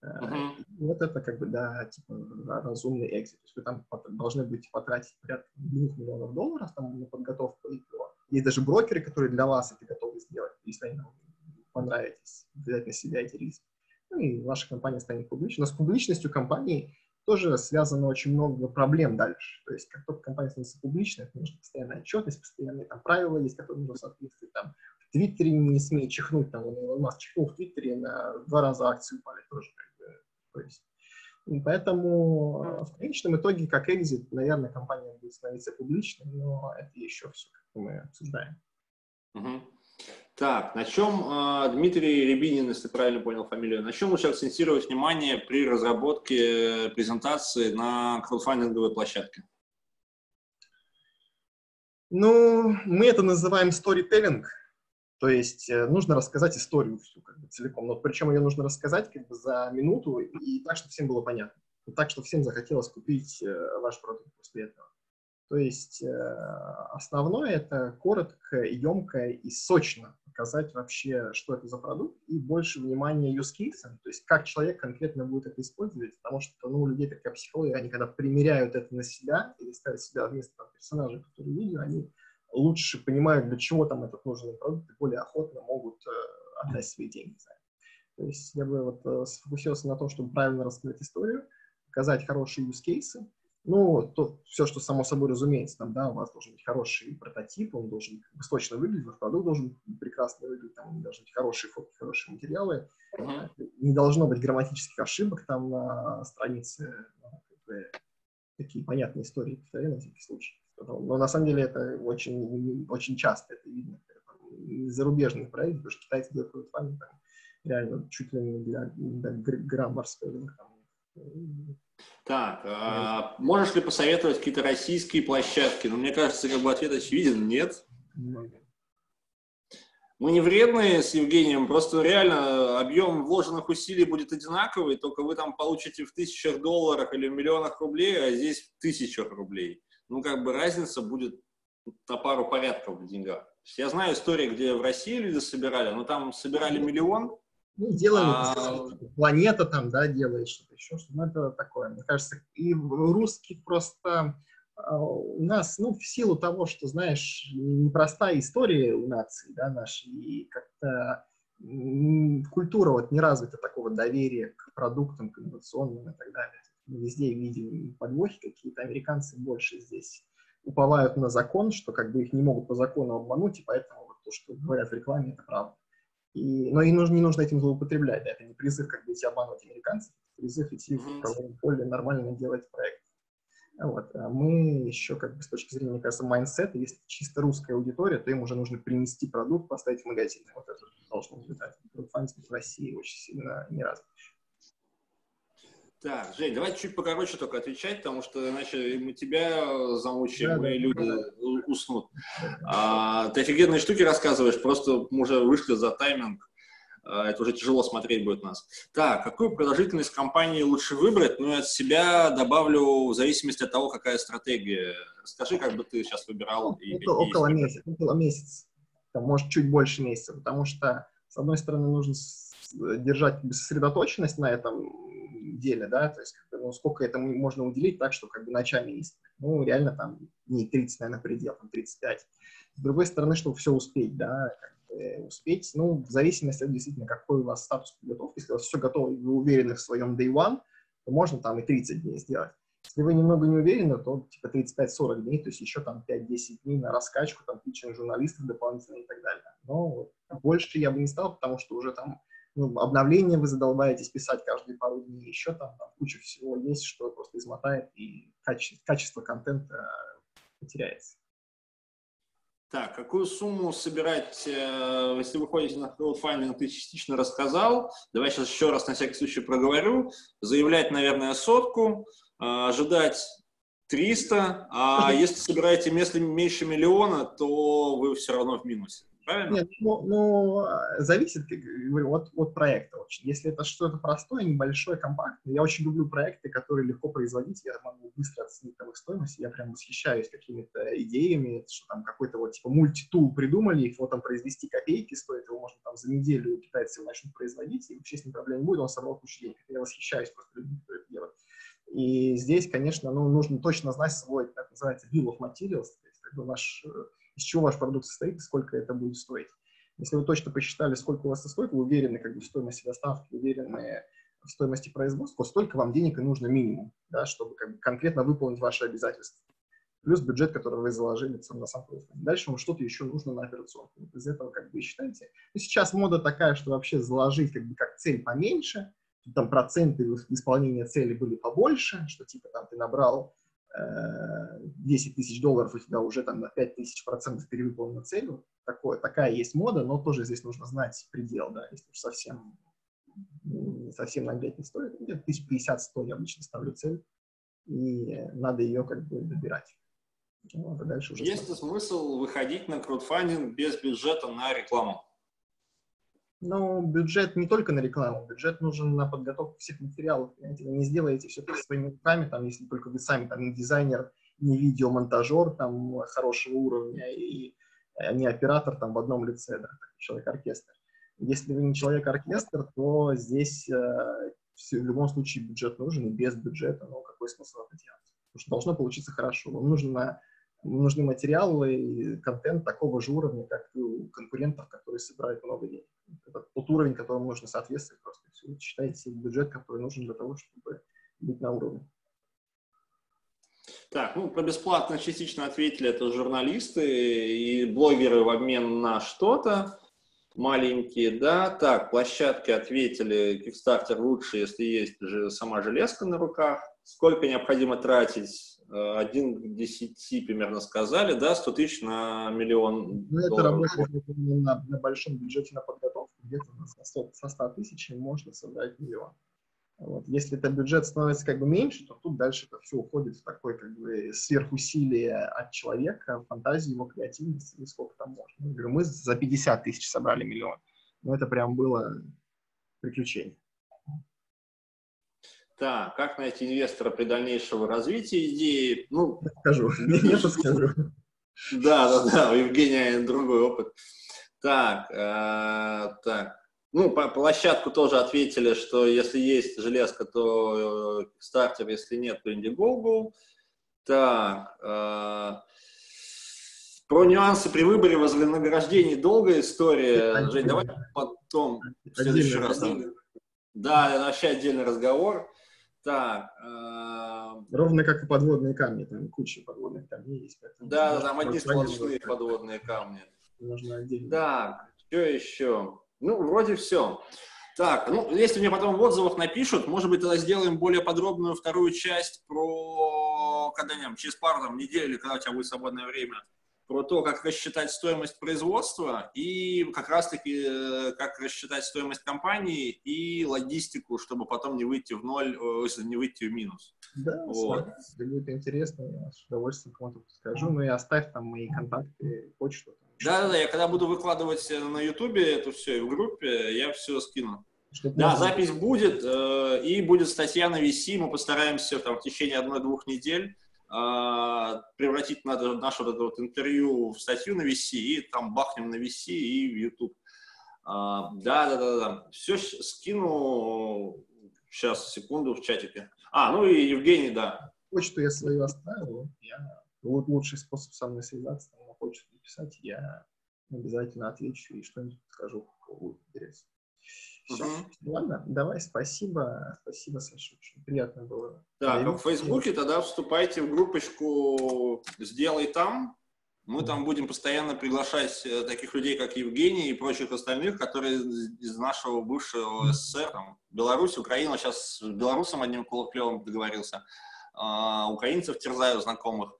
Uh-huh. вот это как бы, да, типа разумный экзит. То есть вы там должны быть потратить порядка 2 миллионов долларов там, на подготовку IPO. Есть даже брокеры, которые для вас это готовы сделать, если они вам понравитесь, взять на себя эти риски. Ну и ваша компания станет публичной. Но с публичностью компании тоже связано очень много проблем дальше. То есть как только компания становится публичной, это нужно постоянная отчетность, постоянные там правила есть, которые нужно соответствовать. Там, в Твиттере не смей чихнуть, там, Илон Маск чихнул в Твиттере, на два раза акции упали тоже. То есть, поэтому э, в конечном итоге, как экзит, наверное, компания будет становиться публичной, но это еще все, как мы обсуждаем. Угу. Так, на чем э, Дмитрий Рябинин, если правильно понял фамилию, на чем лучше акцентировать внимание при разработке презентации на краудфандинговой площадке? Ну, мы это называем storytelling. То есть э, нужно рассказать историю всю как бы, целиком, но причем ее нужно рассказать как бы за минуту и так, чтобы всем было понятно. И так, чтобы всем захотелось купить э, ваш продукт после этого. То есть э, основное это коротко, емко и сочно показать вообще, что это за продукт, и больше внимания use case, то есть как человек конкретно будет это использовать, потому что ну, у людей такая психология, они когда примеряют это на себя или ставят себя вместо персонажа, который видео, они лучше понимают, для чего там этот нужен продукт, и более охотно могут э, отдать свои деньги за это. То есть я бы вот э, сфокусировался на том, чтобы правильно рассказать историю, показать хорошие use cases, ну, то, все, что само собой разумеется, там, да, у вас должен быть хороший прототип, он должен как бы, точно выглядеть, ваш продукт должен прекрасно выглядеть, там должны быть хорошие фотки, хорошие материалы, uh-huh. не должно быть грамматических ошибок там на странице, ну, такие понятные истории, повторяю на всякий случай. Но на самом деле это очень, очень часто это видно. Зарубежных проектов, потому что китайцы делают краудфандинг там, реально чуть ли не для, для граммарского так, а можешь ли посоветовать какие-то российские площадки? Ну, мне кажется, как бы ответ очевиден, нет. Мы не вредные с Евгением, просто реально объем вложенных усилий будет одинаковый, только вы там получите в тысячах долларов или в миллионах рублей, а здесь в тысячах рублей. Ну, как бы разница будет на пару порядков в деньгах. Я знаю истории, где в России люди собирали, но там собирали миллион, ну, делаем, а... планета там, да, делает что-то еще, что ну, это такое. Мне кажется, и русский просто а, у нас, ну, в силу того, что, знаешь, непростая история у нации, да, нашей, и как-то культура вот не развита такого доверия к продуктам, к инновационным и так далее. Мы везде видим подвохи какие-то, американцы больше здесь уповают на закон, что как бы их не могут по закону обмануть, и поэтому вот то, что говорят в рекламе, это правда. И, но и нужно, не нужно этим злоупотреблять. Да? Это не призыв как бы идти обманывать американцев, это призыв идти в правовом поле нормально делать проект. Вот. А мы еще, как бы, с точки зрения, мне кажется, mindset а, если чисто русская аудитория, то им уже нужно принести продукт, поставить в магазин. Вот это должно быть. Краудфандинг в России очень сильно не развит. Так, Жень, давай чуть покороче только отвечать, потому что иначе мы тебя замучаем, да, и люди да. уснут. А, ты офигенные штуки рассказываешь, просто мы уже вышли за тайминг. А, это уже тяжело смотреть будет нас. Так, какую продолжительность компании лучше выбрать? Ну, я от себя добавлю в зависимости от того, какая стратегия. Скажи, как бы ты сейчас выбирал. Ну, и, это около месяца, около месяца. Там, может, чуть больше месяца, потому что, с одной стороны, нужно держать сосредоточенность на этом деле, да, то есть как бы, ну, сколько это можно уделить так, что как бы ночами есть. Ну, реально там не 30, наверное, предел, там 35. С другой стороны, чтобы все успеть, да, как бы успеть, ну, в зависимости от действительно, какой у вас статус подготовки. Если у вас все готово, и вы уверены в своем day one, то можно там и 30 дней сделать. Если вы немного не уверены, то типа 35-40 дней, то есть еще там 5-10 дней на раскачку, там питчинг журналистов дополнительно и так далее. Но больше я бы не стал, потому что уже там ну, обновления вы задолбаетесь писать каждые пару дней, еще там, там куча всего есть, что просто измотает, и качество, качество контента потеряется. Так, какую сумму собирать, э, если вы ходите на краудфандинг, ты частично рассказал. Давай сейчас еще раз на всякий случай проговорю. Заявлять, наверное, сотку, э, ожидать 300, а если собираете если меньше миллиона, то вы все равно в минусе. Правильно? Нет, ну, ну зависит, как говорю, от, от проекта очень. Если это что-то простое, небольшое, компактное, я очень люблю проекты, которые легко производить, я могу быстро оценить там их стоимость, я прям восхищаюсь какими-то идеями, что там какой-то вот типа мультитул придумали, его там произвести копейки стоит, его можно там за неделю китайцы начнут производить, и вообще с ним проблем не будет, он собрал кучу денег. Я восхищаюсь просто людьми, которые это делают. И здесь, конечно, ну, нужно точно знать свой, так называется, bill of materials, то есть как бы ваш э, из чего ваш продукт состоит и сколько это будет стоить. Если вы точно посчитали, сколько у вас это стоит, вы уверены как бы, в стоимости доставки, уверены в стоимости производства, столько вам денег и нужно минимум, да, чтобы как бы, конкретно выполнить ваши обязательства. Плюс бюджет, который вы заложили на сам производство. Дальше вам что-то еще нужно на операционку. Вот из этого как бы считаете. И сейчас мода такая, что вообще заложить как бы как цель поменьше, там проценты исполнения цели были побольше, что типа там ты набрал 10 тысяч долларов у тебя уже там на 5 тысяч процентов перевыполнена цель. Такое, такая есть мода, но тоже здесь нужно знать предел, да, если уж совсем, совсем нагреть не стоит. Где-то 1050-100 я обычно ставлю цель, и надо ее как бы добирать. Вот, а дальше уже Есть ли смысл выходить на краудфандинг без бюджета на рекламу? Ну, бюджет не только на рекламу, бюджет нужен на подготовку всех материалов. Понимаете? Вы не сделаете все это своими руками, там, если только вы сами там, не дизайнер, не видеомонтажер там, хорошего уровня и э, не оператор там, в одном лице, да, человек-оркестр. Если вы не человек-оркестр, то здесь э, все, в любом случае бюджет нужен, и без бюджета, ну, какой смысл это делать? Потому что должно получиться хорошо. Вам нужно нужны материалы и контент такого же уровня, как и у конкурентов, которые собирают много денег. Это тот уровень, которому нужно соответствовать просто. Все. Считайте бюджет, который нужен для того, чтобы быть на уровне. Так, ну, про бесплатно частично ответили, это журналисты и блогеры в обмен на что-то маленькие, да. Так, площадки ответили, Kickstarter лучше, если есть же сама железка на руках. Сколько необходимо тратить? Один к десяти примерно сказали, да, 100 тысяч на миллион Ну, это работает на, на большом бюджете на подготовку, где-то со 100, со 100 тысяч можно собрать миллион. Вот. Если этот бюджет становится как бы меньше, то тут дальше это все уходит в такое как бы сверхусилие от человека, фантазии, его креативности, и сколько там можно. Я говорю, мы за 50 тысяч собрали миллион. Но это прям было приключение. Так, как найти инвестора при дальнейшем развитии идеи? Ну, скажу, я подскажу. Да, да, да, у Евгения другой опыт. Так, э, так. Ну, по площадку тоже ответили, что если есть железка, то стартер, если нет, то Indiegogo. Так, э, про нюансы при выборе вознаграждений долгая история. Жень, давай потом в следующий раз. Да, вообще отдельный разговор. Так. Э... Ровно как и подводные камни, там куча подводных камней есть. Да, там одни сплошные подводные камни. Нужно отдельно. Так, что еще? Ну, вроде все. Так, ну, если мне потом в отзывах напишут, может быть, тогда сделаем более подробную вторую часть про когда-нибудь, через пару там, недель или когда у тебя будет свободное время, про то, как рассчитать стоимость производства и как раз-таки э, как рассчитать стоимость компании и логистику, чтобы потом не выйти в ноль, если не выйти в минус. Да, вот. если будет интересно, я с удовольствием кому-то скажу. Ну и оставь там мои контакты, почту. Да, да, да, я когда буду выкладывать на Ютубе это все и в группе, я все скину. Чтобы да, можно... запись будет, э, и будет статья на VC, мы постараемся там в течение одной-двух недель превратить надо наше вот это вот интервью в статью на VC, и там бахнем на VC и в YouTube. А, да, да, да, да. Все скину сейчас, секунду, в чатике. А, ну и Евгений, да. Почту я свою оставил. Я... Вот лучший способ со мной связаться, на почту написать, я обязательно отвечу и что-нибудь скажу, будет интересно. Все. Угу. Ладно, давай, спасибо. Спасибо, Саша, очень приятно было. Да, в Фейсбуке тогда вступайте в группочку «Сделай там». Мы там будем постоянно приглашать э, таких людей, как Евгений и прочих остальных, которые из нашего бывшего СССР, там, Беларусь, Украина, сейчас с белорусом одним клевым договорился, а, украинцев терзаю знакомых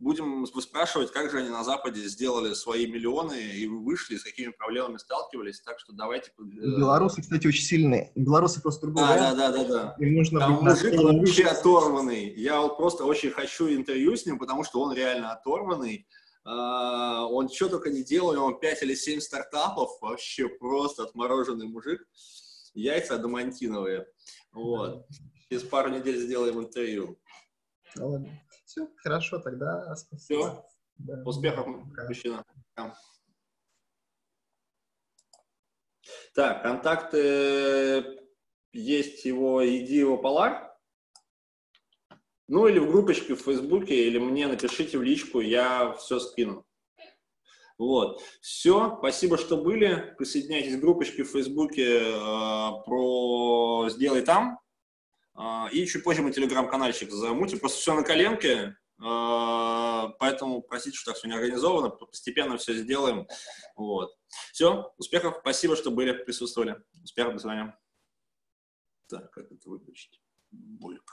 будем спрашивать, как же они на Западе сделали свои миллионы и вышли, с какими проблемами сталкивались. Так что давайте... Э, белорусы, кстати, очень сильные. Белорусы просто другой да, да, да, да, да. Им нужно Там мужик вообще оторванный. Я вот просто очень хочу интервью с ним, потому что он реально оторванный. Uh, он что только не делал, у него 5 или 7 стартапов, вообще просто отмороженный мужик. Яйца адамантиновые. Вот. Через пару недель сделаем интервью. Ладно. Все, хорошо, тогда спасибо. Все. Да. Успехов, мужчина. Так, контакты есть его, иди его Polar. Ну или в группочке в Фейсбуке, или мне напишите в личку, я все скину. Вот. Все, спасибо, что были. Присоединяйтесь к группочке в Фейсбуке э, про «Сделай там». А, и чуть позже мы телеграм-канальчик замутим. Просто все на коленке, а, поэтому простите, что так все не организовано. Постепенно все сделаем. Вот. Все, успехов. Спасибо, что были, присутствовали. Успехов, до свидания. Так, как это выключить? Бульк.